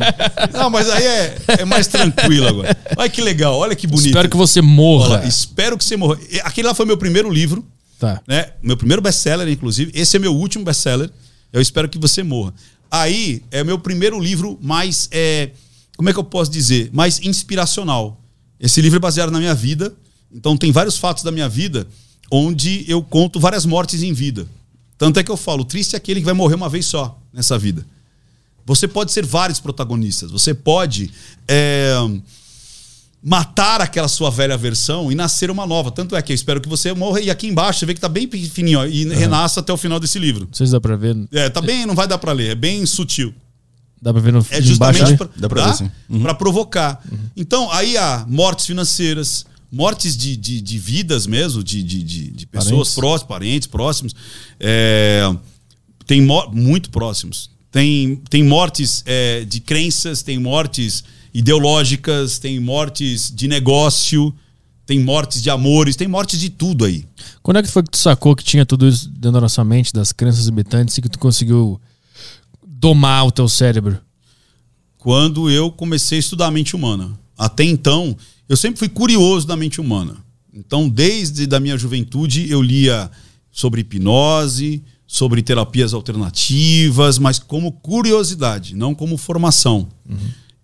Não, mas aí é, é mais tranquilo agora. Olha que legal, olha que bonito. Espero que você Olha morra. lá, espero que você morra. Aquele lá foi meu primeiro livro, Tá. né? Meu primeiro best-seller, inclusive. Esse é meu último best-seller. Eu espero que você morra. Aí é meu primeiro livro mais. É, como é que eu posso dizer? Mais inspiracional. Esse livro é baseado na minha vida. Então tem vários fatos da minha vida onde eu conto várias mortes em vida. Tanto é que eu falo, triste é aquele que vai morrer uma vez só nessa vida. Você pode ser vários protagonistas. Você pode é, matar aquela sua velha versão e nascer uma nova. Tanto é que eu espero que você morra. E aqui embaixo você vê que tá bem fininho ó, e renasça até o final desse livro. Não sei se dá pra ver. É, tá bem, não vai dar pra ler, é bem sutil. Dá pra ver no É embaixo justamente ali? pra, Dá pra. Uhum. Pra provocar. Então, aí há mortes financeiras, mortes de, de, de vidas mesmo, de, de, de, de pessoas Parentes. próximas, parentes próximos. É, tem mo- muito próximos. Tem, tem mortes é, de crenças, tem mortes ideológicas, tem mortes de negócio, tem mortes de amores, tem mortes de tudo aí. Quando é que foi que tu sacou que tinha tudo isso dentro da nossa mente, das crenças limitantes, e que tu conseguiu domar o teu cérebro? quando eu comecei a estudar a mente humana. Até então, eu sempre fui curioso da mente humana. Então, desde da minha juventude, eu lia sobre hipnose, sobre terapias alternativas, mas como curiosidade, não como formação.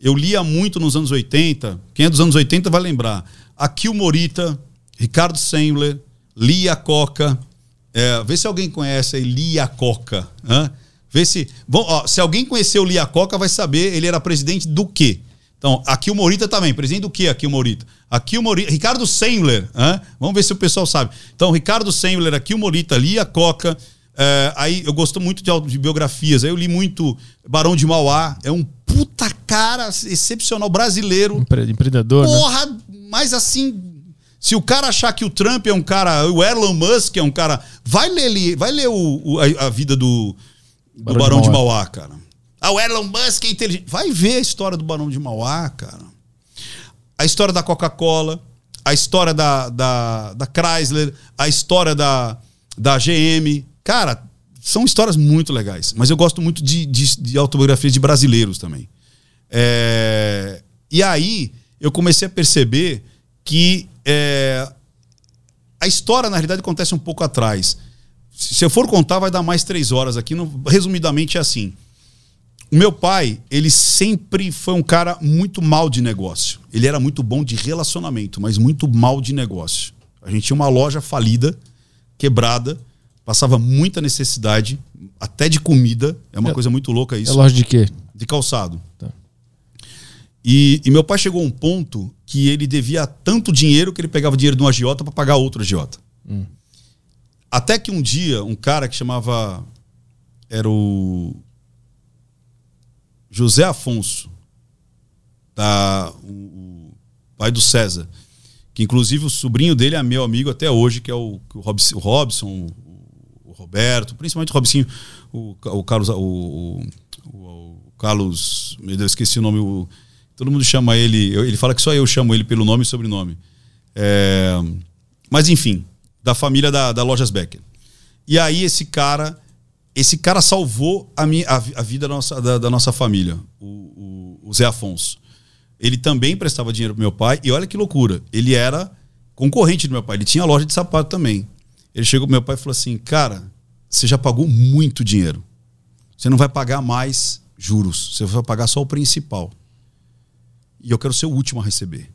Eu lia muito nos anos 80. Quem é dos anos 80 vai lembrar. Akil Morita, Ricardo Sandler, Lia Coca. É, vê se alguém conhece aí Lia Coca. hã? Vê se. Bom, ó, se alguém conheceu Lia Coca, vai saber ele era presidente do quê? Então, aqui o Morita também. Presidente do quê aqui o Morita? Aqui o Morita. Ricardo Sandler. hã? Vamos ver se o pessoal sabe. Então, Ricardo Sandler, aqui o Morita, Lia Coca. É, aí eu gosto muito de, de biografias. Aí eu li muito Barão de Mauá. É um puta cara excepcional brasileiro. Empre- Empreendedor, né? Porra, mas assim, se o cara achar que o Trump é um cara, o Elon Musk é um cara, vai ler, ele- vai ler o, o- a, a vida do, do Barão Barão, de de, Mauá. Mauá. cara. Ah, o Elon Musk é inteligente. Vai ver a história do Barão de Mauá, cara. A história da Coca-Cola, a história da, da, da Chrysler, a história da, da GM. Cara, são histórias muito legais. Mas eu gosto muito de, de, de autobiografias de brasileiros também. É, e aí eu comecei a perceber que é, a história, na realidade, acontece um pouco atrás. Se eu for contar, vai dar mais três horas aqui. Resumidamente é assim. O meu pai, ele sempre foi um cara muito mal de negócio. Ele era muito bom de relacionamento, mas muito mal de negócio. A gente tinha uma loja falida, quebrada, passava muita necessidade, até de comida. É uma É- coisa muito louca É isso. loja de quê? De calçado. Tá. E, e meu pai chegou a um ponto que ele devia tanto dinheiro que ele pegava dinheiro de um agiota para pagar outro agiota. Até que um dia, um cara que chamava. Era o. José Afonso, da, o, o pai do César, que inclusive o sobrinho dele é meu amigo até hoje, que é o, o Robson, o, Robson, Roberto, principalmente o Robson, o, o Carlos, o, o- Carlos, meu Deus, esqueci o nome, o- todo mundo chama ele, ele fala que só eu chamo ele pelo nome e sobrenome. É, mas enfim, da família da, da Lojas Becker. E aí esse cara, esse cara salvou a, minha, a, a vida da nossa, da, da nossa família, o, o- o Zé Afonso. Ele também prestava dinheiro pro meu pai, e olha que loucura, ele era concorrente do meu pai, ele tinha loja de sapato também. Ele chegou pro meu pai e falou assim: Cara, você já pagou muito dinheiro. Você não vai pagar mais juros, você vai pagar só o principal. E eu quero ser o último a receber.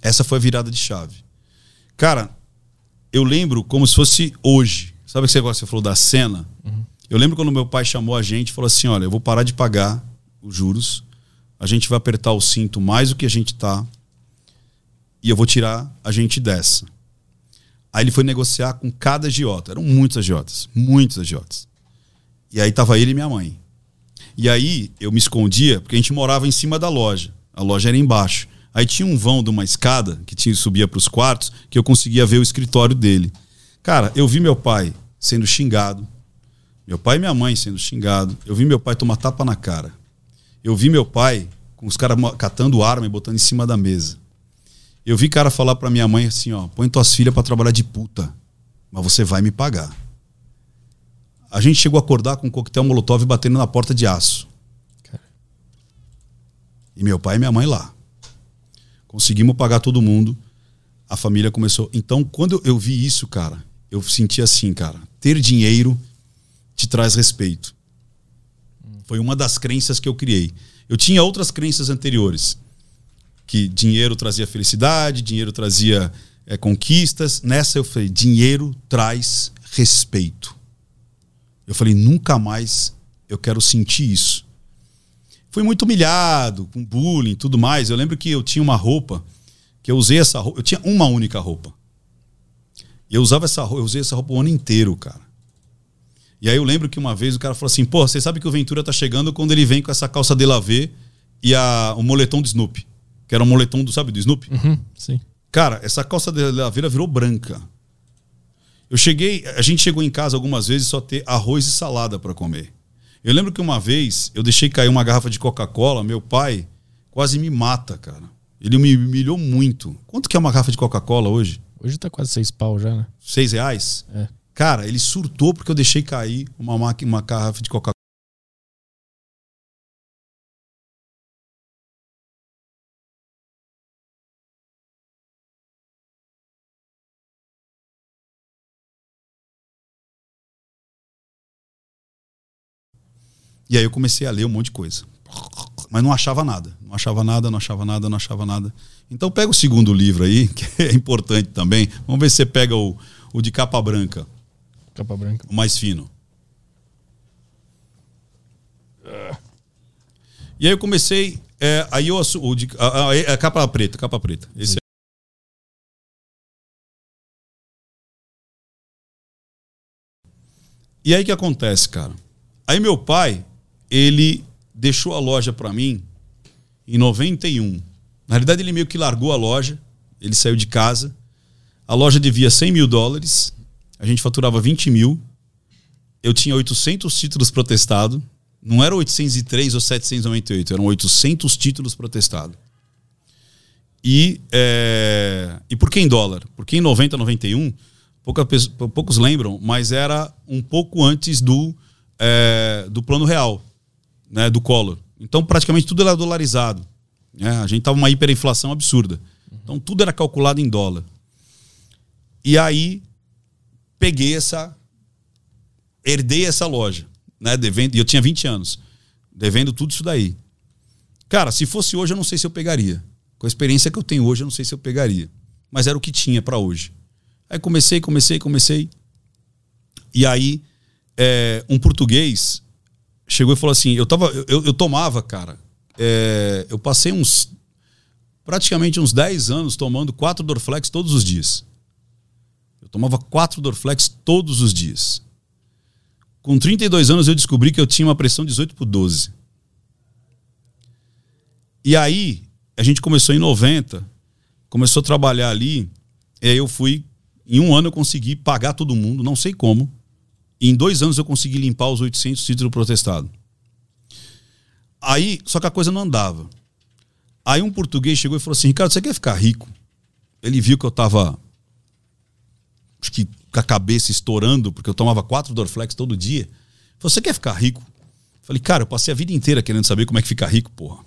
Essa foi a virada de chave. Cara, eu lembro como se fosse hoje. Sabe negócio que você falou da cena? Eu lembro quando meu pai chamou a gente e falou assim: olha, eu vou parar de pagar os juros, a gente vai apertar o cinto mais do que a gente tá, e eu vou tirar a gente dessa. Aí ele foi negociar com cada agiota. Eram muitos agiotas, muitos agiotas. E aí tava ele e minha mãe. E aí eu me escondia, porque a gente morava em cima da loja. A loja era embaixo. Aí tinha um vão de uma escada que tinha, subia para os quartos, que eu conseguia ver o escritório dele. Cara, eu vi meu pai sendo xingado. Meu pai e minha mãe sendo xingado. Eu vi meu pai tomar tapa na cara. Eu vi meu pai com os caras catando arma e botando em cima da mesa. Eu vi cara falar para minha mãe assim, ó, põe tuas filhas para trabalhar de puta, mas você vai me pagar. A gente chegou a acordar com um coquetel molotov batendo na porta de aço. E meu pai e minha mãe lá. Conseguimos pagar todo mundo. A família começou. Então, quando eu vi isso, cara, eu senti assim, cara, ter dinheiro te traz respeito. Foi uma das crenças que eu criei. Eu tinha outras crenças anteriores, que dinheiro trazia felicidade, dinheiro trazia é, conquistas. Nessa eu falei, dinheiro traz respeito. Eu falei, nunca mais eu quero sentir isso. Fui muito humilhado, com bullying, tudo mais. Eu lembro que eu tinha uma roupa que eu usei essa roupa, eu tinha uma única roupa. E eu usava essa roupa, eu usei essa roupa o ano inteiro, cara. E aí eu lembro que uma vez o cara falou assim: pô, você sabe que o Ventura tá chegando quando ele vem com essa calça de lavê e a, o moletom do Snoopy. Que era o moletom do, sabe, do Snoopy? Uhum, sim. Cara, essa calça de laveira virou branca. Eu cheguei, a gente chegou em casa algumas vezes só ter arroz e salada para comer. Eu lembro que uma vez eu deixei cair uma garrafa de Coca-Cola, meu pai quase me mata, cara. Ele me humilhou muito. Quanto que é uma garrafa de Coca-Cola hoje? Hoje tá quase seis pau já, né? Seis reais? É. Cara, ele surtou porque eu deixei cair uma, uma garrafa de Coca-Cola. E aí eu comecei a ler um monte de coisa. Mas não achava nada. Não achava nada, não achava nada, não achava nada. Então pega o segundo livro aí, que é importante também. Vamos ver se você pega o, o de capa branca. Capa branca. O mais fino. E aí eu comecei. É, aí eu o de, a, a, a, capa preta, capa preta. Esse é. E aí que acontece, cara? Aí meu pai, ele deixou a loja para mim em 91. Na realidade, ele meio que largou a loja, ele saiu de casa. A loja devia 100 mil dólares, a gente faturava 20 mil. Eu tinha 800 títulos protestados. Não eram 803 ou 798, eram 800 títulos protestados. E, é... e por que em dólar? Porque em 90, 91, poucas, poucos lembram, mas era um pouco antes do, é... do plano real né, do Collor. Então, praticamente tudo era dolarizado. Né? A gente estava uma hiperinflação absurda. Então, tudo era calculado em dólar. E aí, peguei essa. Herdei essa loja, né? Devendo, e eu tinha 20 anos, devendo tudo isso daí. Cara, se fosse hoje, eu não sei se eu pegaria. Com a experiência que eu tenho hoje, eu não sei se eu pegaria. Mas era o que tinha para hoje. Aí comecei, comecei, comecei. E aí, é, um português chegou e falou assim: eu, tava, eu, eu tomava, cara. É, eu passei uns. praticamente uns 10 anos tomando quatro Dorflex todos os dias. Eu tomava quatro Dorflex todos os dias. Com 32 anos eu descobri que eu tinha uma pressão 18 por 12. E aí, a gente começou em 90, começou a trabalhar ali, e aí eu fui. Em um ano eu consegui pagar todo mundo, não sei como. Em dois anos eu consegui limpar os 800 títulos protestados. Aí, só que a coisa não andava. Aí um português chegou e falou assim: Ricardo, você quer ficar rico? Ele viu que eu tava. Acho que com a cabeça estourando, porque eu tomava quatro Dorflex todo dia. Falou: Você quer ficar rico? Falei: Cara, eu passei a vida inteira querendo saber como é que fica rico, porra.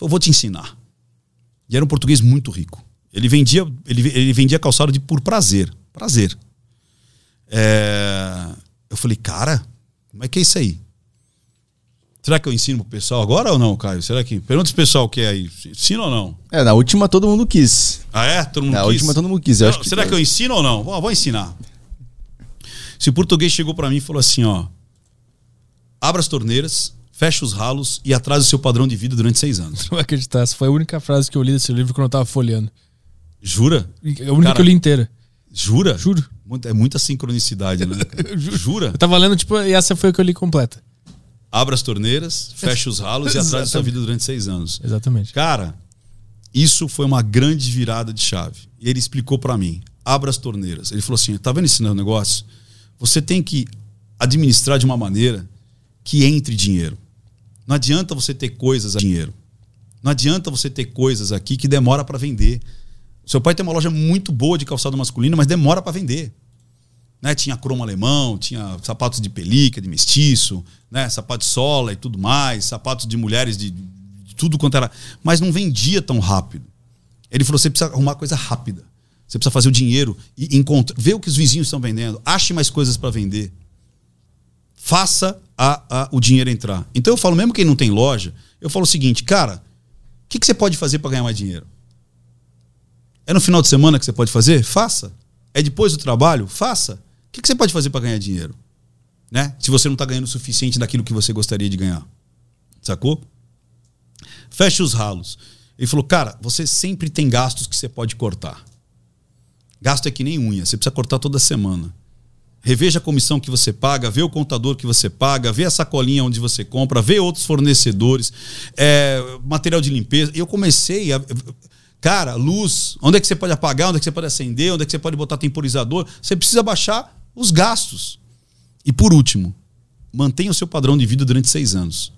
Eu vou te ensinar. E era um português muito rico. Ele vendia, ele, ele vendia calçado de por prazer. Prazer. É... Eu falei, cara, como é que é isso aí? Será que eu ensino pro pessoal agora ou não, Caio? Será que. Pergunta pro pessoal o que é aí. Ensina ou não? É, na última todo mundo quis. Ah, é? Todo mundo na quis? última todo mundo quis. Eu Não, acho que será que eu ensino ou não? Vou, vou ensinar. Se o português chegou para mim e falou assim, ó. Abra as torneiras, fecha os ralos e atrase o seu padrão de vida durante seis anos. Não vai acreditar, essa foi a única frase que eu li desse livro quando eu tava folheando. Jura? É a única Cara, que eu li inteira. Jura? Juro. É muita sincronicidade, né? Jura? Eu tava lendo, tipo, e essa foi a que eu li completa. Abra as torneiras, fecha os ralos e atrás da sua vida durante seis anos. Exatamente. Cara, isso foi uma grande virada de chave. E ele explicou pra mim: abra as torneiras. Ele falou assim: tá vendo esse negócio? Você tem que administrar de uma maneira que entre dinheiro. Não adianta você ter coisas a dinheiro. Não adianta você ter coisas aqui que demora pra vender. Seu pai tem uma loja muito boa de calçado masculino, mas demora pra vender. Né? Tinha cromo alemão, tinha sapatos de pelica, de mestiço, né? sapato de sola e tudo mais, sapatos de mulheres de, de tudo quanto era. Mas não vendia tão rápido. Ele falou: você precisa arrumar coisa rápida. Você precisa fazer o dinheiro e encontrar, ver o que os vizinhos estão vendendo, ache mais coisas para vender. Faça a- a- o dinheiro entrar. Então eu falo, mesmo quem não tem loja, eu falo o seguinte, cara, o que, que você pode fazer para ganhar mais dinheiro? É no final de semana que você pode fazer? Faça. É depois do trabalho? Faça. O que, que você pode fazer para ganhar dinheiro? Né? Se você não está ganhando o suficiente daquilo que você gostaria de ganhar. Sacou? Feche os ralos. Ele falou, cara, você sempre tem gastos que você pode cortar. Gasto é que nem unha, você precisa cortar toda semana. Reveja a comissão que você paga, vê o contador que você paga, vê a sacolinha onde você compra, vê outros fornecedores, é, material de limpeza. Eu comecei a. Cara, luz, onde é que você pode apagar, onde é que você pode acender, onde é que você pode botar temporizador. Você precisa baixar os gastos. E por último, mantenha o seu padrão de vida durante seis anos.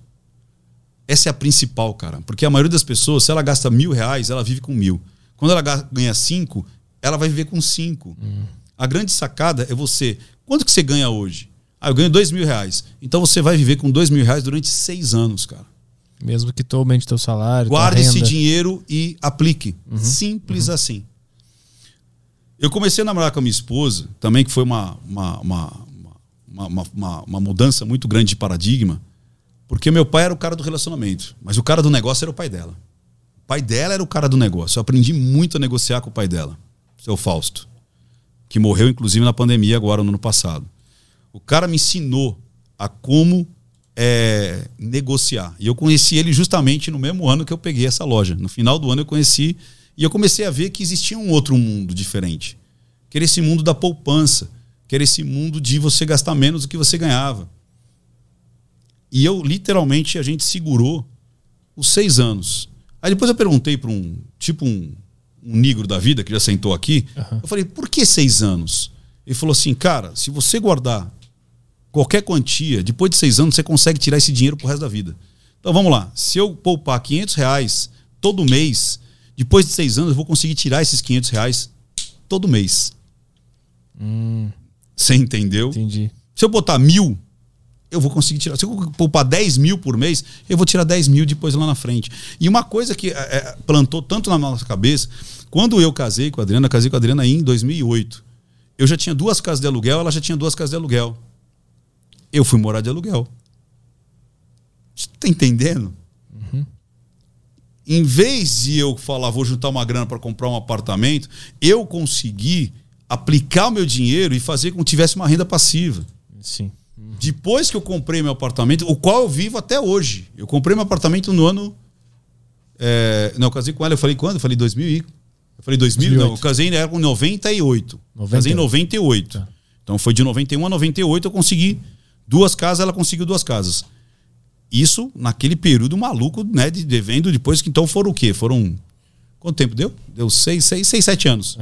Essa é a principal, cara. Porque a maioria das pessoas, se ela gasta mil reais, ela vive com mil. Quando ela ga- ganha cinco, ela vai viver com cinco. A grande sacada é você. Quanto que você ganha hoje? Ah, eu ganho dois mil reais. Então você vai viver com dois mil reais durante seis anos, cara. Mesmo que tu aumente teu salário, Guarde esse dinheiro e aplique. Simples assim. Eu comecei a namorar com a minha esposa, também que foi uma, uma, uma, uma, uma, uma- uma mudança muito grande de paradigma, porque meu pai era o cara do relacionamento, mas o cara do negócio era o pai dela. O pai dela era o cara do negócio. Eu aprendi muito a negociar com o pai dela, seu Fausto, que morreu inclusive na pandemia agora no ano passado. O cara me ensinou a como é, negociar. E eu conheci ele justamente no mesmo ano que eu peguei essa loja. No final do ano eu conheci e eu comecei a ver que existia um outro mundo diferente. Que era esse mundo da poupança. Que era esse mundo de você gastar menos do que você ganhava. E eu, literalmente, a gente segurou os seis anos. Aí depois eu perguntei para um, tipo um, um negro da vida, que já sentou aqui. Eu falei, por que seis anos? Ele falou assim, cara, se você guardar qualquer quantia, depois de seis anos, você consegue tirar esse dinheiro pro resto da vida. Então vamos lá. Se eu poupar 500 reais todo mês, depois de seis anos, eu vou conseguir tirar esses 500 reais todo mês. Você entendeu? Entendi. Se eu botar mil, eu vou conseguir tirar. Se eu poupar 10 mil por mês, eu vou tirar 10 mil depois lá na frente. E uma coisa que é, é, plantou tanto na nossa cabeça, quando eu casei com a Adriana, casei com a Adriana em 2008. Eu já tinha duas casas de aluguel, ela já tinha duas casas de aluguel. Eu fui morar de aluguel. Você tá entendendo? Em vez de eu falar, vou juntar uma grana para comprar um apartamento, eu consegui aplicar o meu dinheiro e fazer com que tivesse uma renda passiva. Sim. Depois que eu comprei meu apartamento, o qual eu vivo até hoje. Eu comprei meu apartamento no ano. é, não, eu casei com ela, eu falei quando? Eu falei 2000 e. Eu falei 2000? Não, 2008. eu casei era com 98. Casei em 98. Tá. Então foi de 91 a 98 eu consegui duas casas, ela conseguiu duas casas. Isso naquele período maluco, né, de devendo, depois que então foram o quê? Foram. Quanto tempo deu? Deu seis, seis, seis sete anos.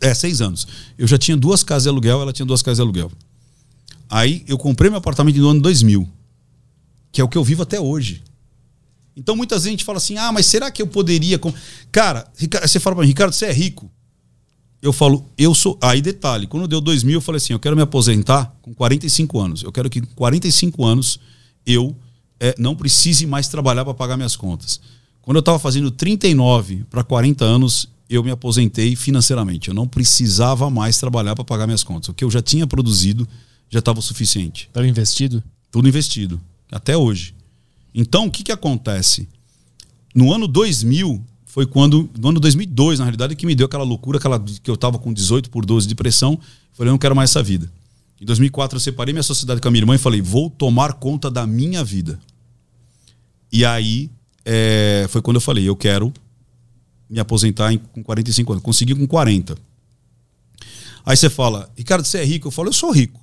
É, seis anos. Eu já tinha duas casas de aluguel, ela tinha duas casas de aluguel. Aí eu comprei meu apartamento no ano 2000, que é o que eu vivo até hoje. Então muitas vezes a gente fala assim: ah, mas será que eu poderia. com-" Cara, você fala para mim, Ricardo, você é rico? Eu falo, eu sou. Aí detalhe, quando deu 2000, eu falei assim: eu quero me aposentar com 45 anos. Eu quero que com 45 anos eu eh, não precise mais trabalhar para pagar minhas contas. Quando eu estava fazendo 39 para 40 anos, eu me aposentei financeiramente. Eu não precisava mais trabalhar para pagar minhas contas. O que eu já tinha produzido já estava o suficiente. Tava investido? Tudo investido, até hoje. Então, o que, que acontece? No ano 2000, foi quando, no ano 2002, na realidade, que me deu aquela loucura, aquela, que eu estava com 18 por 12 de pressão. Falei, eu não quero mais essa vida. Em 2004, eu separei minha sociedade com a minha irmã e falei, vou tomar conta da minha vida. E aí, é, foi quando eu falei, eu quero me aposentar em- com 45 anos. Consegui com 40. Aí você fala, Ricardo, você é rico? Eu falo, eu sou rico.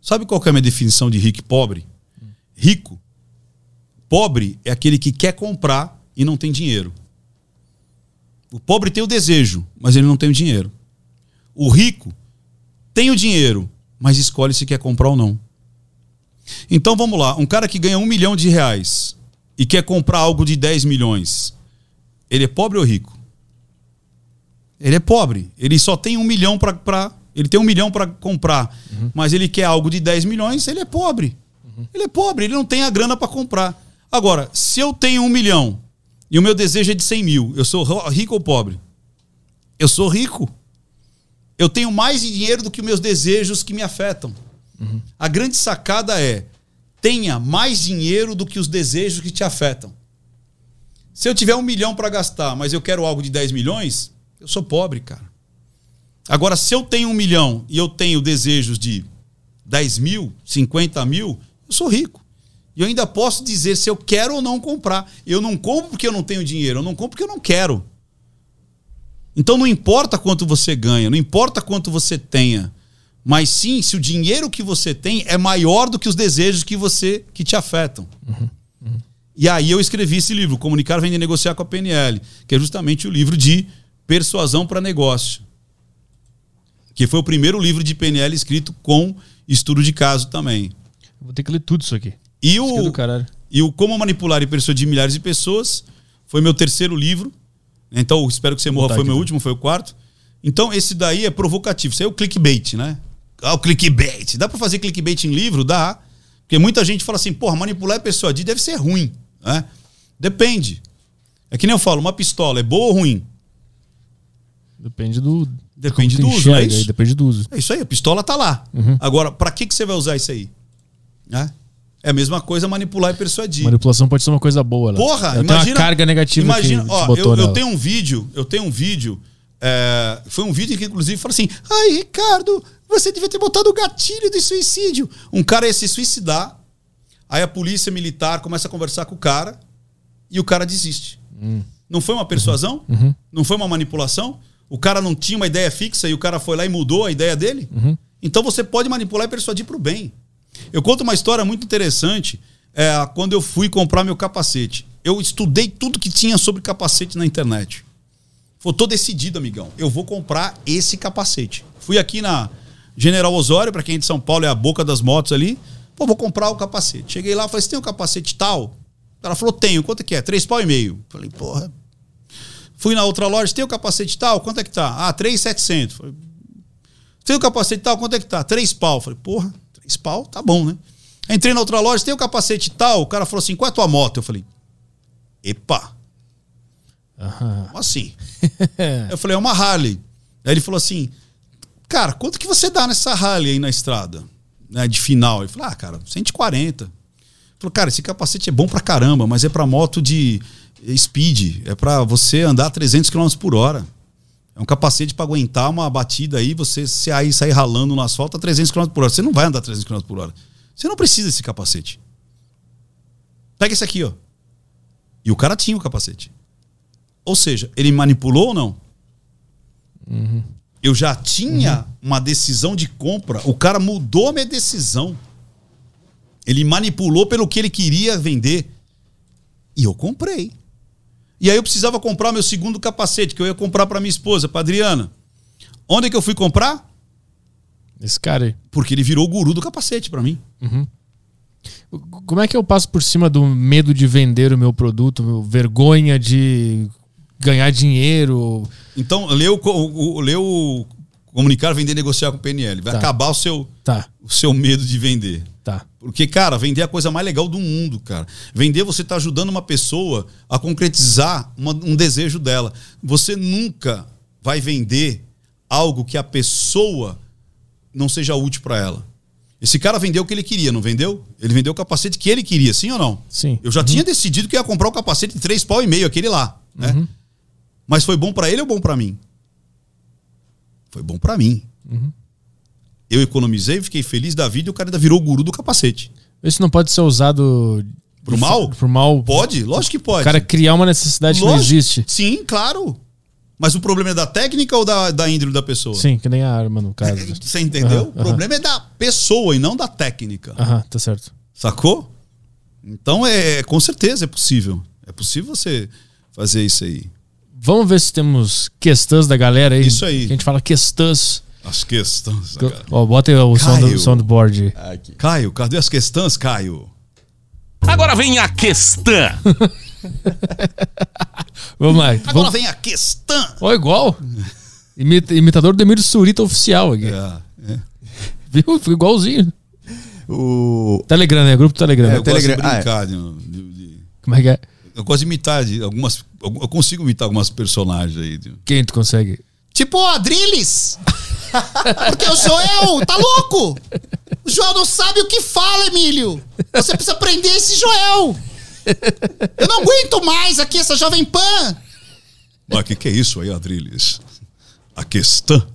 Sabe qual é a minha definição de rico e pobre? Rico, pobre é aquele que quer comprar e não tem dinheiro. O pobre tem o desejo, mas ele não tem o dinheiro. O rico tem o dinheiro, mas escolhe se quer comprar ou não. Então vamos lá, um cara que ganha um milhão de reais e quer comprar algo de 10 milhões, ele é pobre ou rico? Ele é pobre. Ele só tem um milhão para. Ele tem um milhão para comprar, mas ele quer algo de 10 milhões, ele é pobre. Ele é pobre, ele não tem a grana para comprar. Agora, se eu tenho um milhão e o meu desejo é de 100 mil, eu sou rico ou pobre? Eu sou rico. Eu tenho mais dinheiro do que os meus desejos que me afetam. A grande sacada é: tenha mais dinheiro do que os desejos que te afetam. Se eu tiver um milhão para gastar, mas eu quero algo de 10 milhões, eu sou pobre, cara. Agora, se eu tenho um milhão e eu tenho desejos de 10 mil, 50 mil, eu sou rico. E eu ainda posso dizer se eu quero ou não comprar. Eu não compro porque eu não tenho dinheiro, eu não compro porque eu não quero. Então não importa quanto você ganha, não importa quanto você tenha, mas sim se o dinheiro que você tem é maior do que os desejos que você que te afetam. E aí eu escrevi esse livro, Comunicar, Vender e Negociar com a PNL, que é justamente o livro de persuasão para negócio. Que foi o primeiro livro de PNL escrito com estudo de caso também. Vou ter que ler tudo isso aqui. E é o, e o Como Manipular e Persuadir Milhares de Pessoas foi meu terceiro livro. Então, o Espero que você morra Tá foi meu último, foi o quarto. Então, esse daí é provocativo. Isso aí é o clickbait, né? Ah, o clickbait. Dá pra fazer clickbait em livro? Dá. Porque muita gente fala assim, porra, manipular e persuadir deve ser ruim. Né? Depende. É que nem eu falo, uma pistola é boa ou ruim? Depende do. Depende do uso, é isso? Depende do uso. É isso aí, a pistola tá lá. Uhum. Agora, pra que, que você vai usar isso aí? Né? É a mesma coisa manipular e persuadir. Manipulação pode ser uma coisa boa. Lá. Porra, Eu imagina. uma carga negativa Imagina, que ó, botou eu, eu nela. tenho um vídeo, eu tenho um vídeo. é, foi um vídeo que, inclusive, fala assim: Ai, Ricardo, você devia ter botado o gatilho do suicídio. Um cara ia se suicidar, aí a polícia militar começa a conversar com o cara e o cara desiste. Não foi uma persuasão? Uhum. Não foi uma manipulação? O cara não tinha uma ideia fixa e o cara foi lá e mudou a ideia dele? Uhum. Então você pode manipular e persuadir para o bem. Eu conto uma história muito interessante é, quando eu fui comprar meu capacete. Eu estudei tudo que tinha sobre capacete na internet. Foi tô decidido, amigão. Eu vou comprar esse capacete. Fui aqui na General Osório, para quem é de São Paulo, é a boca das motos ali. Pô, vou comprar o capacete. Cheguei lá, falei, você tem um capacete tal? Ela falou, tenho. Quanto é que é? Três pau e meio. Falei, porra. Fui na outra loja, tem o capacete tal? Quanto é que tá? Ah, 3,700. Falei, tem o capacete tal? Quanto é que tá? Três pau. Falei, porra, pau, tá bom, né? Entrei na outra loja, tem o capacete tal? O cara falou assim, qual é a tua moto? Eu falei, epa, Aham. como assim? Eu falei, é uma Harley. Aí ele falou assim, cara, quanto que você dá nessa Harley aí na estrada? Né, de final. Ele falou, ah, cara, 140. Ele falou, cara, esse capacete é bom pra caramba, mas é pra moto de speed. É pra você andar 300 km por hora. É um capacete pra aguentar uma batida aí, você se aí sair ralando no asfalto a 300 km por hora. Você não vai andar 300 km por hora. Você não precisa desse capacete. Pega esse aqui, ó. E o cara tinha o capacete. Ou seja, ele manipulou ou não? Eu já tinha uma decisão de compra. O cara mudou minha decisão. Ele manipulou pelo que ele queria vender. E eu comprei. E aí eu precisava comprar meu segundo capacete, que eu ia comprar para minha esposa, para Adriana. Onde é que eu fui comprar? Esse cara aí. Porque ele virou o guru do capacete para mim. Como é que eu passo por cima do medo de vender o meu produto, meu vergonha de ganhar dinheiro? Então, leu o, o, o comunicar, vender, negociar com o PNL. Vai Tá. acabar o seu, Tá, o seu medo de vender. Tá. Porque, cara, vender é a coisa mais legal do mundo, cara. Vender, você está ajudando uma pessoa a concretizar uma- um desejo dela. Você nunca vai vender algo que a pessoa não seja útil para ela. Esse cara vendeu o que ele queria, não vendeu? Ele vendeu o capacete que ele queria, sim ou não? Sim. Eu já tinha decidido que ia comprar o capacete de três pau e meio, aquele lá, né? Mas foi bom para ele ou bom para mim? Foi bom para mim. Eu economizei, fiquei feliz da vida e o cara ainda virou o guru do capacete. Isso não pode ser usado Pro mal? Pro mal. Pode? Lógico que pode. O cara criar uma necessidade que não Lógico. existe. Sim, claro. Mas o problema é da técnica ou da, da índole da pessoa? Sim, que nem a arma no caso. Você entendeu? Aham, o problema é da pessoa e não da técnica. Aham, tá certo. Sacou? Então é com certeza é possível. É possível você fazer isso aí. Vamos ver se temos questões da galera aí. Isso aí. Que a gente fala questões. As questões. Ó, bota aí o som do soundboard. Aqui. Caio, cadê as questões, Caio? Agora vem a questão. Vamos lá. Agora Vamos... vem a questão. Ó, igual. Imita- imitador do Emílio Surita oficial aqui. É, é. Viu? Ficou igualzinho. O. Telegram, né? Grupo Telegram. É, Eu gosto de Telegram- ah, é. brincar. de- de- de- Como é que é? eu gosto de imitar de algumas. Eu consigo imitar algumas personagens aí. de- Quem tu consegue? Tipo o Adrilles. Porque o Joel tá louco. O Joel não sabe o que fala, Emílio. Você precisa prender esse Joel. Eu não aguento mais aqui essa Jovem Pan. Mas o que, que é isso aí, Adriles? A questão.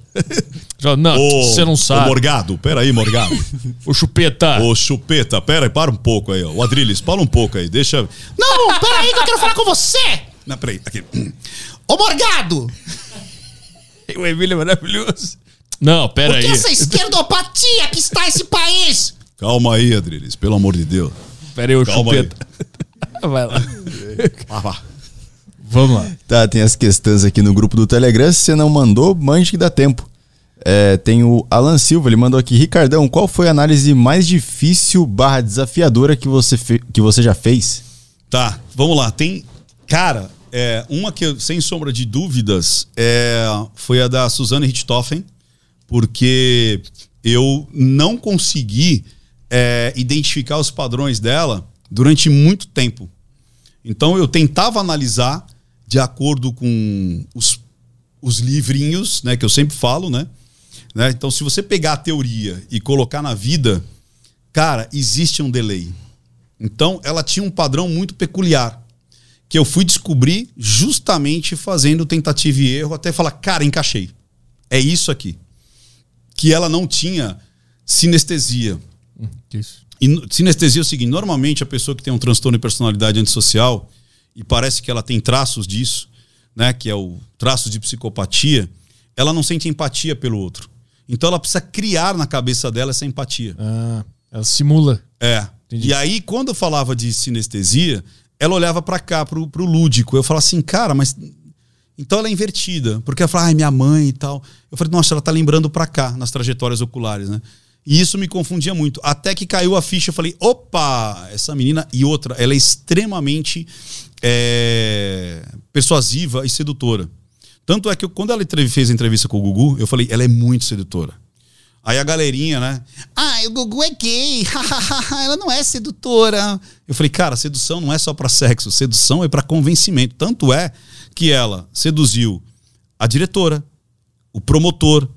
Não, você não Ô, sabe. Morgado, peraí, Morgado. O chupeta. Ô, Chupeta, pera aí, para um pouco aí, ó. O Adriles, para um pouco aí, deixa. Não, peraí que eu quero falar com você. Não, peraí, aqui. Ô Morgado, O Emílio é maravilhoso. Não, pera por que aí. essa esquerdopatia que está esse país? Calma aí, Adriles, pelo amor de Deus. Pera aí, o Calma aí. chupeta. Vai lá. Vá, vá. Vamos lá. Tá, tem as questões aqui no grupo do Telegram. Se você não mandou, mande que dá tempo. É, tem o Alan Silva, ele mandou aqui. Ricardão, qual foi a análise mais difícil barra desafiadora que você, que você já fez? Tá, vamos lá. Tem. Cara, é, uma que, eu, sem sombra de dúvidas, é, foi a da Suzane Richthofen, porque eu não consegui é, identificar os padrões dela durante muito tempo. Então eu tentava analisar de acordo com os, os livrinhos, né, que eu sempre falo, né? né? Então, se você pegar a teoria e colocar na vida, cara, existe um delay. Então, ela tinha um padrão muito peculiar que eu fui descobrir justamente fazendo tentativa e erro até falar, cara, encaixei. É isso aqui. Que ela não tinha sinestesia. Isso. E sinestesia é o seguinte: normalmente a pessoa que tem um transtorno de personalidade antissocial, e parece que ela tem traços disso, né? Que é o traço de psicopatia, ela não sente empatia pelo outro. Então ela precisa criar na cabeça dela essa empatia. Ah, ela simula. É. Entendi. E aí, quando eu falava de sinestesia, ela olhava pra cá, pro, pro lúdico. Eu falava assim, cara, mas. Então ela é invertida. Porque ela fala, ai, minha mãe e tal. Eu falei, nossa, ela tá lembrando pra cá, nas trajetórias oculares, né? E isso me confundia muito. Até que caiu a ficha, eu falei, opa, essa menina. E outra, ela é extremamente é, persuasiva e sedutora. Tanto é que eu- quando ela fez a entrevista com o Gugu, eu falei, ela é muito sedutora. Aí a galerinha, né? Ah, o Gugu é gay. Ela não é sedutora. Eu falei, cara, sedução não é só pra sexo, sedução é pra convencimento. Tanto é que ela seduziu a diretora, o promotor,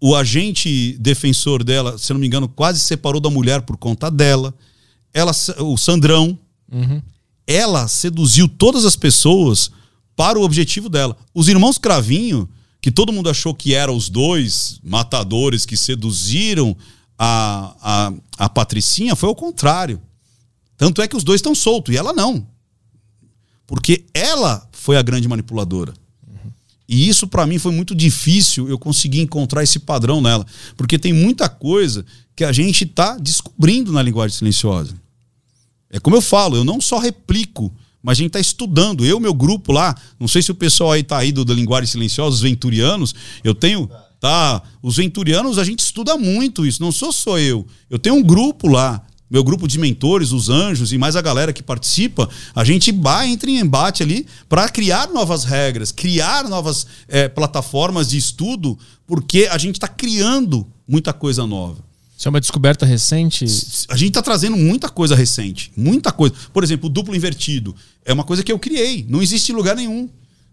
o agente defensor dela, se não me engano, quase separou da mulher por conta dela. Ela, o Sandrão, ela seduziu todas as pessoas para o objetivo dela. Os irmãos Cravinho, que todo mundo achou que eram os dois matadores que seduziram a, a, a Patricinha, foi ao contrário. Tanto é que os dois estão soltos e ela não. Porque ela foi a grande manipuladora. E isso para mim foi muito difícil eu conseguir encontrar esse padrão nela, porque tem muita coisa que a gente está descobrindo na linguagem silenciosa. É como eu falo, eu não só replico, mas a gente está estudando. Eu, meu grupo lá, não sei se o pessoal aí tá aí do, da linguagem silenciosa, os venturianos, eu tenho, tá? Os venturianos, a gente estuda muito isso, não sou só eu. Eu tenho um grupo lá, meu grupo de mentores, os anjos e mais a galera que participa, a gente vai, entra em embate ali para criar novas regras, criar novas eh, plataformas de estudo, porque a gente está criando muita coisa nova. Isso é uma descoberta recente. A gente está trazendo muita coisa recente. Muita coisa. Por exemplo, o duplo invertido. É uma coisa que eu criei. Não existe em lugar nenhum.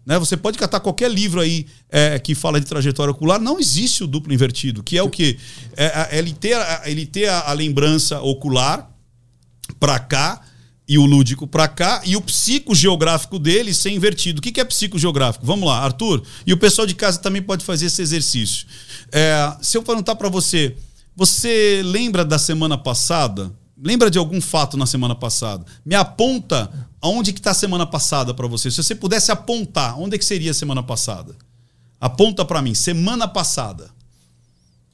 Né? Você pode catar qualquer livro aí é, que fala de trajetória ocular. Não existe o duplo invertido. Que é o quê? É, é ele ter, ele ter a, a lembrança ocular para cá e o lúdico para cá e o psicogeográfico dele ser invertido. O que que é psicogeográfico? Vamos lá, Arthur. E o pessoal de casa também pode fazer esse exercício. É, se eu perguntar para você, você lembra da semana passada? Lembra de algum fato na semana passada? Me aponta aonde que está a semana passada para você. Se você pudesse apontar, onde é que seria a semana passada? Aponta para mim, semana passada.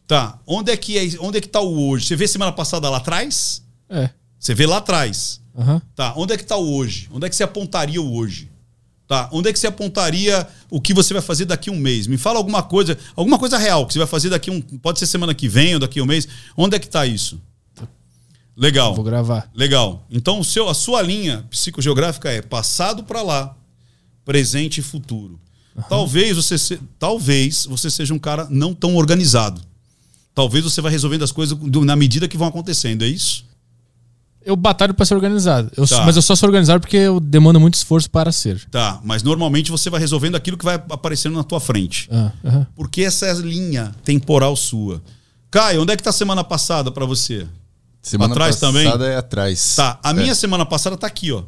Tá. Onde é que é, onde é que tá o hoje? Você vê semana passada lá atrás? É. Você vê lá atrás. Aham. Tá. Onde é que tá o hoje? Onde é que você apontaria o hoje? Tá. Onde é que você apontaria o que você vai fazer daqui a um mês? Me fala alguma coisa, alguma coisa real que você vai fazer daqui um, pode ser semana que vem ou daqui a um mês. Onde é que tá isso? Legal. Vou gravar. Legal. Então, o seu, a sua linha psicogeográfica é passado para lá, presente e futuro. Talvez você se- talvez você seja um cara não tão organizado. Talvez você vai resolvendo as coisas na medida que vão acontecendo, é isso? Eu batalho pra ser organizado. Eu, Tá. Mas eu só sou organizado porque eu demando muito esforço para ser. Tá, mas normalmente você vai resolvendo aquilo que vai aparecendo na tua frente. Ah, aham. Porque essa é a linha temporal sua. Caio, onde é que tá a semana passada para você? Semana Atrás também? passada é atrás. Tá, a É. minha semana passada tá aqui, ó.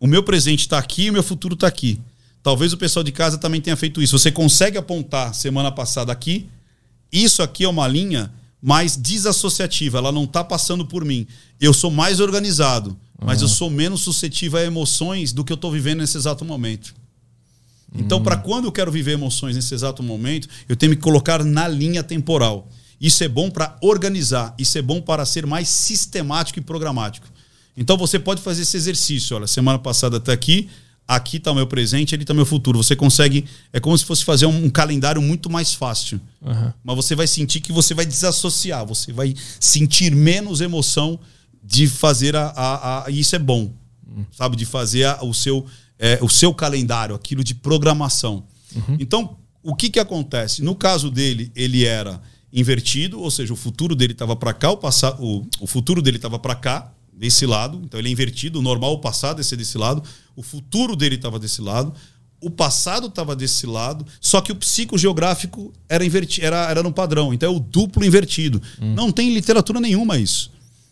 O meu presente tá aqui e o meu futuro tá aqui. Talvez o pessoal de casa também tenha feito isso. Você consegue apontar semana passada aqui. Isso aqui é uma linha mais desassociativa. Ela não tá passando por mim. Eu sou mais organizado, mas eu sou menos suscetível a emoções do que eu tô vivendo nesse exato momento. Então, para quando eu quero viver emoções nesse exato momento, eu tenho que colocar na linha temporal. Isso é bom para organizar, isso é bom para ser mais sistemático e programático. Então, você pode fazer esse exercício. Olha, semana passada até aqui, aqui está o meu presente, ali está o meu futuro. Você consegue, é como se fosse fazer um, um calendário muito mais fácil. Aham. Mas você vai sentir que você vai desassociar, você vai sentir menos emoção de fazer a. a, a- e isso é bom, sabe? De fazer a- o, seu, é, o seu calendário, aquilo de programação. Então, o que, que acontece? No caso dele, ele era invertido, ou seja, o futuro dele estava para cá, o, passa, o, o futuro dele estava para cá, desse lado. Então, ele é invertido, o normal, o passado é ser desse lado, o futuro dele estava desse lado. O passado estava desse lado, só que o psicogeográfico era, inverti era, era no padrão. Então é o duplo invertido. Não tem literatura nenhuma isso.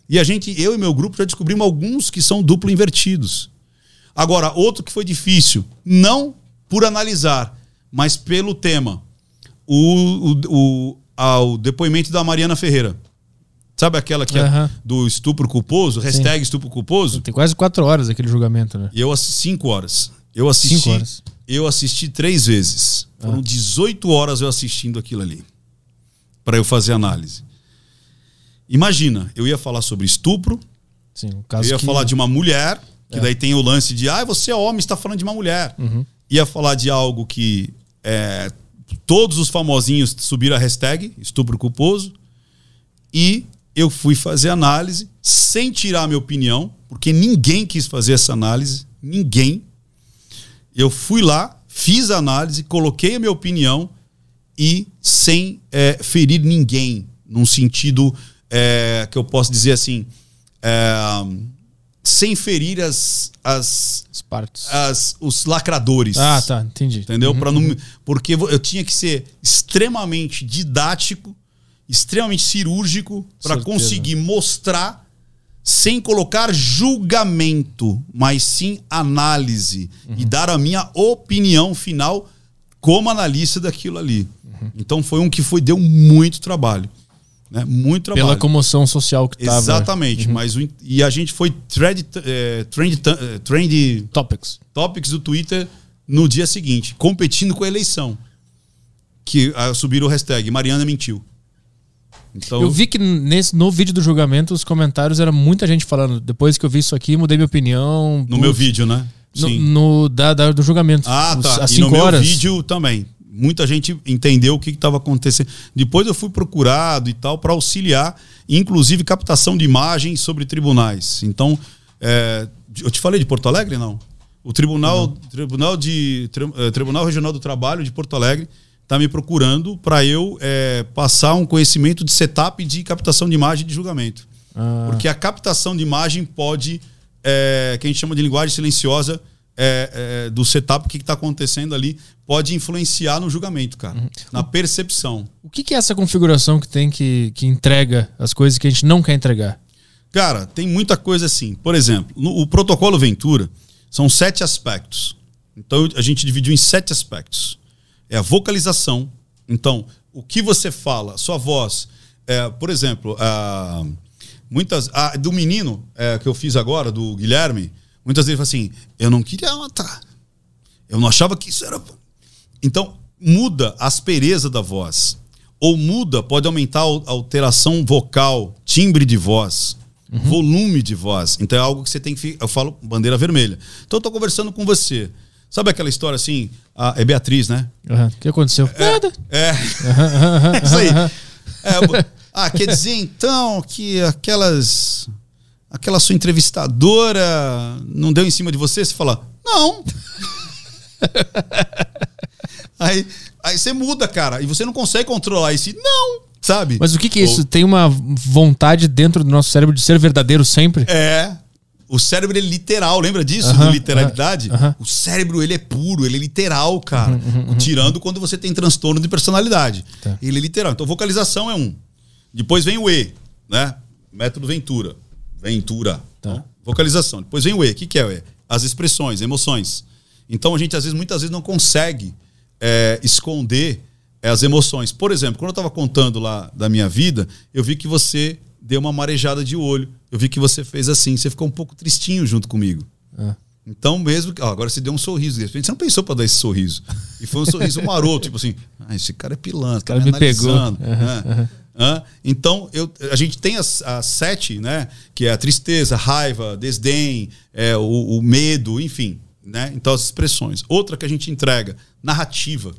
E a gente, eu e meu grupo, já descobrimos alguns que são duplo invertidos. Agora, outro que foi difícil, não por analisar, mas pelo tema. O, o, o, ah, o depoimento da Mariana Ferreira. Sabe aquela que é Aham. do estupro culposo? Hashtag estupro culposo? Tem quase quatro horas aquele julgamento, né? Eu assisti cinco horas. Eu assisti. Cinco horas. Eu assisti três vezes. Foram 18 horas eu assistindo aquilo ali. Para eu fazer análise. Imagina, eu ia falar sobre estupro, Sim, o eu caso ia que... falar de uma mulher, que daí tem o lance de, ah, você é homem, está falando de uma mulher. Ia falar de algo que é, todos os famosinhos subiram a hashtag, estupro culposo. E eu fui fazer análise sem tirar a minha opinião, porque ninguém quis fazer essa análise, ninguém. Eu fui lá, fiz a análise, coloquei a minha opinião e sem é, ferir ninguém, num sentido é, que eu posso dizer assim, é, sem ferir as, as, As partes. as, os lacradores. Ah, tá, entendi. Entendeu? Pra não, porque eu tinha que ser extremamente didático, extremamente cirúrgico para conseguir mostrar sem colocar julgamento, mas sim análise e dar a minha opinião final como analista daquilo ali. Então foi um que foi deu muito trabalho, né? Muito trabalho. Pela comoção social que tava. Exatamente, mas o e a gente foi trend, eh, trend, eh, trend Topics. topics do Twitter no dia seguinte, competindo com a eleição. Que ah, subiram o hashtag Mariana mentiu. Então, Eu vi que nesse, no vídeo do julgamento, os comentários era muita gente falando. Depois que eu vi isso aqui, mudei minha opinião. no meu vídeo, né? No, Sim. no- da, da- do julgamento. Ah, tá. Às E no 5 meu horas. vídeo também. Muita gente entendeu o que estava acontecendo. Depois eu fui procurado e tal para auxiliar, inclusive captação de imagens sobre tribunais. Então, é, eu te falei de Porto Alegre, não? O Tribunal, Tribunal, de, Tri- eh, Tribunal Regional do Trabalho de Porto Alegre está me procurando para eu é, passar um conhecimento de setup de captação de imagem de julgamento. Ah. Porque a captação de imagem pode, é, que a gente chama de linguagem silenciosa, é, é, do setup, o que está acontecendo ali, pode influenciar no julgamento, cara. Uhum. Na percepção. O que, que é essa configuração que tem que, que entrega as coisas que a gente não quer entregar? Cara, tem muita coisa assim. Por exemplo, no, o protocolo Ventura são sete aspectos. Então a gente dividiu em sete aspectos. É a vocalização. Então, o que você fala, sua voz. É, por exemplo, ah, muitas. ah, do menino é, que eu fiz agora, do Guilherme, muitas vezes assim: eu não queria matar. Eu não achava que isso era. Então, muda a aspereza da voz. Ou muda, pode aumentar a alteração vocal, timbre de voz, volume de voz. Então é algo que você tem que. Eu falo bandeira vermelha. Então eu tô conversando com você. Sabe aquela história assim? Ah, é Beatriz, né? Aham. O que aconteceu? Nada. É. Isso aí. É, ah, quer dizer então que aquelas. Aquela sua entrevistadora não deu em cima de você? Você fala, não. aí, aí você muda, cara, e você não consegue controlar esse não, sabe? Mas o que, que é isso? Tem uma vontade dentro do nosso cérebro de ser verdadeiro sempre? É. O cérebro ele é literal, lembra disso? Do literalidade? O cérebro ele é puro, ele é literal, cara. Tirando quando você tem transtorno de personalidade. Tá. Ele é literal. Então vocalização é um. Depois vem o E, né? Método Ventura. Ventura. Tá. Então, vocalização. Depois vem o E. O que, que é o E? As expressões, emoções. Então a gente às vezes, muitas vezes não consegue é, esconder é, as emoções. Por exemplo, quando eu estava contando lá da minha vida, eu vi que você deu uma marejada de olho. Eu vi que você fez assim. Você ficou um pouco tristinho junto comigo. Ah. Então, mesmo que. ó, agora você deu um sorriso. De repente você não pensou para dar esse sorriso. E foi um sorriso maroto, tipo assim: ah, esse cara é pilantra, cara tá me pegou. analisando", né? Hã? Então, eu, a gente tem as, as sete, né? Que é a tristeza, raiva, desdém, é, o, o medo, enfim. Né? Então, as expressões. Outra que a gente entrega, narrativa.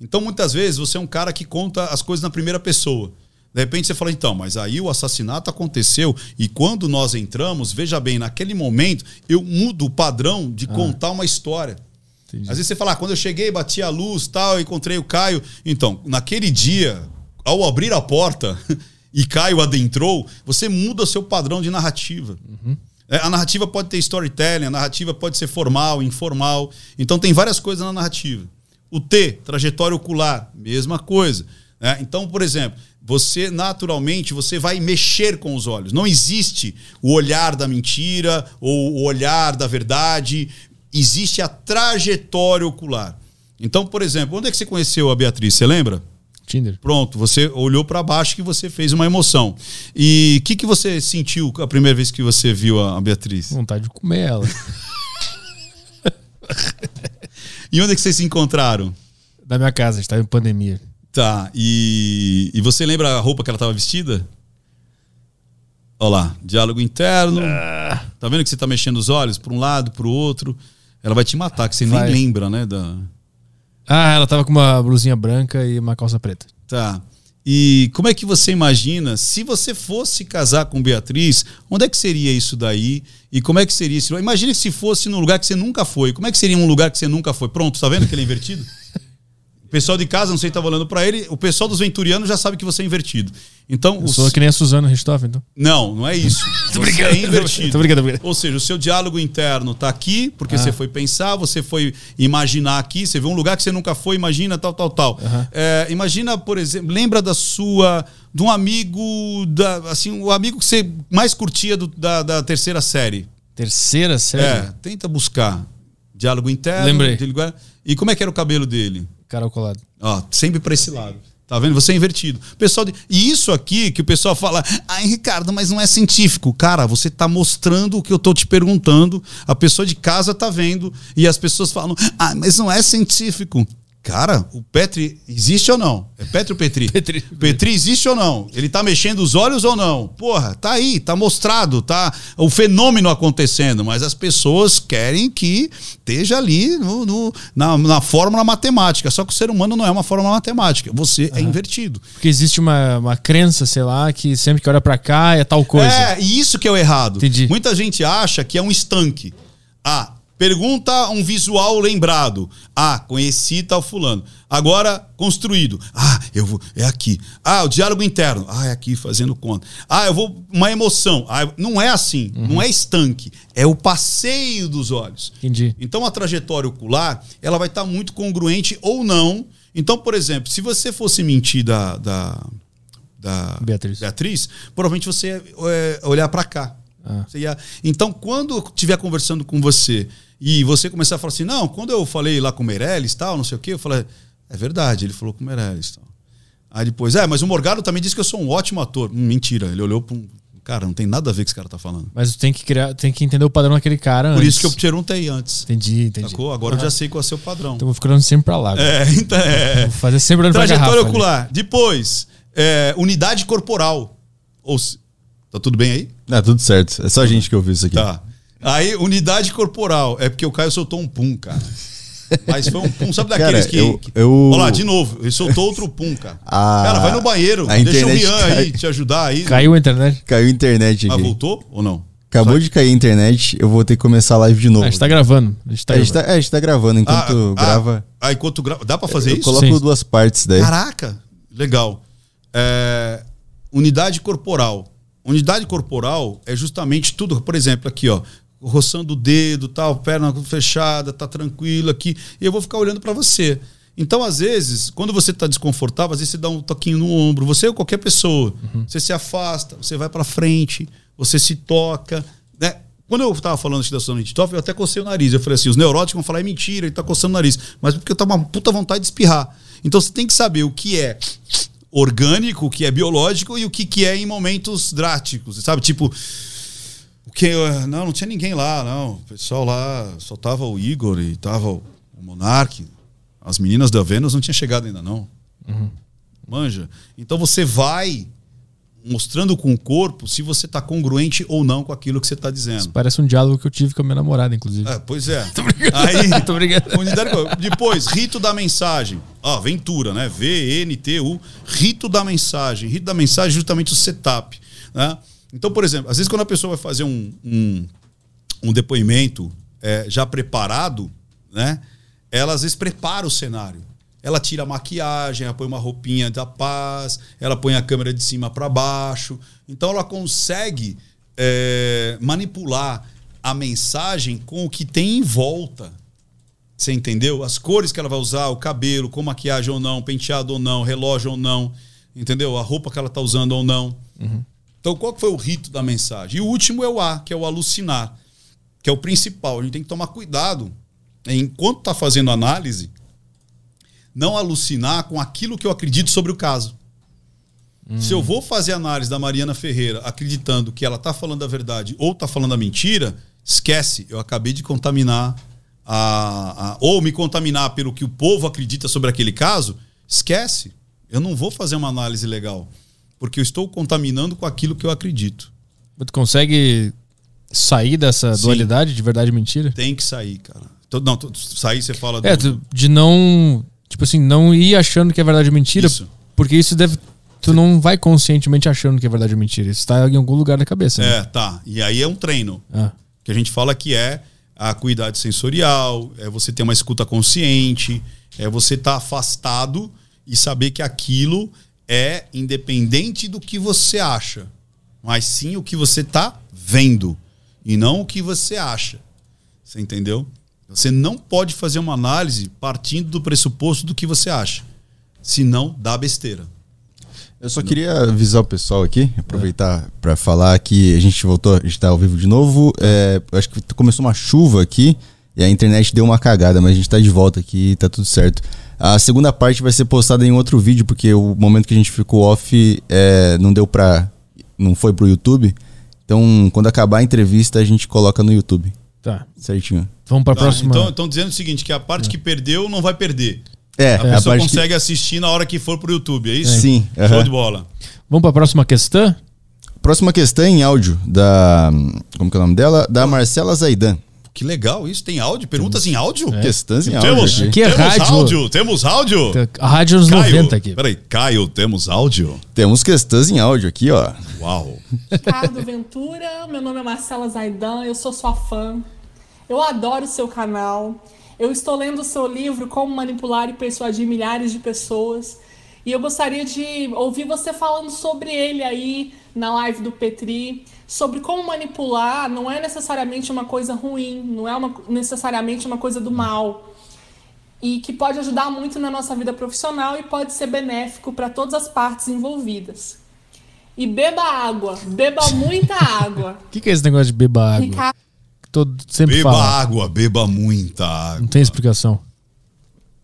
Então, muitas vezes, você é um cara que conta as coisas na primeira pessoa. De repente você fala, então, mas aí o assassinato aconteceu e quando nós entramos, veja bem, naquele momento eu mudo o padrão de contar uma história. Entendi. Às vezes você fala, ah, quando eu cheguei, bati a luz, tal, encontrei o Caio. Então, naquele dia, ao abrir a porta e Caio adentrou, você muda seu padrão de narrativa. É, a narrativa pode ter storytelling, a narrativa pode ser formal, informal. Então tem várias coisas na narrativa. O T, trajetória ocular, mesma coisa. né? Então, por exemplo, você naturalmente você vai mexer com os olhos. Não existe o olhar da mentira ou o olhar da verdade. Existe a trajetória ocular. Então, por exemplo, onde é que você conheceu a Beatriz? Você lembra? Tinder. Pronto, você olhou para baixo que você fez uma emoção. E o que, que você sentiu a primeira vez que você viu a a Beatriz? Vontade de comer ela. E onde é que vocês se encontraram? Da minha casa, a gente tava em pandemia. Tá, e, e você lembra a roupa que ela estava vestida? Olha lá, diálogo interno. Tá vendo que você tá mexendo os olhos para um lado, para o outro? Ela vai te matar, que você Vai. nem lembra, né? Da... Ah, ela tava com uma blusinha branca e uma calça preta. Tá. E como é que você imagina, se você fosse casar com Beatriz, onde é que seria isso daí? E como é que seria isso? Imagine se fosse num lugar que você nunca foi. Como é que seria um lugar que você nunca foi? Pronto, tá vendo que ele é invertido? O pessoal de casa, não sei se tá falando pra ele, o pessoal dos venturianos já sabe que você é invertido. Então, Eu o sou que nem a Suzana Richthofen, então. não, não é isso. Você é invertido. Tô brincando, tô brincando. Ou seja, o seu diálogo interno tá aqui, porque você foi pensar, você foi imaginar aqui, você vê um lugar que você nunca foi, imagina tal, tal, tal. É, imagina, por exemplo, lembra da sua. de um amigo. Da, assim, o amigo que você mais curtia do- da, da terceira série. Terceira série. É, tenta buscar. Diálogo interno. Lembrei. E como é que era o cabelo dele? Cara ao colado. Ó, sempre pra esse lado. Tá vendo? Você é invertido. Pessoal. E isso aqui que o pessoal fala, ai, Ricardo, mas não é científico. Cara, você tá mostrando o que eu tô te perguntando, a pessoa de casa tá vendo, e as pessoas falam, ah, mas não é científico. Cara, o Petri existe ou não? É Petri ou Petri? Petri. Petri existe ou não? Ele tá mexendo os olhos ou não? Porra, tá aí, tá mostrado, tá o fenômeno acontecendo, mas as pessoas querem que esteja ali no, no- na, na fórmula matemática. Só que o ser humano não é uma fórmula matemática. Você é invertido. Porque existe uma, uma crença, sei lá, que sempre que olha pra cá é tal coisa. É, e isso que é o errado. Entendi. Muita gente acha que é um estanque. Ah, pergunta um visual lembrado. Ah, conheci tal fulano. Agora, construído. Ah, eu vou. É aqui. Ah, o diálogo interno. Ah, é aqui, fazendo conta. Ah, eu vou. Uma emoção. Ah, não é assim. Não é estanque. É o passeio dos olhos. Entendi. Então a trajetória ocular, ela vai estar muito congruente ou não. Então, por exemplo, se você fosse mentir da, da, da Beatriz. Beatriz, provavelmente você ia é, olhar para cá. Ah. Ia- Então, quando eu estiver conversando com você e você começar a falar assim, não, quando eu falei lá com o Meirelles tal, não sei o quê, eu falei, é verdade, ele falou com o Meirelles tal. Aí depois, é, mas o Morgado também disse que eu sou um ótimo ator. Hum, mentira, ele olhou para um Cara, não tem nada a ver com o que esse cara tá falando. Mas tem que criar, tem que entender o padrão daquele cara Por antes. isso que eu perguntei antes. Entendi, entendi. Sacou? Agora eu já sei qual é o seu padrão. Então eu vou ficando sempre pra lá. É, então é. Vou fazer sempre olhando pra Trajetória garrafa. ocular. Depois, é, unidade corporal. Ou se- Tá tudo bem aí? Ah, tudo certo. É só a gente que ouviu isso aqui. Tá. Aí, unidade corporal. É porque o Caio soltou um pum, cara. Mas foi um pum, sabe Cara, daqueles que. eu- que- eu- Olha lá, de novo. Ele soltou outro pum, cara. A- Cara, vai no banheiro. a Deixa o Rian cai- aí te ajudar aí. Caiu a internet. Caiu a internet Ah, aqui. voltou ou não? Acabou de cair a internet, eu vou ter que começar a live de novo. Ah, a gente tá gravando. A gente tá a, gente gravando. tá, é, a gente tá gravando enquanto grava. Ah, enquanto grava. Dá pra fazer eu isso? coloco Sim. duas partes daí. Caraca, legal. É, unidade corporal. Unidade corporal é justamente tudo, por exemplo, aqui, ó, roçando o dedo, tal, perna fechada, tá tranquilo aqui, e eu vou ficar olhando para você. Então, às vezes, quando você tá desconfortável, às vezes você dá um toquinho no ombro, você ou qualquer pessoa, você se afasta, você vai para frente, você se toca, né? Quando eu tava falando da Sonny Titoff, eu até cocei o nariz. Eu falei assim: os neuróticos vão falar, é mentira, ele tá coçando o nariz. Mas porque eu tava uma puta vontade de espirrar. Então você tem que saber o que é orgânico, o que é biológico e o que, que é em momentos drásticos, sabe? Tipo, o que não, não tinha ninguém lá, não. O pessoal lá só tava o Igor e tava o Monark. As meninas da Vênus não tinham chegado ainda não. Manja. Então você vai mostrando com o corpo se você tá congruente ou não com aquilo que você tá dizendo. Parece um diálogo que eu tive com a minha namorada, inclusive. É, pois é. Aí, Tô brincando. Depois, rito da mensagem. Ó, Ventura, né? V-N-T-U. Rito da mensagem. Rito da mensagem é justamente o setup. Né? Então, por exemplo, às vezes quando a pessoa vai fazer um, um, um depoimento é, já preparado, né? Ela às vezes prepara o cenário. Ela tira a maquiagem, ela põe uma roupinha da paz, ela põe a câmera de cima para baixo. Então ela consegue é, manipular a mensagem com o que tem em volta. Você entendeu? As cores que ela vai usar, o cabelo, com maquiagem ou não, penteado ou não, relógio ou não, entendeu? A roupa que ela tá usando ou não. Então, qual foi o rito da mensagem? E o último é o A, que é o alucinar, que é o principal. A gente tem que tomar cuidado, enquanto tá fazendo análise, não alucinar com aquilo que eu acredito sobre o caso. Se eu vou fazer análise da Mariana Ferreira acreditando que ela tá falando a verdade ou tá falando a mentira, esquece, eu acabei de contaminar a, a- ou me contaminar pelo que o povo acredita sobre aquele caso, esquece. Eu não vou fazer uma análise legal, porque eu estou contaminando com aquilo que eu acredito. Tu consegue sair dessa Sim. dualidade de verdade e mentira? Tem que sair, cara. Então, Não, sair você fala É, tu- de não. Tipo assim, não ir achando que é verdade ou mentira. Isso. Porque isso deve. Tu não vai conscientemente achando que é verdade ou mentira. Isso tá em algum lugar da cabeça. né? É, tá. E aí é um treino. Ah. que a gente fala que é a acuidade sensorial, é você ter uma escuta consciente, é você estar afastado e saber que aquilo é independente do que você acha, mas sim o que você está vendo e não o que você acha. Você entendeu? Você não pode fazer uma análise partindo do pressuposto do que você acha, senão dá besteira. Eu só queria avisar o pessoal aqui, aproveitar pra falar que a gente voltou, a gente tá ao vivo de novo. É, acho que começou uma chuva aqui e a internet deu uma cagada, mas a gente tá de volta aqui e tá tudo certo. A segunda parte vai ser postada em outro vídeo, porque o momento que a gente ficou off é, não deu pra. não foi pro YouTube. Então, quando acabar a entrevista, a gente coloca no YouTube. Tá. Certinho. Vamos pra Tá? próxima. Então, estão dizendo o seguinte, que a parte que perdeu não vai perder. É, A pessoa parte que- consegue assistir na hora que for pro YouTube, é isso? Sim, Show aham. de bola. Vamos pra próxima questão? Próxima questão é em áudio, da. Como que é o nome dela? Da Marcela Zaidan. Que legal isso. Tem áudio? Perguntas em áudio? Questões em áudio. Temos, aqui. Que é temos rádio. áudio. Temos áudio. A rádio anos Caio, 90 aqui. Peraí, Caio, temos áudio? Temos questões em áudio aqui, ó. Uau. Ricardo Ventura, meu nome é Marcela Zaidan, eu sou sua fã. Eu adoro o seu canal. Eu estou lendo o seu livro Como Manipular e Persuadir Milhares de Pessoas. E eu gostaria de ouvir você falando sobre ele aí na live do Petri, sobre como manipular não é necessariamente uma coisa ruim, não é uma- necessariamente uma coisa do mal. E que pode ajudar muito na nossa vida profissional e pode ser benéfico para todas as partes envolvidas. E beba água, beba muita água. O que, que é esse negócio de beba água? Ricardo, Todo, sempre Beba fala. água, beba muita água. Não tem explicação.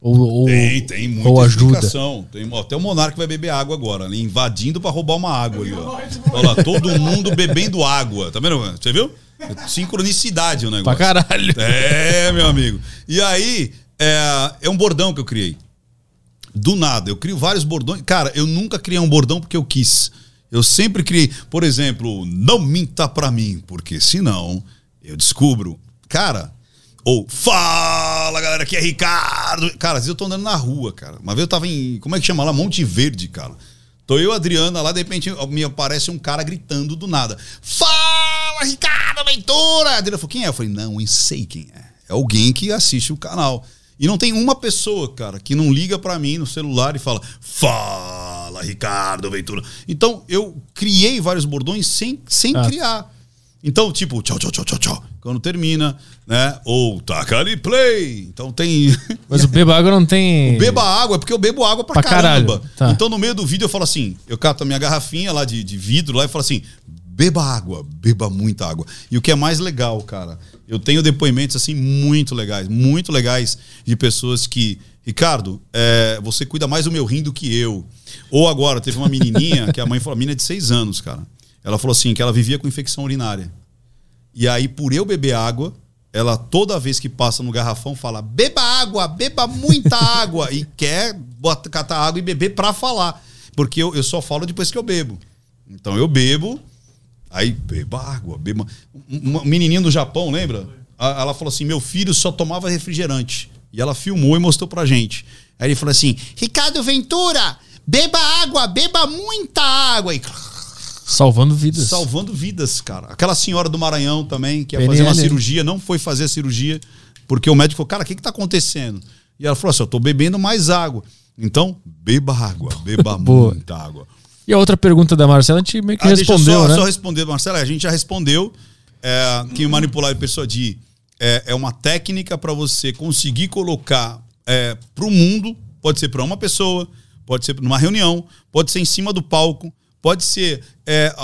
Ou, ou, Tem, tem muita ou ajuda. explicação. Tem, ó, até o Monarca vai beber água agora, ali, invadindo pra roubar uma água ali, ó. Olha lá, todo mundo bebendo água. Tá vendo? Você viu? Sincronicidade o negócio. Pra caralho. É, meu amigo. E aí, é, é um bordão que eu criei. Do nada. Eu crio vários bordões. Cara, eu nunca criei um bordão porque eu quis. Eu sempre criei, por exemplo, não minta pra mim, porque senão eu descubro. Cara, ou fala galera, aqui é Ricardo. Cara, às vezes eu tô andando na rua, cara. Uma vez eu tava em, como é que chama lá? Monte Verde, cara. Tô eu e a Adriana lá, de repente me aparece um cara gritando do nada. Fala, Ricardo Ventura! A Adriana falou, quem é? Eu falei, não, eu sei quem é. É alguém que assiste o canal. E não tem uma pessoa, cara, que não liga pra mim no celular e fala: Fala, Ricardo Ventura. Então, eu criei vários bordões sem, sem Ah. criar. Então, tipo, tchau, tchau, tchau, tchau, tchau. Quando termina, né? Ou taca ali play. Então tem. Mas o Beba Água não tem. Beba água, é porque eu bebo água pra, Pra caralho, caramba. tá. Então, no meio do vídeo, eu falo assim: eu cato a minha garrafinha lá de, de vidro lá e falo assim: beba água, beba muita água. E o que é mais legal, cara, eu tenho depoimentos assim muito legais, muito legais de pessoas que. Ricardo, é, você cuida mais do meu rim do que eu. Ou agora, teve uma menininha que a mãe falou, a menina é de seis anos, cara. Ela falou assim, que ela vivia com infecção urinária. E aí, por eu beber água, ela toda vez que passa no garrafão fala: beba água, beba muita água. E quer catar água e beber pra falar. Porque eu, eu só falo depois que eu bebo. Então eu bebo, aí beba água, beba. Um, menininho do Japão, lembra? Ela falou assim: meu filho só tomava refrigerante. E ela filmou e mostrou pra gente. Aí ele falou assim: Ricardo Ventura, beba água, beba muita água. E Salvando vidas. Salvando vidas, cara. Aquela senhora do Maranhão também, que ia PNL. fazer uma cirurgia, não foi fazer a cirurgia, porque o médico falou, cara, o que que tá acontecendo? E ela falou assim, eu tô bebendo mais água. Então, beba água, beba muita água. E a outra pergunta da Marcela, a gente meio que Ah, respondeu, só, né? só responder, Marcela, a gente já respondeu é, que manipular e persuadir é, é uma técnica para você conseguir colocar é, para o mundo, pode ser para uma pessoa, pode ser numa reunião, pode ser em cima do palco, pode ser é,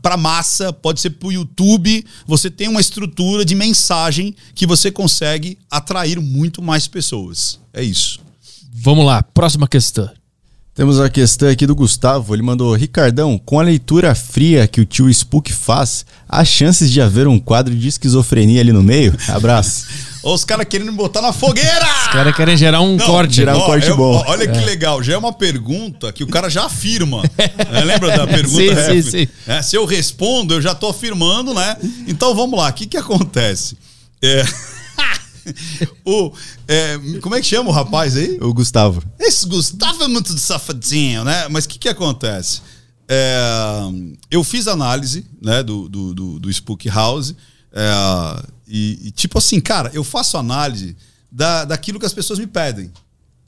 para massa, pode ser para o YouTube. Você tem uma estrutura de mensagem que você consegue atrair muito mais pessoas. É isso. Vamos lá, próxima questão. Temos a questão aqui do Gustavo. Ele mandou: Ricardão, com a leitura fria que o tio Spook faz, há chances de haver um quadro de esquizofrenia ali no meio? Abraço. Olha os caras querendo me botar na fogueira! Os caras querem gerar um Não, corte. gerar um ó, corte eu- bom. ó, Olha que legal, já é uma pergunta que o cara já afirma. É, lembra da pergunta? Sim, É, sim, sim. é, se eu respondo, eu já tô afirmando, né? Então vamos lá, o que que acontece? É, o, é, como é que chama o rapaz aí? O Gustavo. Esse Gustavo é muito safadinho, né? Mas o que, que acontece? É, eu fiz análise né, do, do, do, do Spook House. É, e, e, tipo assim, cara, eu faço análise da, daquilo que as pessoas me pedem.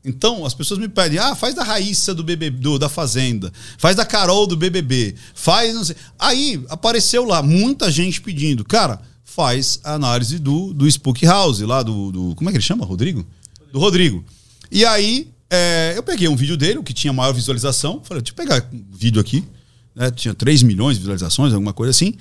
Então, as pessoas me pedem, ah, faz da Raíssa do BBB, do- da Fazenda, faz da Carol do BBB, faz não sei. Aí apareceu lá muita gente pedindo, cara, faz a análise do, do Spook House, lá do, do- Como é que ele chama? Rodrigo? Do Rodrigo. E aí, é, eu peguei um vídeo dele, o que tinha maior visualização, falei, deixa eu pegar um vídeo aqui, né? Tinha 3 milhões de visualizações, alguma coisa assim.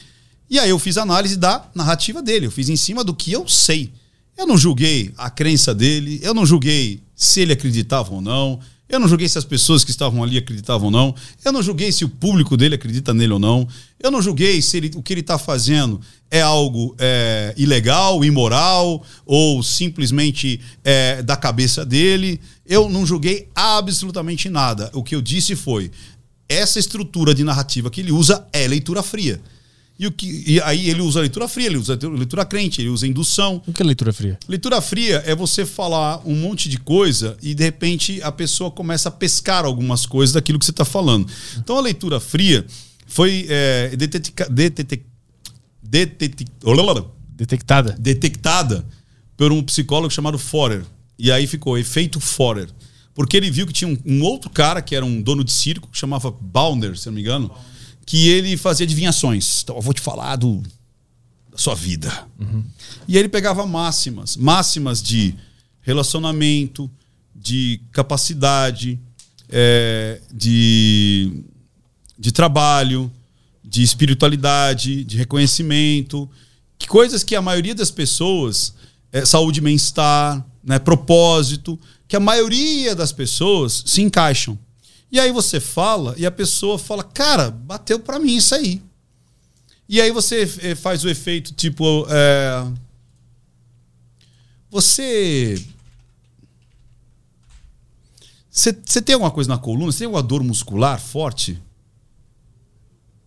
E aí eu fiz análise da narrativa dele, eu fiz em cima do que eu sei. Eu não julguei a crença dele, eu não julguei se ele acreditava ou não, eu não julguei se as pessoas que estavam ali acreditavam ou não, eu não julguei se o público dele acredita nele ou não, eu não julguei se ele- o que ele está fazendo é algo é, ilegal, imoral ou simplesmente é, da cabeça dele. Eu não julguei absolutamente nada. O que eu disse foi: essa estrutura de narrativa que ele usa é leitura fria. E, o que, e aí ele usa leitura fria, ele usa leitura crente, ele usa indução. O que é leitura fria? Leitura fria é você falar um monte de coisa e de repente a pessoa começa a pescar algumas coisas daquilo que você está falando. Então a leitura fria foi é, detetica- detete- detete- Detectada. detectada por um psicólogo chamado Forer. E aí ficou efeito Forer. Porque ele viu que tinha um, um outro cara que era um dono de circo, que chamava Bauner, se não me engano, que ele fazia adivinhações. Então eu vou te falar do, da sua vida. E aí ele pegava máximas, máximas de relacionamento, de capacidade, é, de, de trabalho, de espiritualidade, de reconhecimento, que coisas que a maioria das pessoas é, saúde e bem-estar, né, propósito, que a maioria das pessoas se encaixam. E aí você fala e a pessoa fala, cara, bateu pra mim isso aí. E aí você eh, faz o efeito tipo, é, você você tem alguma coisa na coluna? Você tem alguma dor muscular forte?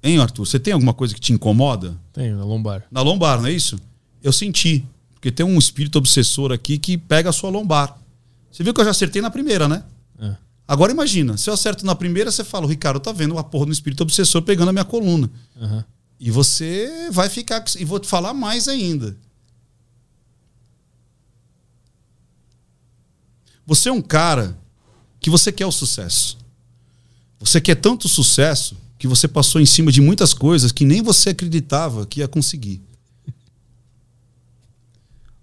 Hein, Arthur? Você tem alguma coisa que te incomoda? Tem, na lombar. Na lombar, não é isso? Eu senti. Porque tem um espírito obsessor aqui que pega a sua lombar. Você viu que eu já acertei na primeira, né? É. Agora imagina, se eu acerto na primeira, você fala, o Ricardo tá vendo a porra do espírito obsessor pegando a minha coluna. Aham. E você vai ficar. E vou te falar mais ainda. Você é um cara que você quer o sucesso. Você quer tanto sucesso que você passou em cima de muitas coisas que nem você acreditava que ia conseguir.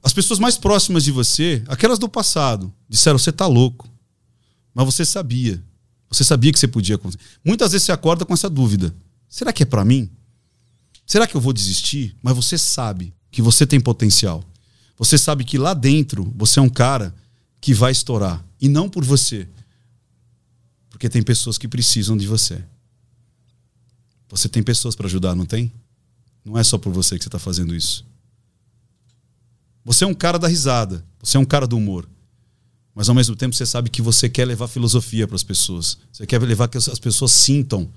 As pessoas mais próximas de você, aquelas do passado, disseram: você tá louco. Mas você sabia. Você sabia que você podia conseguir. Muitas vezes você acorda com essa dúvida: será que é para mim? Será que eu vou desistir? Mas você sabe que você tem potencial. Você sabe que lá dentro você é um cara que vai estourar. E não por você. Porque tem pessoas que precisam de você. Você tem pessoas para ajudar, não tem? Não é só por você que você está fazendo isso. Você é um cara da risada. Você é um cara do humor. Mas ao mesmo tempo você sabe que você quer levar filosofia para as pessoas. Você quer levar que as pessoas sintam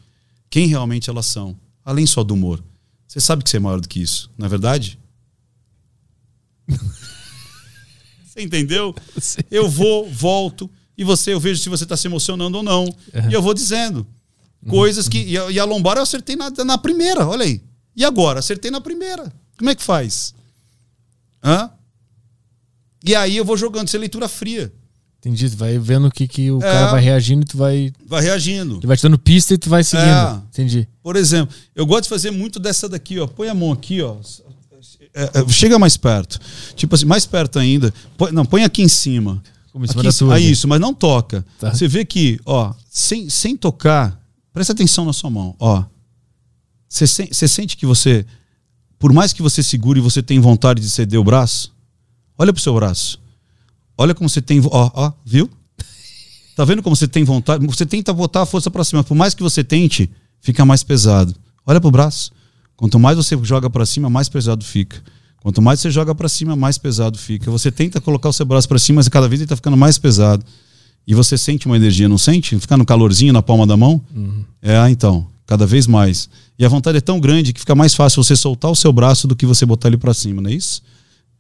quem realmente elas são, além só do humor. Você sabe que você é maior do que isso, não é verdade? você entendeu? Eu vou, volto, e você, eu vejo se você está se emocionando ou não. E eu vou dizendo coisas que. E a, e a lombar eu acertei na, na primeira, olha aí. E agora? Acertei na primeira. Como é que faz? Hã? E aí eu vou jogando, isso é leitura fria. Entendi. Tu vai vendo o que, que o É. cara vai reagindo e tu vai. Vai reagindo. Ele vai te dando pista e tu vai seguindo. É. Entendi. Por exemplo, eu gosto de fazer muito dessa daqui, ó. Põe a mão aqui, ó. É, é, chega mais perto. Tipo assim, mais perto ainda. Põe- não, põe aqui em cima. Como em cima Aqui da tua. Ah, isso, mas não toca. Tá. Você vê que, ó, sem, sem tocar, presta atenção na sua mão, ó. Você, sen- você sente que você, por mais que você segure, você tem vontade de ceder o braço? Olha pro seu braço. Olha como você tem, ó, ó, viu? Tá vendo como você tem vontade? Você tenta botar a força pra cima, por mais que você tente, fica mais pesado. Olha pro braço. Quanto mais você joga pra cima, mais pesado fica. Quanto mais você joga pra cima, mais pesado fica. Você tenta colocar o seu braço pra cima, mas cada vez ele tá ficando mais pesado. E você sente uma energia, não sente? Ficar no calorzinho na palma da mão? É, então, cada vez mais. E a vontade é tão grande que fica mais fácil você soltar o seu braço do que você botar ele pra cima, não é isso?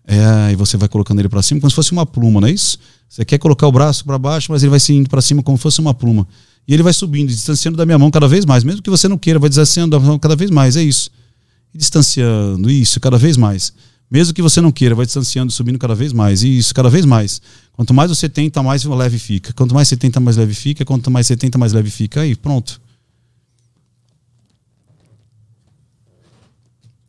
É, e você vai colocando ele pra cima como se fosse uma pluma, não é isso? Você quer colocar o braço pra baixo, mas ele vai se indo pra cima como se fosse uma pluma. E ele vai subindo, distanciando da minha mão cada vez mais, mesmo que você não queira, vai distanciando da mão cada vez mais, é isso. E distanciando, isso, cada vez mais. Mesmo que você não queira, vai distanciando, subindo cada vez mais, isso, cada vez mais. Quanto mais você tenta, mais leve fica. Quanto mais você tenta, mais leve fica. Quanto mais você tenta, mais leve fica. Aí, pronto.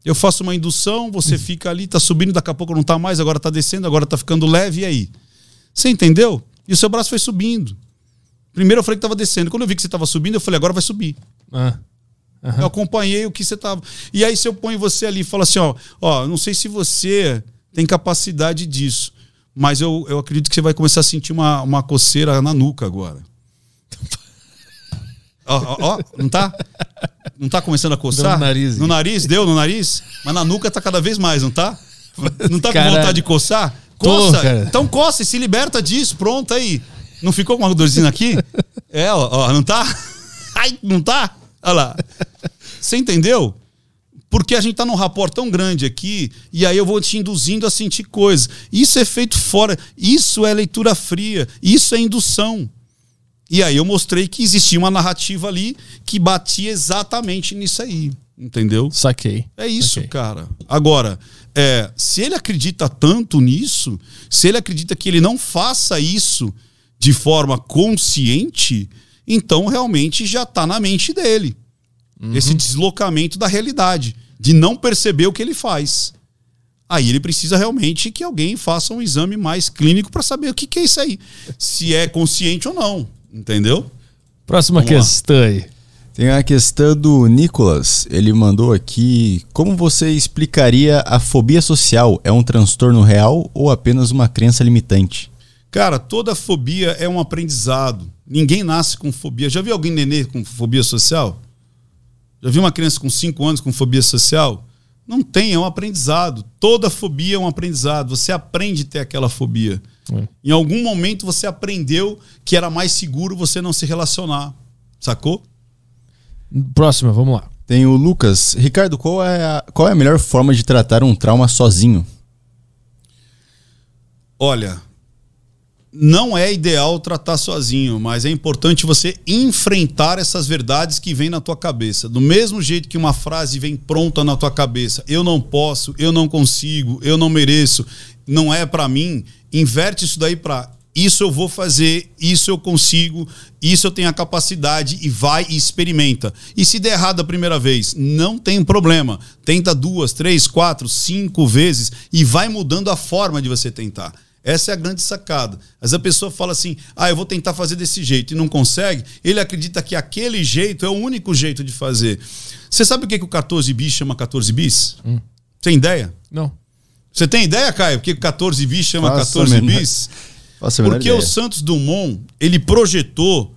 Eu faço uma indução, você fica ali, tá subindo, daqui a pouco não tá mais, agora tá descendo, agora tá ficando leve, e aí? Você entendeu? E o seu braço foi subindo. Primeiro eu falei que tava descendo. Quando eu vi que você tava subindo, eu falei, agora vai subir. Ah. Eu acompanhei o que você tava. E aí, se eu ponho você ali e falo assim, ó, ó, não sei se você tem capacidade disso, mas eu, eu acredito que você vai começar a sentir uma, uma coceira na nuca agora. Ó, ó, ó, não tá? Não tá começando a coçar? Deu no nariz. No nariz, deu no nariz? Mas na nuca tá cada vez mais, não tá? Não tá com Caralho. vontade de coçar? Tô, Coça! cara. então coça e se liberta disso, pronto aí. Não ficou com uma dorzinha aqui? É, ó, ó, não tá? Ai, não tá? Olha lá. Você entendeu? Porque a gente tá num rapport tão grande aqui, e aí eu vou te induzindo a sentir coisas. Isso é feito fora. Isso é leitura fria. Isso é indução. E aí eu mostrei que existia uma narrativa ali que batia exatamente nisso aí. Entendeu? Saquei. É isso, Ok. cara. Agora, é, se ele acredita tanto nisso, se ele acredita que ele não faça isso de forma consciente, então realmente já está na mente dele. Esse deslocamento da realidade, de não perceber o que ele faz. Aí ele precisa realmente que alguém faça um exame mais clínico para saber o que, que é isso aí. Se é consciente ou não. Entendeu? Próxima Vamos lá. questão aí. Tem a questão do Nicolas. Ele mandou aqui: Como você explicaria a fobia social? É um transtorno real ou apenas uma crença limitante? Cara, toda fobia é um aprendizado. Ninguém nasce com fobia. Já viu alguém nenê com fobia social? Já viu uma criança com 5 anos com fobia social? Não tem, é um aprendizado. Toda fobia é um aprendizado. Você aprende a ter aquela fobia. É. Em algum momento você aprendeu que era mais seguro você não se relacionar. Sacou? Próxima, vamos lá. Tem o Lucas. Ricardo, qual é, a, qual é a melhor forma de tratar um trauma sozinho? Olha, não é ideal tratar sozinho, mas é importante você enfrentar essas verdades que vêm na tua cabeça. Do mesmo jeito que uma frase vem pronta na tua cabeça, eu não posso, eu não consigo, eu não mereço, não é pra mim, inverte isso daí pra isso eu vou fazer, isso eu consigo, isso eu tenho a capacidade e vai e experimenta. E se der errado a primeira vez, não tem problema. Tenta duas, três, quatro, cinco vezes e vai mudando a forma de você tentar. Essa é a grande sacada. Mas a pessoa fala assim: ah, eu vou tentar fazer desse jeito e não consegue. Ele acredita que aquele jeito é o único jeito de fazer. Você sabe o que, que o 14 bis chama 14 bis? Tem ideia? Não. Você tem ideia, Caio? Por que o 14 bis chama Faço a 14 menor- bis? Faço a menor Porque ideia. o Santos Dumont, ele projetou,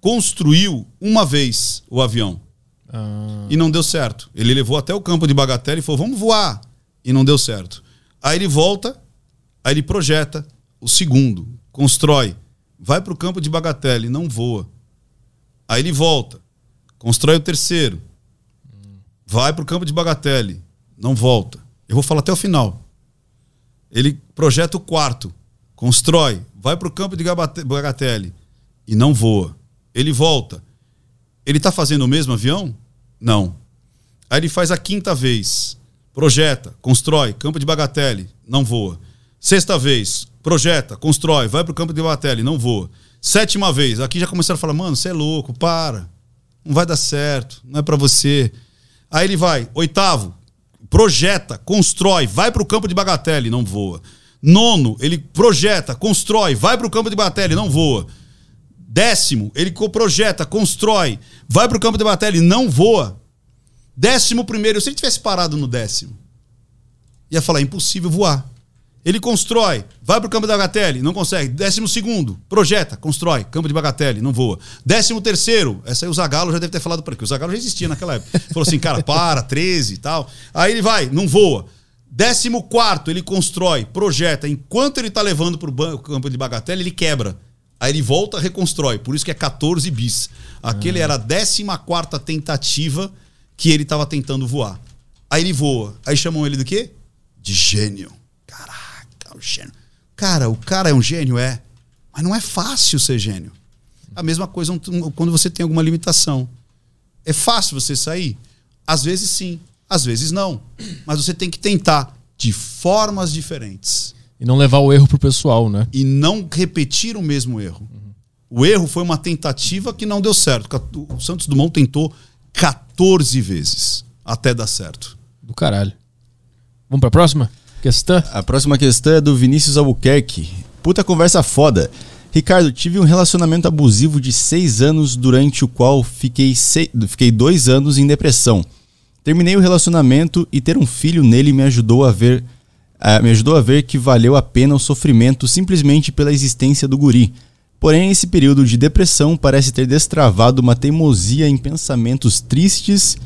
construiu uma vez o avião. E não deu certo. Ele levou até o campo de Bagatelle e falou: vamos voar. E não deu certo. Aí ele volta, aí ele projeta o segundo, constrói, vai para o campo de Bagatelle, não voa. Aí ele volta, constrói o terceiro, vai para o campo de Bagatelle, não volta. Eu vou falar até o final. Ele projeta o quarto, constrói, vai para o campo de Bagatelle e não voa. Ele volta. Ele está fazendo o mesmo avião? Não. Aí ele faz a quinta vez. Projeta, constrói, campo de Bagatelle, não voa. Sexta vez, projeta, constrói, vai para o campo de Bagatelle, não voa. Sétima vez, aqui já começaram a falar: mano, você é louco, para. Não vai dar certo, não é para você. Aí ele vai, oitavo, projeta, constrói, vai para o campo de Bagatelle, não voa. Nono, ele projeta, constrói, vai para o campo de Bagatelle, não voa. Décimo, ele projeta, constrói, vai para o campo de Bagatelle, não voa. Décimo primeiro, se ele tivesse parado no décimo, ia falar, impossível voar. Ele constrói, vai para o campo de Bagatelle, não consegue. Décimo segundo, projeta, constrói, campo de Bagatelle, não voa. Décimo terceiro, essa aí o Zagalo já deve ter falado para aqui. O Zagalo já existia naquela época. Falou assim, cara, para, 13 e tal. Aí ele vai, não voa. Décimo quarto, ele constrói, projeta. Enquanto ele tá levando para o campo de Bagatelle, ele quebra. Aí ele volta, reconstrói. Por isso que é 14 bis. Aquele era a 14 quarta tentativa que ele tava tentando voar. Aí ele voa. Aí chamam ele do quê? De gênio. Caraca, o gênio. Cara, o cara é um gênio, é. Mas não é fácil ser gênio. A mesma coisa quando você tem alguma limitação. É fácil você sair? Às vezes sim, às vezes não. Mas você tem que tentar de formas diferentes E não levar o erro pro pessoal, né? e não repetir o mesmo erro. O erro foi uma tentativa que não deu certo. O Santos Dumont tentou 14 vezes até dar certo. Do caralho. Vamos pra próxima? Questão? A próxima questão é do Vinícius Albuquerque. Puta conversa foda. Ricardo, tive um relacionamento abusivo de seis anos, durante o qual fiquei, sei- fiquei dois anos em depressão. Terminei o relacionamento e ter um filho nele me ajudou a ver ah, me ajudou a ver que valeu a pena o sofrimento simplesmente pela existência do guri. Porém, esse período de depressão parece ter destravado uma teimosia em pensamentos tristes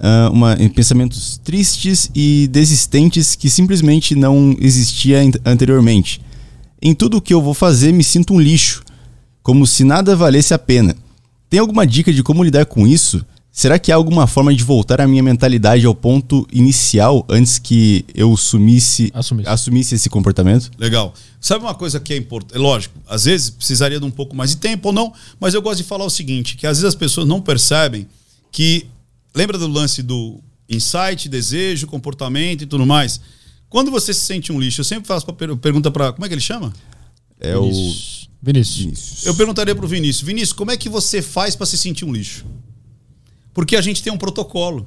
ah, uma, em pensamentos tristes e desistentes que simplesmente não existia an- anteriormente. Em tudo o que eu vou fazer, me sinto um lixo, como se nada valesse a pena. Tem alguma dica de como lidar com isso? Será que há alguma forma de voltar a minha mentalidade ao ponto inicial antes que eu sumisse, Assumisse. assumisse esse comportamento? Legal. Sabe uma coisa que é importante? É lógico, às vezes precisaria de um pouco mais de tempo ou não, mas eu gosto de falar o seguinte: que às vezes as pessoas não percebem que. Lembra do lance do insight, desejo, comportamento e tudo mais? Quando você se sente um lixo, eu sempre faço per- pergunta para. Como é que ele chama? É o. Vinícius. Vinícius. Eu perguntaria pro Vinícius: Vinícius, como é que você faz para se sentir um lixo? Porque a gente tem um protocolo.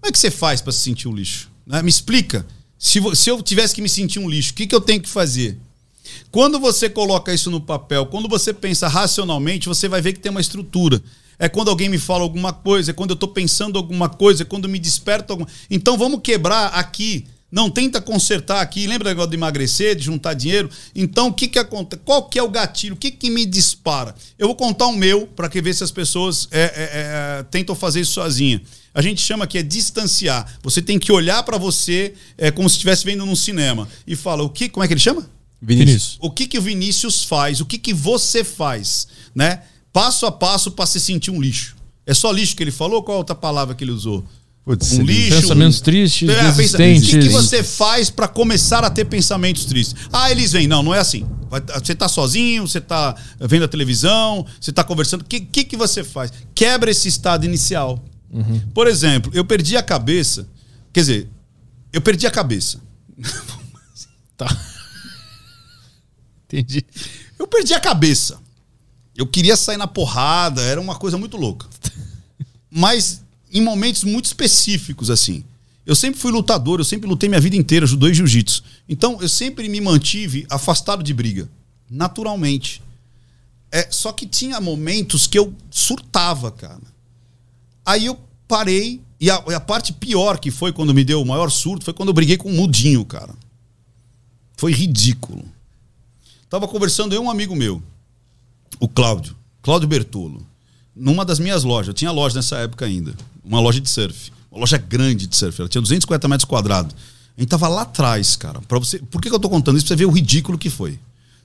Como é que você faz para se sentir um lixo? Né? Me explica. Se, se eu tivesse que me sentir um lixo, o que, que eu tenho que fazer? Quando você coloca isso no papel, quando você pensa racionalmente, você vai ver que tem uma estrutura. É quando alguém me fala alguma coisa, é quando eu tô pensando alguma coisa, é quando me desperta alguma... Então vamos quebrar aqui. Não tenta consertar aqui. Lembra do negócio de emagrecer, de juntar dinheiro? Então, o que que acontece? Qual que é o gatilho? O que que me dispara? Eu vou contar um meu para que ver se as pessoas é, é, é, tentam fazer isso sozinha. A gente chama que é distanciar. Você tem que olhar para você é, como se estivesse vendo num cinema e fala o que? Como é que ele chama? Vinícius. O que que o Vinícius faz? O que que você faz, né? Passo a passo para se sentir um lixo. É só lixo que ele falou? Qual a outra palavra que ele usou? Putz, um lixo. Pensamentos um- tristes, É, desistentes. O que, que você faz para começar a ter pensamentos tristes? Ah, eles vêm. Não, não é assim. Vai- Você tá sozinho, você tá vendo a televisão, você tá conversando. O que, que, que você faz? Quebra esse estado inicial. Por exemplo, eu perdi a cabeça. Quer dizer, eu perdi a cabeça. Tá. Entendi. Eu perdi a cabeça. Eu queria sair na porrada, era uma coisa muito louca. Mas em momentos muito específicos, assim. Eu sempre fui lutador, eu sempre lutei minha vida inteira, judô e jiu-jitsu. Então eu sempre me mantive afastado de briga, naturalmente. É, só que tinha momentos que eu surtava, cara. Aí eu parei, e a, e a parte pior que foi quando me deu o maior surto foi quando eu briguei com o Mudinho, cara. Foi ridículo. Tava conversando eu e um amigo meu, o Cláudio, Cláudio Bertolo, numa das minhas lojas. Eu tinha loja nessa época ainda, uma loja de surf, uma loja grande de surf. Ela tinha 250 metros quadrados. A gente tava lá atrás, cara. Para você, por que, que eu tô contando isso? Pra você ver o ridículo que foi.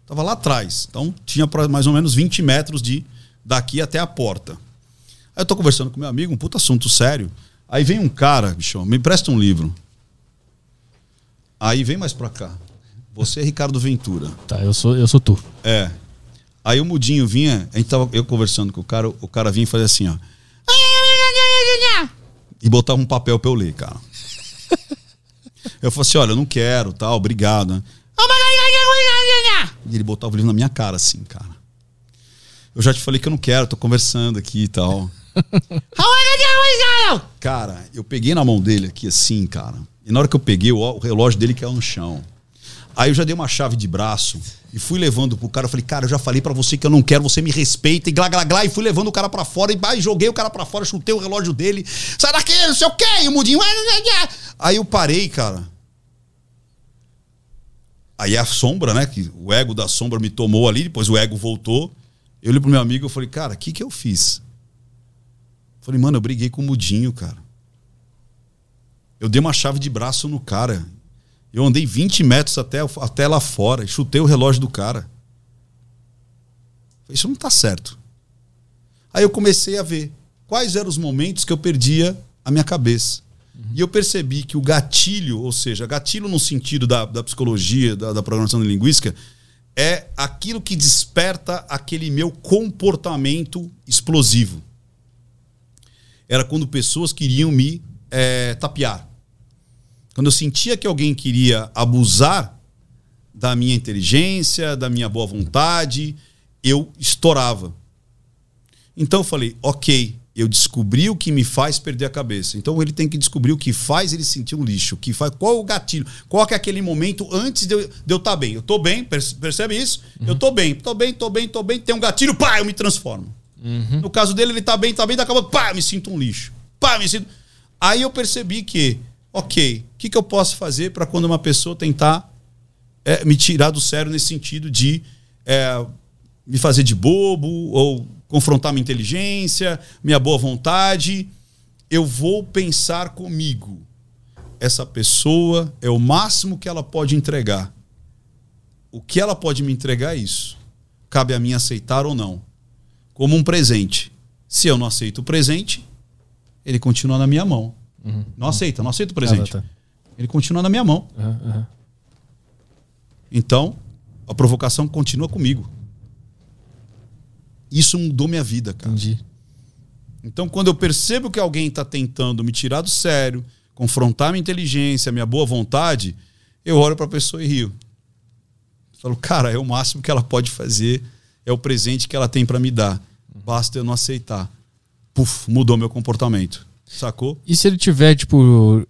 Tava lá atrás. Então tinha pra mais ou menos 20 metros de daqui até a porta. Aí eu tô conversando com meu amigo, um puta assunto sério. Aí vem um cara, bicho, me empresta um livro. Aí vem mais pra cá. Você é Ricardo Ventura. Tá, eu sou, eu sou tu. É. Aí o Mudinho vinha, a gente tava eu conversando com o cara, o cara vinha e fazia assim, ó. E botava um papel pra eu ler, cara. Eu falei assim, olha, eu não quero, tal, obrigado. né? E ele botava o livro na minha cara, assim, cara. Eu já te falei que eu não quero, tô conversando aqui e tal. Cara, eu peguei na mão dele aqui assim, cara. E na hora que eu peguei, o, relógio dele caiu no chão. Aí eu já dei uma chave de braço e fui levando pro cara. Eu falei, cara, eu já falei pra você que eu não quero, você me respeita. E glá, glá, glá. E fui levando o cara pra fora e bah, joguei o cara pra fora, chutei o relógio dele. Sai daqui, não sei o quê. E o mudinho. Aí eu parei, cara. Aí a sombra, né? Que o ego da sombra me tomou ali, depois o ego voltou. Eu olhei pro meu amigo e falei, cara, o que, que eu fiz? Falei, mano, eu briguei com o Mudinho, cara. Eu dei uma chave de braço no cara. Eu andei 20 metros até, até lá fora e chutei o relógio do cara. Isso não tá certo. Aí eu comecei a ver quais eram os momentos que eu perdia a minha cabeça. E eu percebi que o gatilho, ou seja, gatilho no sentido da, da psicologia, da, da programação linguística, é aquilo que desperta aquele meu comportamento explosivo. Era quando pessoas queriam me eh, tapear. Quando eu sentia que alguém queria abusar da minha inteligência, da minha boa vontade, eu estourava. Então eu falei, ok, eu descobri o que me faz perder a cabeça. Então ele tem que descobrir o que faz ele sentir um lixo, o que faz, qual o gatilho, qual que é aquele momento antes de eu estar tá bem. Eu tô bem, perce- percebe isso? Eu tô bem, tô bem, tô bem, tô bem, tem um gatilho, pá, eu me transformo. No caso dele, ele tá bem, tá bem, daqui a pouco, pá, me sinto um lixo. Pá, me sinto. Aí eu percebi que, ok, o que, que eu posso fazer para quando uma pessoa tentar é, me tirar do sério nesse sentido de é, me fazer de bobo ou confrontar minha inteligência, minha boa vontade. Eu vou pensar comigo. Essa pessoa é o máximo que ela pode entregar. O que ela pode me entregar é isso. Cabe a mim aceitar ou não. Como um presente. Se eu não aceito o presente, ele continua na minha mão. Não aceita, não aceita o presente. Ah, tá. Ele continua na minha mão. Aham. Então, a provocação continua comigo. Isso mudou minha vida, cara. Entendi. Então, quando eu percebo que alguém está tentando me tirar do sério, confrontar minha inteligência, minha boa vontade, eu olho para a pessoa e rio. Falo, cara, é o máximo que ela pode fazer, é o presente que ela tem para me dar. Basta eu não aceitar. Puf, mudou meu comportamento. Sacou? E se ele tiver, tipo,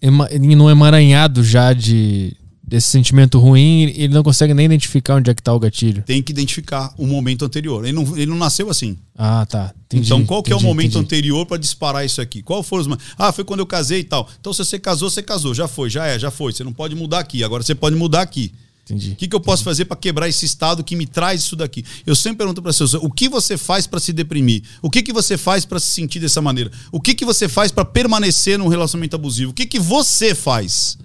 ema- num emaranhado já de, desse sentimento ruim, ele não consegue nem identificar onde é que tá o gatilho. Tem que identificar o momento anterior. Ele não, ele não nasceu assim. Ah, tá. Entendi, então, qual que é o entendi, momento entendi. anterior para disparar isso aqui? Qual foram os. Ah, foi quando eu casei e tal. Então, se você casou, você casou. Já foi, já é, já foi. Você não pode mudar aqui. Agora você pode mudar aqui. Entendi. O que, que eu posso fazer para quebrar esse estado que me traz isso daqui? Eu sempre pergunto para as pessoas: o que você faz para se deprimir? O que, que você faz para se sentir dessa maneira? O que, que você faz para permanecer num relacionamento abusivo? O que, que você faz?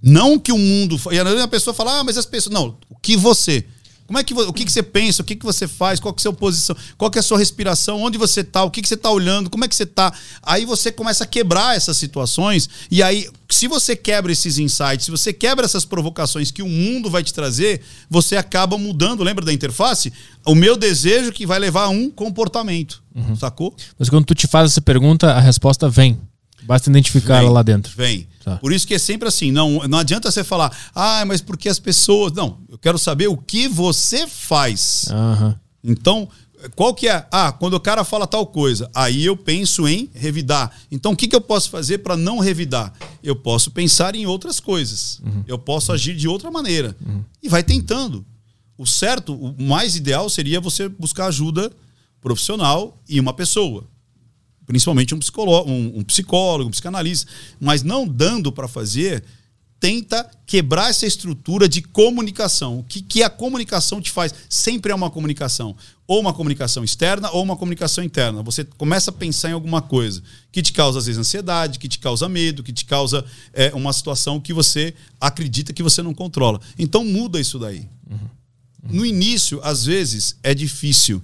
Não que o mundo. E a pessoa fala, ah, mas as pessoas. Não, o que você. Como é que, o que, que você pensa? O que, que você faz? Qual que é a sua posição? Qual que é a sua respiração? Onde você tá? O que, que você tá olhando? Como é que você tá? Aí você começa a quebrar essas situações. E aí, se você quebra esses insights, se você quebra essas provocações que o mundo vai te trazer, você acaba mudando. Lembra da interface? O meu desejo que vai levar a um comportamento. Sacou? Mas quando tu te faz essa pergunta, a resposta vem. Basta identificar ela lá dentro. Vem. Tá. Por isso que é sempre assim. Não, não adianta você falar, ah, mas porque as pessoas. Não, eu quero saber o que você faz. Aham. Então, qual que é? Ah, quando o cara fala tal coisa, aí eu penso em revidar. Então, o que, que eu posso fazer para não revidar? Eu posso pensar em outras coisas. Eu posso agir de outra maneira. E vai tentando. O certo, o mais ideal seria você buscar ajuda profissional e uma pessoa. Principalmente um psicólogo, um, um psicólogo, um psicanalista. Mas não dando para fazer, tenta quebrar essa estrutura de comunicação. O que, que a comunicação te faz? Sempre é uma comunicação. Ou uma comunicação externa ou uma comunicação interna. Você começa a pensar em alguma coisa que te causa, às vezes, ansiedade, que te causa medo, que te causa é, uma situação que você acredita que você não controla. Então muda isso daí. No início, às vezes, é difícil.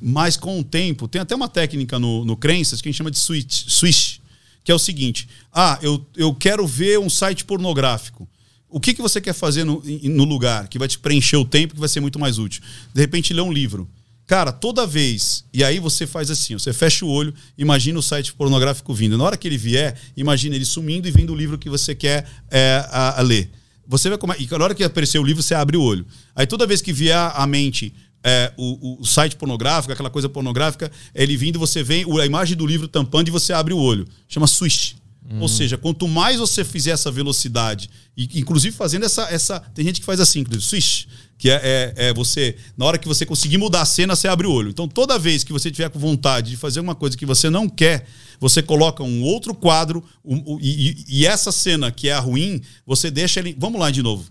Mas com o tempo, tem até uma técnica no, no Crenças que a gente chama de switch, switch que é o seguinte: ah, eu, eu quero ver um site pornográfico. O que, que você quer fazer no, no lugar que vai te preencher o tempo, que vai ser muito mais útil? De repente, ler um livro. Cara, toda vez. E aí você faz assim: você fecha o olho, imagina o site pornográfico vindo. Na hora que ele vier, imagina ele sumindo e vendo o livro que você quer é, a, a ler. Você vai come... E na hora que aparecer o livro, você abre o olho. Aí toda vez que vier à mente é, o, o- site pornográfico, aquela coisa pornográfica, ele vindo, você vem a imagem do livro tampando e você abre o olho. Chama switch. Ou seja, quanto mais você fizer essa velocidade, e inclusive fazendo essa. essa tem gente que faz assim, inclusive, switch, que é, é- é você. Na hora que você conseguir mudar a cena, você abre o olho. Então, toda vez que você tiver com vontade de fazer uma coisa que você não quer, você coloca um outro quadro, um- um- e, e- e essa cena que é a ruim, você deixa ele. Vamos lá de novo.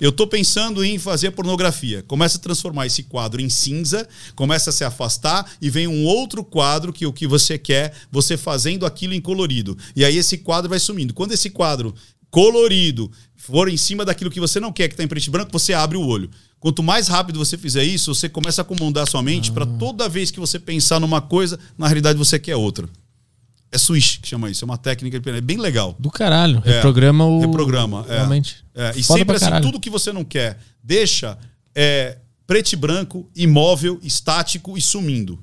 Eu tô pensando em fazer pornografia. Começa a transformar esse quadro em cinza, começa a se afastar e vem um outro quadro que o que você quer, você fazendo aquilo em colorido. E aí esse quadro vai sumindo. Quando esse quadro colorido for em cima daquilo que você não quer, que está em preto e branco, você abre o olho. Quanto mais rápido você fizer isso, você começa a acomodar sua mente para toda vez que você pensar numa coisa, na realidade você quer outra. É switch que chama isso, é uma técnica é bem legal. Do caralho. É, Reprograma o. Reprograma, é. Realmente. É, e Foda sempre assim, tudo que você não quer, deixa é, preto e branco, imóvel, estático e sumindo.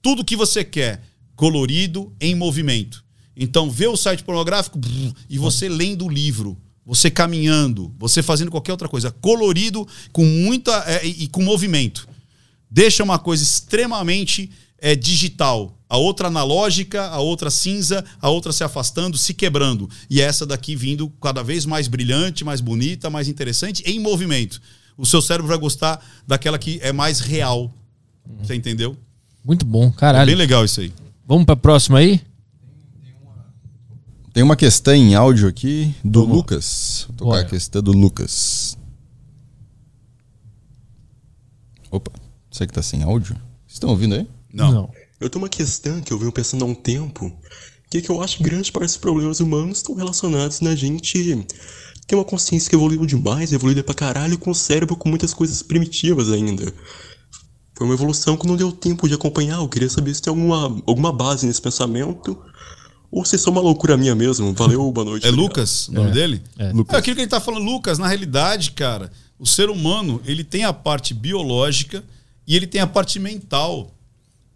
Tudo que você quer, colorido, em movimento. Então, vê o site pornográfico brrr, e você lendo o livro, você caminhando, você fazendo qualquer outra coisa, colorido, com muita. é, e, e com movimento. Deixa uma coisa extremamente é, digital. A outra analógica, a outra cinza, a outra se afastando, se quebrando. E essa daqui vindo cada vez mais brilhante, mais bonita, mais interessante, em movimento. O seu cérebro vai gostar daquela que é mais real. Você entendeu? Muito bom, É caralho. bem legal isso aí. Vamos pra próxima aí? Tem uma questão em áudio aqui do Vamos. Lucas. Vou tocar Bora. a questão do Lucas. Opa, você que tá sem áudio? Vocês estão ouvindo aí? Não. Eu tenho uma questão que eu venho pensando há um tempo, que é que eu acho que grande parte dos problemas humanos estão relacionados na gente ter uma consciência que evoluiu demais, evoluída pra caralho, com o cérebro com muitas coisas primitivas ainda. Foi uma evolução que não deu tempo de acompanhar, eu queria saber se tem alguma, alguma base nesse pensamento, ou se é só uma loucura minha mesmo. Valeu, boa noite. É obrigado. Lucas o nome dele? É. É aquilo que ele tá falando. Lucas, na realidade, cara, o ser humano, ele tem a parte biológica e ele tem a parte mental.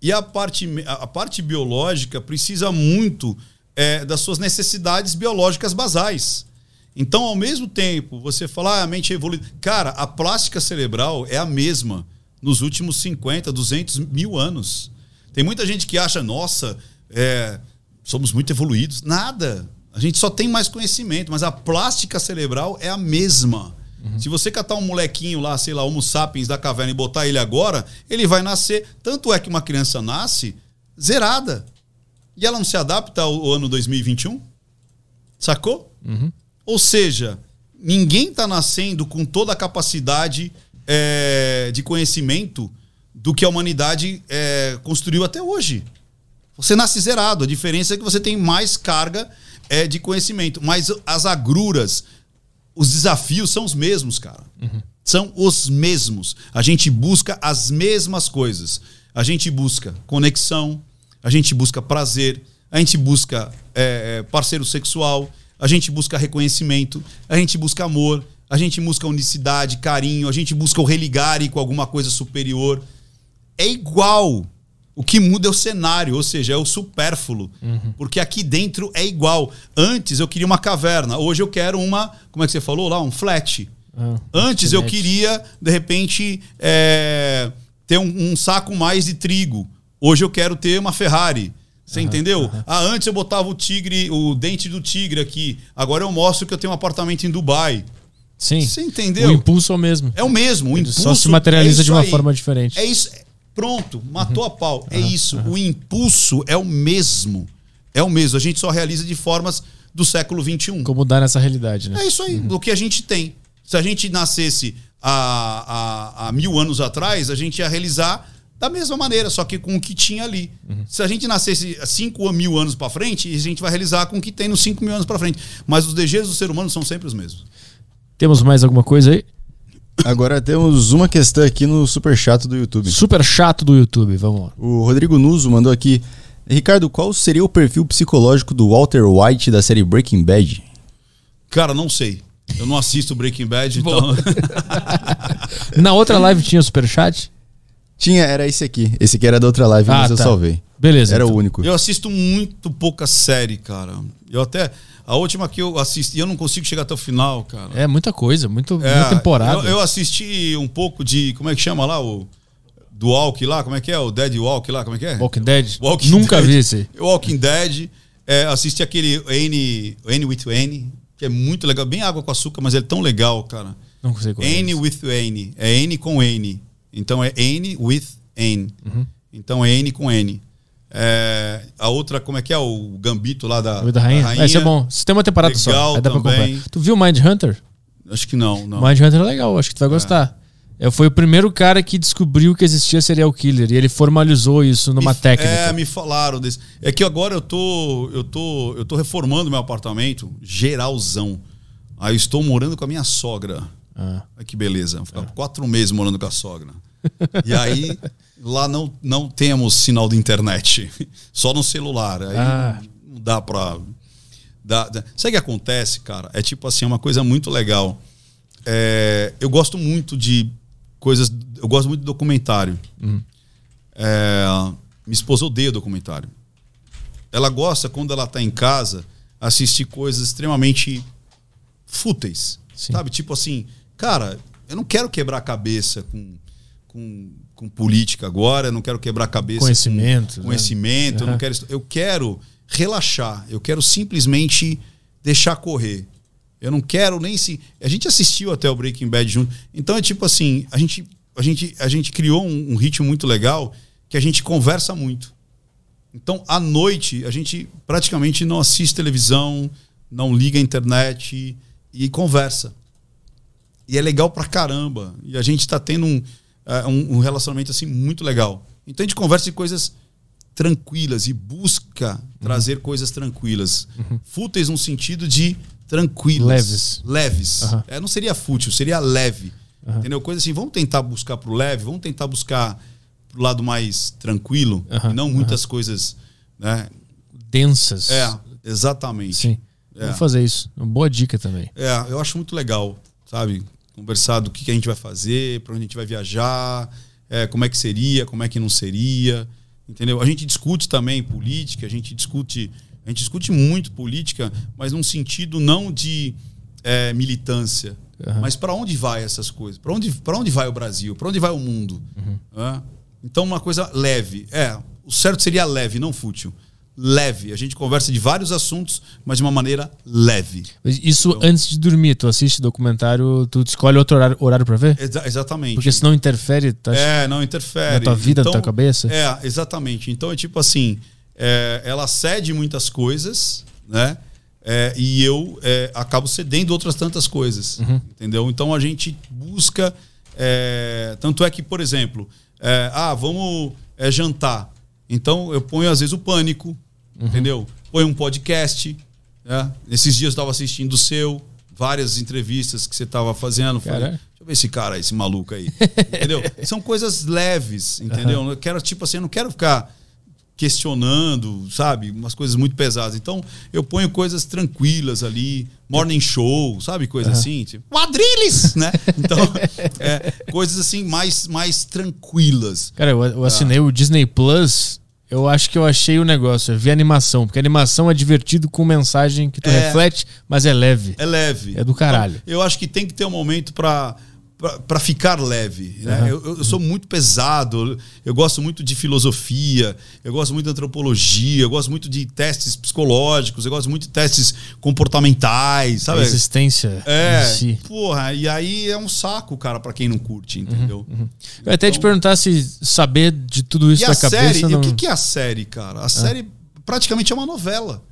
E a parte, a parte biológica precisa muito é, das suas necessidades biológicas basais. Então, ao mesmo tempo, você fala, ah, a mente é evoluída. Cara, a plástica cerebral é a mesma nos últimos 50, 200 mil anos. Tem muita gente que acha, nossa, é, somos muito evoluídos. Nada. A gente só tem mais conhecimento, mas a plástica cerebral é a mesma. Se você catar um molequinho lá, sei lá, Homo sapiens da caverna e botar ele agora, ele vai nascer. Tanto é que uma criança nasce zerada. E ela não se adapta ao, ano 2021? Sacou? Ou seja, ninguém está nascendo com toda a capacidade é, de conhecimento do que a humanidade é, construiu até hoje. Você nasce zerado. A diferença é que você tem mais carga é, de conhecimento. Mas as agruras, os desafios são os mesmos, cara. São os mesmos. A gente busca as mesmas coisas. A gente busca conexão, a gente busca prazer, a gente busca é, é, parceiro sexual, a gente busca reconhecimento, a gente busca amor, a gente busca unicidade, carinho, a gente busca o religare com alguma coisa superior. É igual. O que muda é o cenário, ou seja, é o supérfluo. Porque aqui dentro é igual. Antes eu queria uma caverna, hoje eu quero uma, como é que você falou lá? Um flat. Ah, Antes eu queria, de repente, é, ter um, um saco mais de trigo. Hoje eu quero ter uma Ferrari. Você entendeu? Ah, antes eu botava o tigre, o dente do tigre aqui. Agora eu mostro que eu tenho um apartamento em Dubai. Sim. Você entendeu? O impulso é o mesmo. É o mesmo. O Ele impulso só se materializa é de uma aí. forma diferente. É isso. Pronto, matou a pau. É isso. O impulso é o mesmo. É o mesmo. A gente só realiza de formas do século XXI. Como dar nessa realidade, né? É isso aí, do que a gente tem. Se a gente nascesse há, há, mil anos atrás, a gente ia realizar da mesma maneira, só que com o que tinha ali. Se a gente nascesse há cinco mil anos para frente, a gente vai realizar com o que tem nos cinco mil anos para frente. Mas os desejos do ser humano são sempre os mesmos. Temos mais alguma coisa aí? Agora temos uma questão aqui no super chato do YouTube. Super chato do YouTube, vamos lá. O Rodrigo Nuso mandou aqui. Ricardo, qual seria o perfil psicológico do Walter White da série Breaking Bad? Cara, não sei. Eu não assisto Breaking Bad, então. Na outra live tinha superchat? Tinha, era esse aqui. Esse aqui era da outra live, Ah, mas eu tá. salvei. Beleza. Era então. o único. Eu assisto muito pouca série, cara. Eu até. A última que eu assisti, eu não consigo chegar até o final, cara. É muita coisa, muito, É, muita temporada. Eu, eu assisti um pouco de. Como é que chama lá? O. Do Walk lá, como é que é? O Dead Walk lá, como é que é? Walking Dead? Walking Nunca Dead. vi esse. Walking Dead. É, assisti aquele N, N with N, que é muito legal. Bem água com açúcar, mas ele é tão legal, cara. Não qual é N with N. É N com N. Então é N with N. Uhum. Então é N com N. É, a outra, como é que é? O Gambito lá da, da Rainha? da Esse é bom. Se tem uma temporada só, Legal aí dá pra também. comprar. Tu viu Mind Hunter? Acho que não, não. Mind Hunter é legal, acho que tu vai gostar. É, foi o primeiro cara que descobriu que existia serial killer e ele formalizou isso numa Me- técnica. É, me falaram desse. É que agora eu tô, eu tô, eu tô reformando meu apartamento geralzão. Aí eu estou morando com a minha sogra. Ah. Olha que beleza. Vou ficar quatro meses morando com a sogra. E aí lá não, não temos sinal de internet, só no celular. Aí Ah. não dá pra. Dá, dá. Sabe o que acontece, cara? É tipo assim, é uma coisa muito legal. É, eu gosto muito de coisas. Eu gosto muito de documentário. É, minha esposa odeia documentário. Ela gosta, quando ela tá em casa, assistir coisas extremamente fúteis. Sim. Sabe? Tipo assim, cara, eu não quero quebrar a cabeça com, com, com política agora, eu não quero quebrar a cabeça Conhecimento, com né? conhecimento, eu não quero. Eu quero relaxar, eu quero simplesmente deixar correr. Eu não quero nem se. A gente assistiu até o Breaking Bad junto. Então é tipo assim, a gente, a gente, a gente criou um, um ritmo muito legal que a gente conversa muito. Então, à noite, a gente praticamente não assiste televisão, não liga a internet e conversa. E é legal pra caramba. E a gente tá tendo um, eh, um, um relacionamento assim muito legal. Então a gente conversa de coisas tranquilas e busca trazer coisas tranquilas. Fúteis no sentido de tranquilas. Leves. Leves. Aham. É, não seria fútil, seria leve. Entendeu? Coisa assim, vamos tentar buscar pro leve, vamos tentar buscar pro lado mais tranquilo, e não muitas coisas, né? Densas. É, exatamente. Sim. É. Vou fazer isso. Uma boa dica também. É, eu acho muito legal, sabe? Conversar do que, que a gente vai fazer, para onde a gente vai viajar, é, como é que seria, como é que não seria, entendeu? A gente discute também política, a gente discute, a gente discute muito política, mas num sentido não de é, militância, Aham. mas para onde vai essas coisas? Para onde, onde vai o Brasil? Para onde vai o mundo? Hã? Então uma coisa leve, é, o certo seria leve, não fútil. Leve. A gente conversa de vários assuntos, mas de uma maneira leve. Isso antes de dormir, tu assiste documentário, tu escolhe outro horário, horário pra ver? Exa- exatamente. Porque senão interfere. Tá? É, não interfere. Na tua vida, na tua cabeça? É, exatamente. Então é tipo assim, é, ela cede muitas coisas, né? É, e eu é, acabo cedendo outras tantas coisas, Uhum. entendeu? Então a gente busca, é, tanto é que, por exemplo, é, ah, vamos é, jantar. Então eu ponho às vezes o pânico, Uhum. entendeu? Ponho um podcast. Né? Esses dias eu estava assistindo o seu, várias entrevistas que você estava fazendo. Falei. Deixa eu ver esse cara, esse maluco aí. entendeu? São coisas leves, entendeu? Eu quero, tipo assim, eu não quero ficar questionando, sabe? Umas coisas muito pesadas. Então, eu ponho coisas tranquilas ali, morning show, sabe? Coisa assim, tipo, quadrilhas, né? Então, é, coisas assim mais, mais tranquilas. Cara, eu, eu assinei o Disney Plus. Eu acho que eu achei o negócio. Eu vi animação. Porque animação é divertido com mensagem que tu É. reflete, mas é leve. É leve. É do caralho. Então, eu acho que tem que ter um momento pra pra- pra ficar leve. né? Eu, eu- eu sou muito pesado, eu gosto muito de filosofia, eu gosto muito de antropologia, eu gosto muito de testes psicológicos, eu gosto muito de testes comportamentais, A sabe? existência É, si. porra, e aí é um saco, cara, pra quem não curte, entendeu? Eu ia até te perguntar se saber de tudo isso E da a cabeça série, e não... o que, que é a série, cara? A série praticamente é uma novela.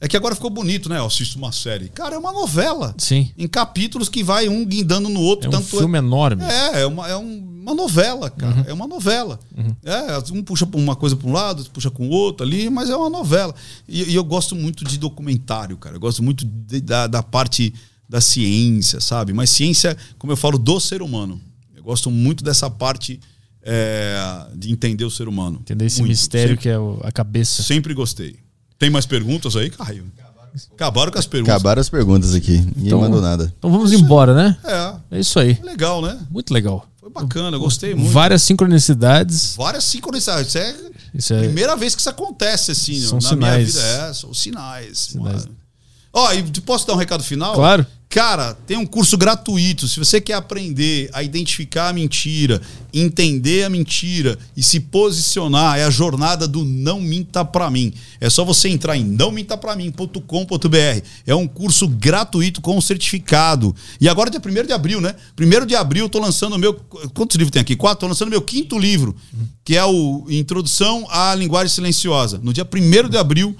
É que agora ficou bonito, né? Eu assisto uma série. Cara, é uma novela. Sim. Em capítulos que vai um guindando no outro. É um tanto filme enorme. É, é uma, é um- uma novela, cara. É uma novela. É, um puxa uma coisa para um lado, outro puxa com o outro ali, mas é uma novela. E, e eu gosto muito de documentário, cara. Eu gosto muito de- da, da parte da ciência, sabe? Mas ciência, como eu falo, do ser humano. Eu gosto muito dessa parte é, de entender o ser humano. Entender esse Muito. mistério Sempre, que é a cabeça. sempre gostei. Tem mais perguntas aí, Caio? Acabaram com as perguntas. Acabaram as perguntas aqui. Ninguém Então- mandou nada. Então vamos embora, né? É, É isso aí. legal, né? Muito legal. Foi bacana, gostei muito. Várias sincronicidades. Várias sincronicidades. Isso é Isso é... Primeira vez que isso acontece, assim, São na minha sinais. vida. É, são sinais. Sinais. Ó, e posso dar um recado final? Claro. Cara, tem um curso gratuito. Se você quer aprender a identificar a mentira, entender a mentira e se posicionar, é a jornada do Não Minta Pra Mim. É só você entrar em nãomintapramim.com.br. É um curso gratuito com certificado. E agora é dia 1 de abril, né? 1 de abril eu tô lançando o meu. Quantos livros tem aqui? Quatro? Tô lançando o meu quinto livro, que é o Introdução à Linguagem Silenciosa. No dia 1 de abril.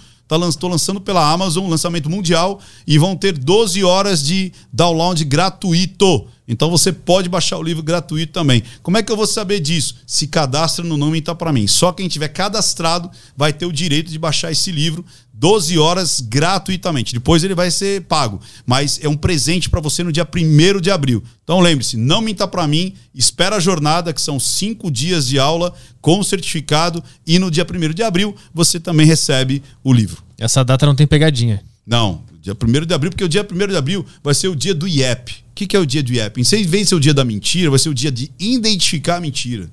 Estou lançando pela Amazon, lançamento mundial, e vão ter 12 horas de download gratuito. Então você pode baixar o livro gratuito também. Como é que eu vou saber disso? Se cadastra no nome Tá Pra Mim. Só quem tiver cadastrado vai ter o direito de baixar esse livro 12 horas gratuitamente. Depois ele vai ser pago. Mas é um presente para você no dia 1 de abril. Então lembre-se, não minta para mim, espera a jornada, que são cinco dias de aula com certificado, e no dia 1 de abril você também recebe o livro. Essa data não tem pegadinha. Não, dia 1 de abril, porque o dia 1 de abril vai ser o dia do IEP. O que, que é o dia do? Em vez de ser o dia da mentira, vai ser o dia de identificar a mentira.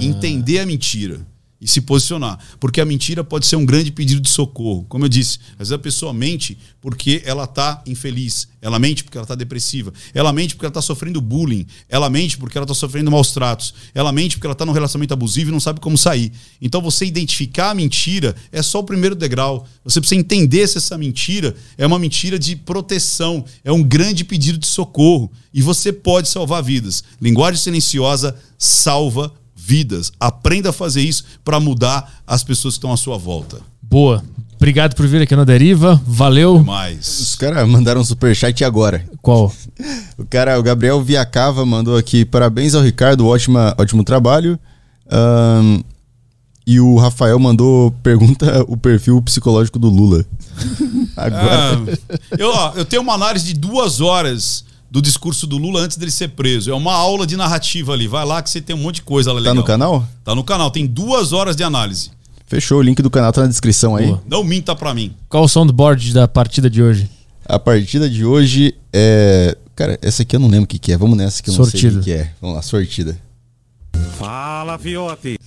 Entender a mentira e se posicionar. Porque a mentira pode ser um grande pedido de socorro. Como eu disse, às vezes a pessoa mente porque ela está infeliz. Ela mente porque ela está depressiva. Ela mente porque ela está sofrendo bullying. Ela mente porque ela está sofrendo maus tratos. Ela mente porque ela está num relacionamento abusivo e não sabe como sair. Então você identificar a mentira é só o primeiro degrau. Você precisa entender se essa mentira é uma mentira de proteção, é um grande pedido de socorro. E você pode salvar vidas. Linguagem silenciosa salva vidas. Aprenda a fazer isso para mudar as pessoas que estão à sua volta. Boa. Obrigado por vir aqui na Deriva. Valeu. Mas Os caras mandaram um superchat agora. Qual? O cara, o Gabriel Viacava mandou aqui: parabéns ao Ricardo, ótima, ótimo trabalho. Ahn, e o Rafael mandou pergunta o perfil psicológico do Lula. Agora. Ah, eu, ó, eu tenho uma análise de duas horas do discurso do Lula antes dele ser preso. É uma aula de narrativa ali. Vai lá que você tem um monte de coisa lá tá legal. no canal? Tá no canal. Tem duas horas de análise. Fechou, o link do canal tá na descrição aí. Boa. Não minta pra mim. Qual o soundboard da partida de hoje? A partida de hoje é. Cara, essa aqui eu não lembro o que, que é. Vamos nessa que eu não sei Sortida. o que, que é. Vamos lá, sortida. Fala, fiote.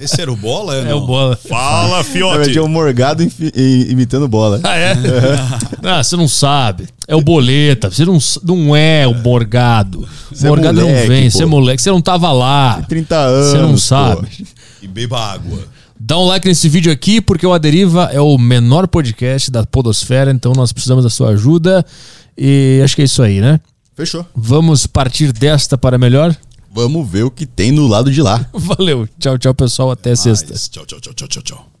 Esse era o bola? É o bola. Fala, fiote. é o Morgado imitando bola. Ah, é? ah, você não sabe. É o boleta. Você não, não é o morgado. Você o é morgado moleque, não vem, pô. você é moleque. Você não tava lá. 30 anos. Você não pô. sabe. E beba água. Dá um like nesse vídeo aqui, porque o Aderiva é o menor podcast da Podosfera, então nós precisamos da sua ajuda. E acho que é isso aí, né? Fechou. Vamos partir desta para melhor? Vamos ver o que tem no lado de lá. Valeu. Tchau, tchau, pessoal. Até sexta. Tchau, tchau, tchau, tchau, tchau, tchau.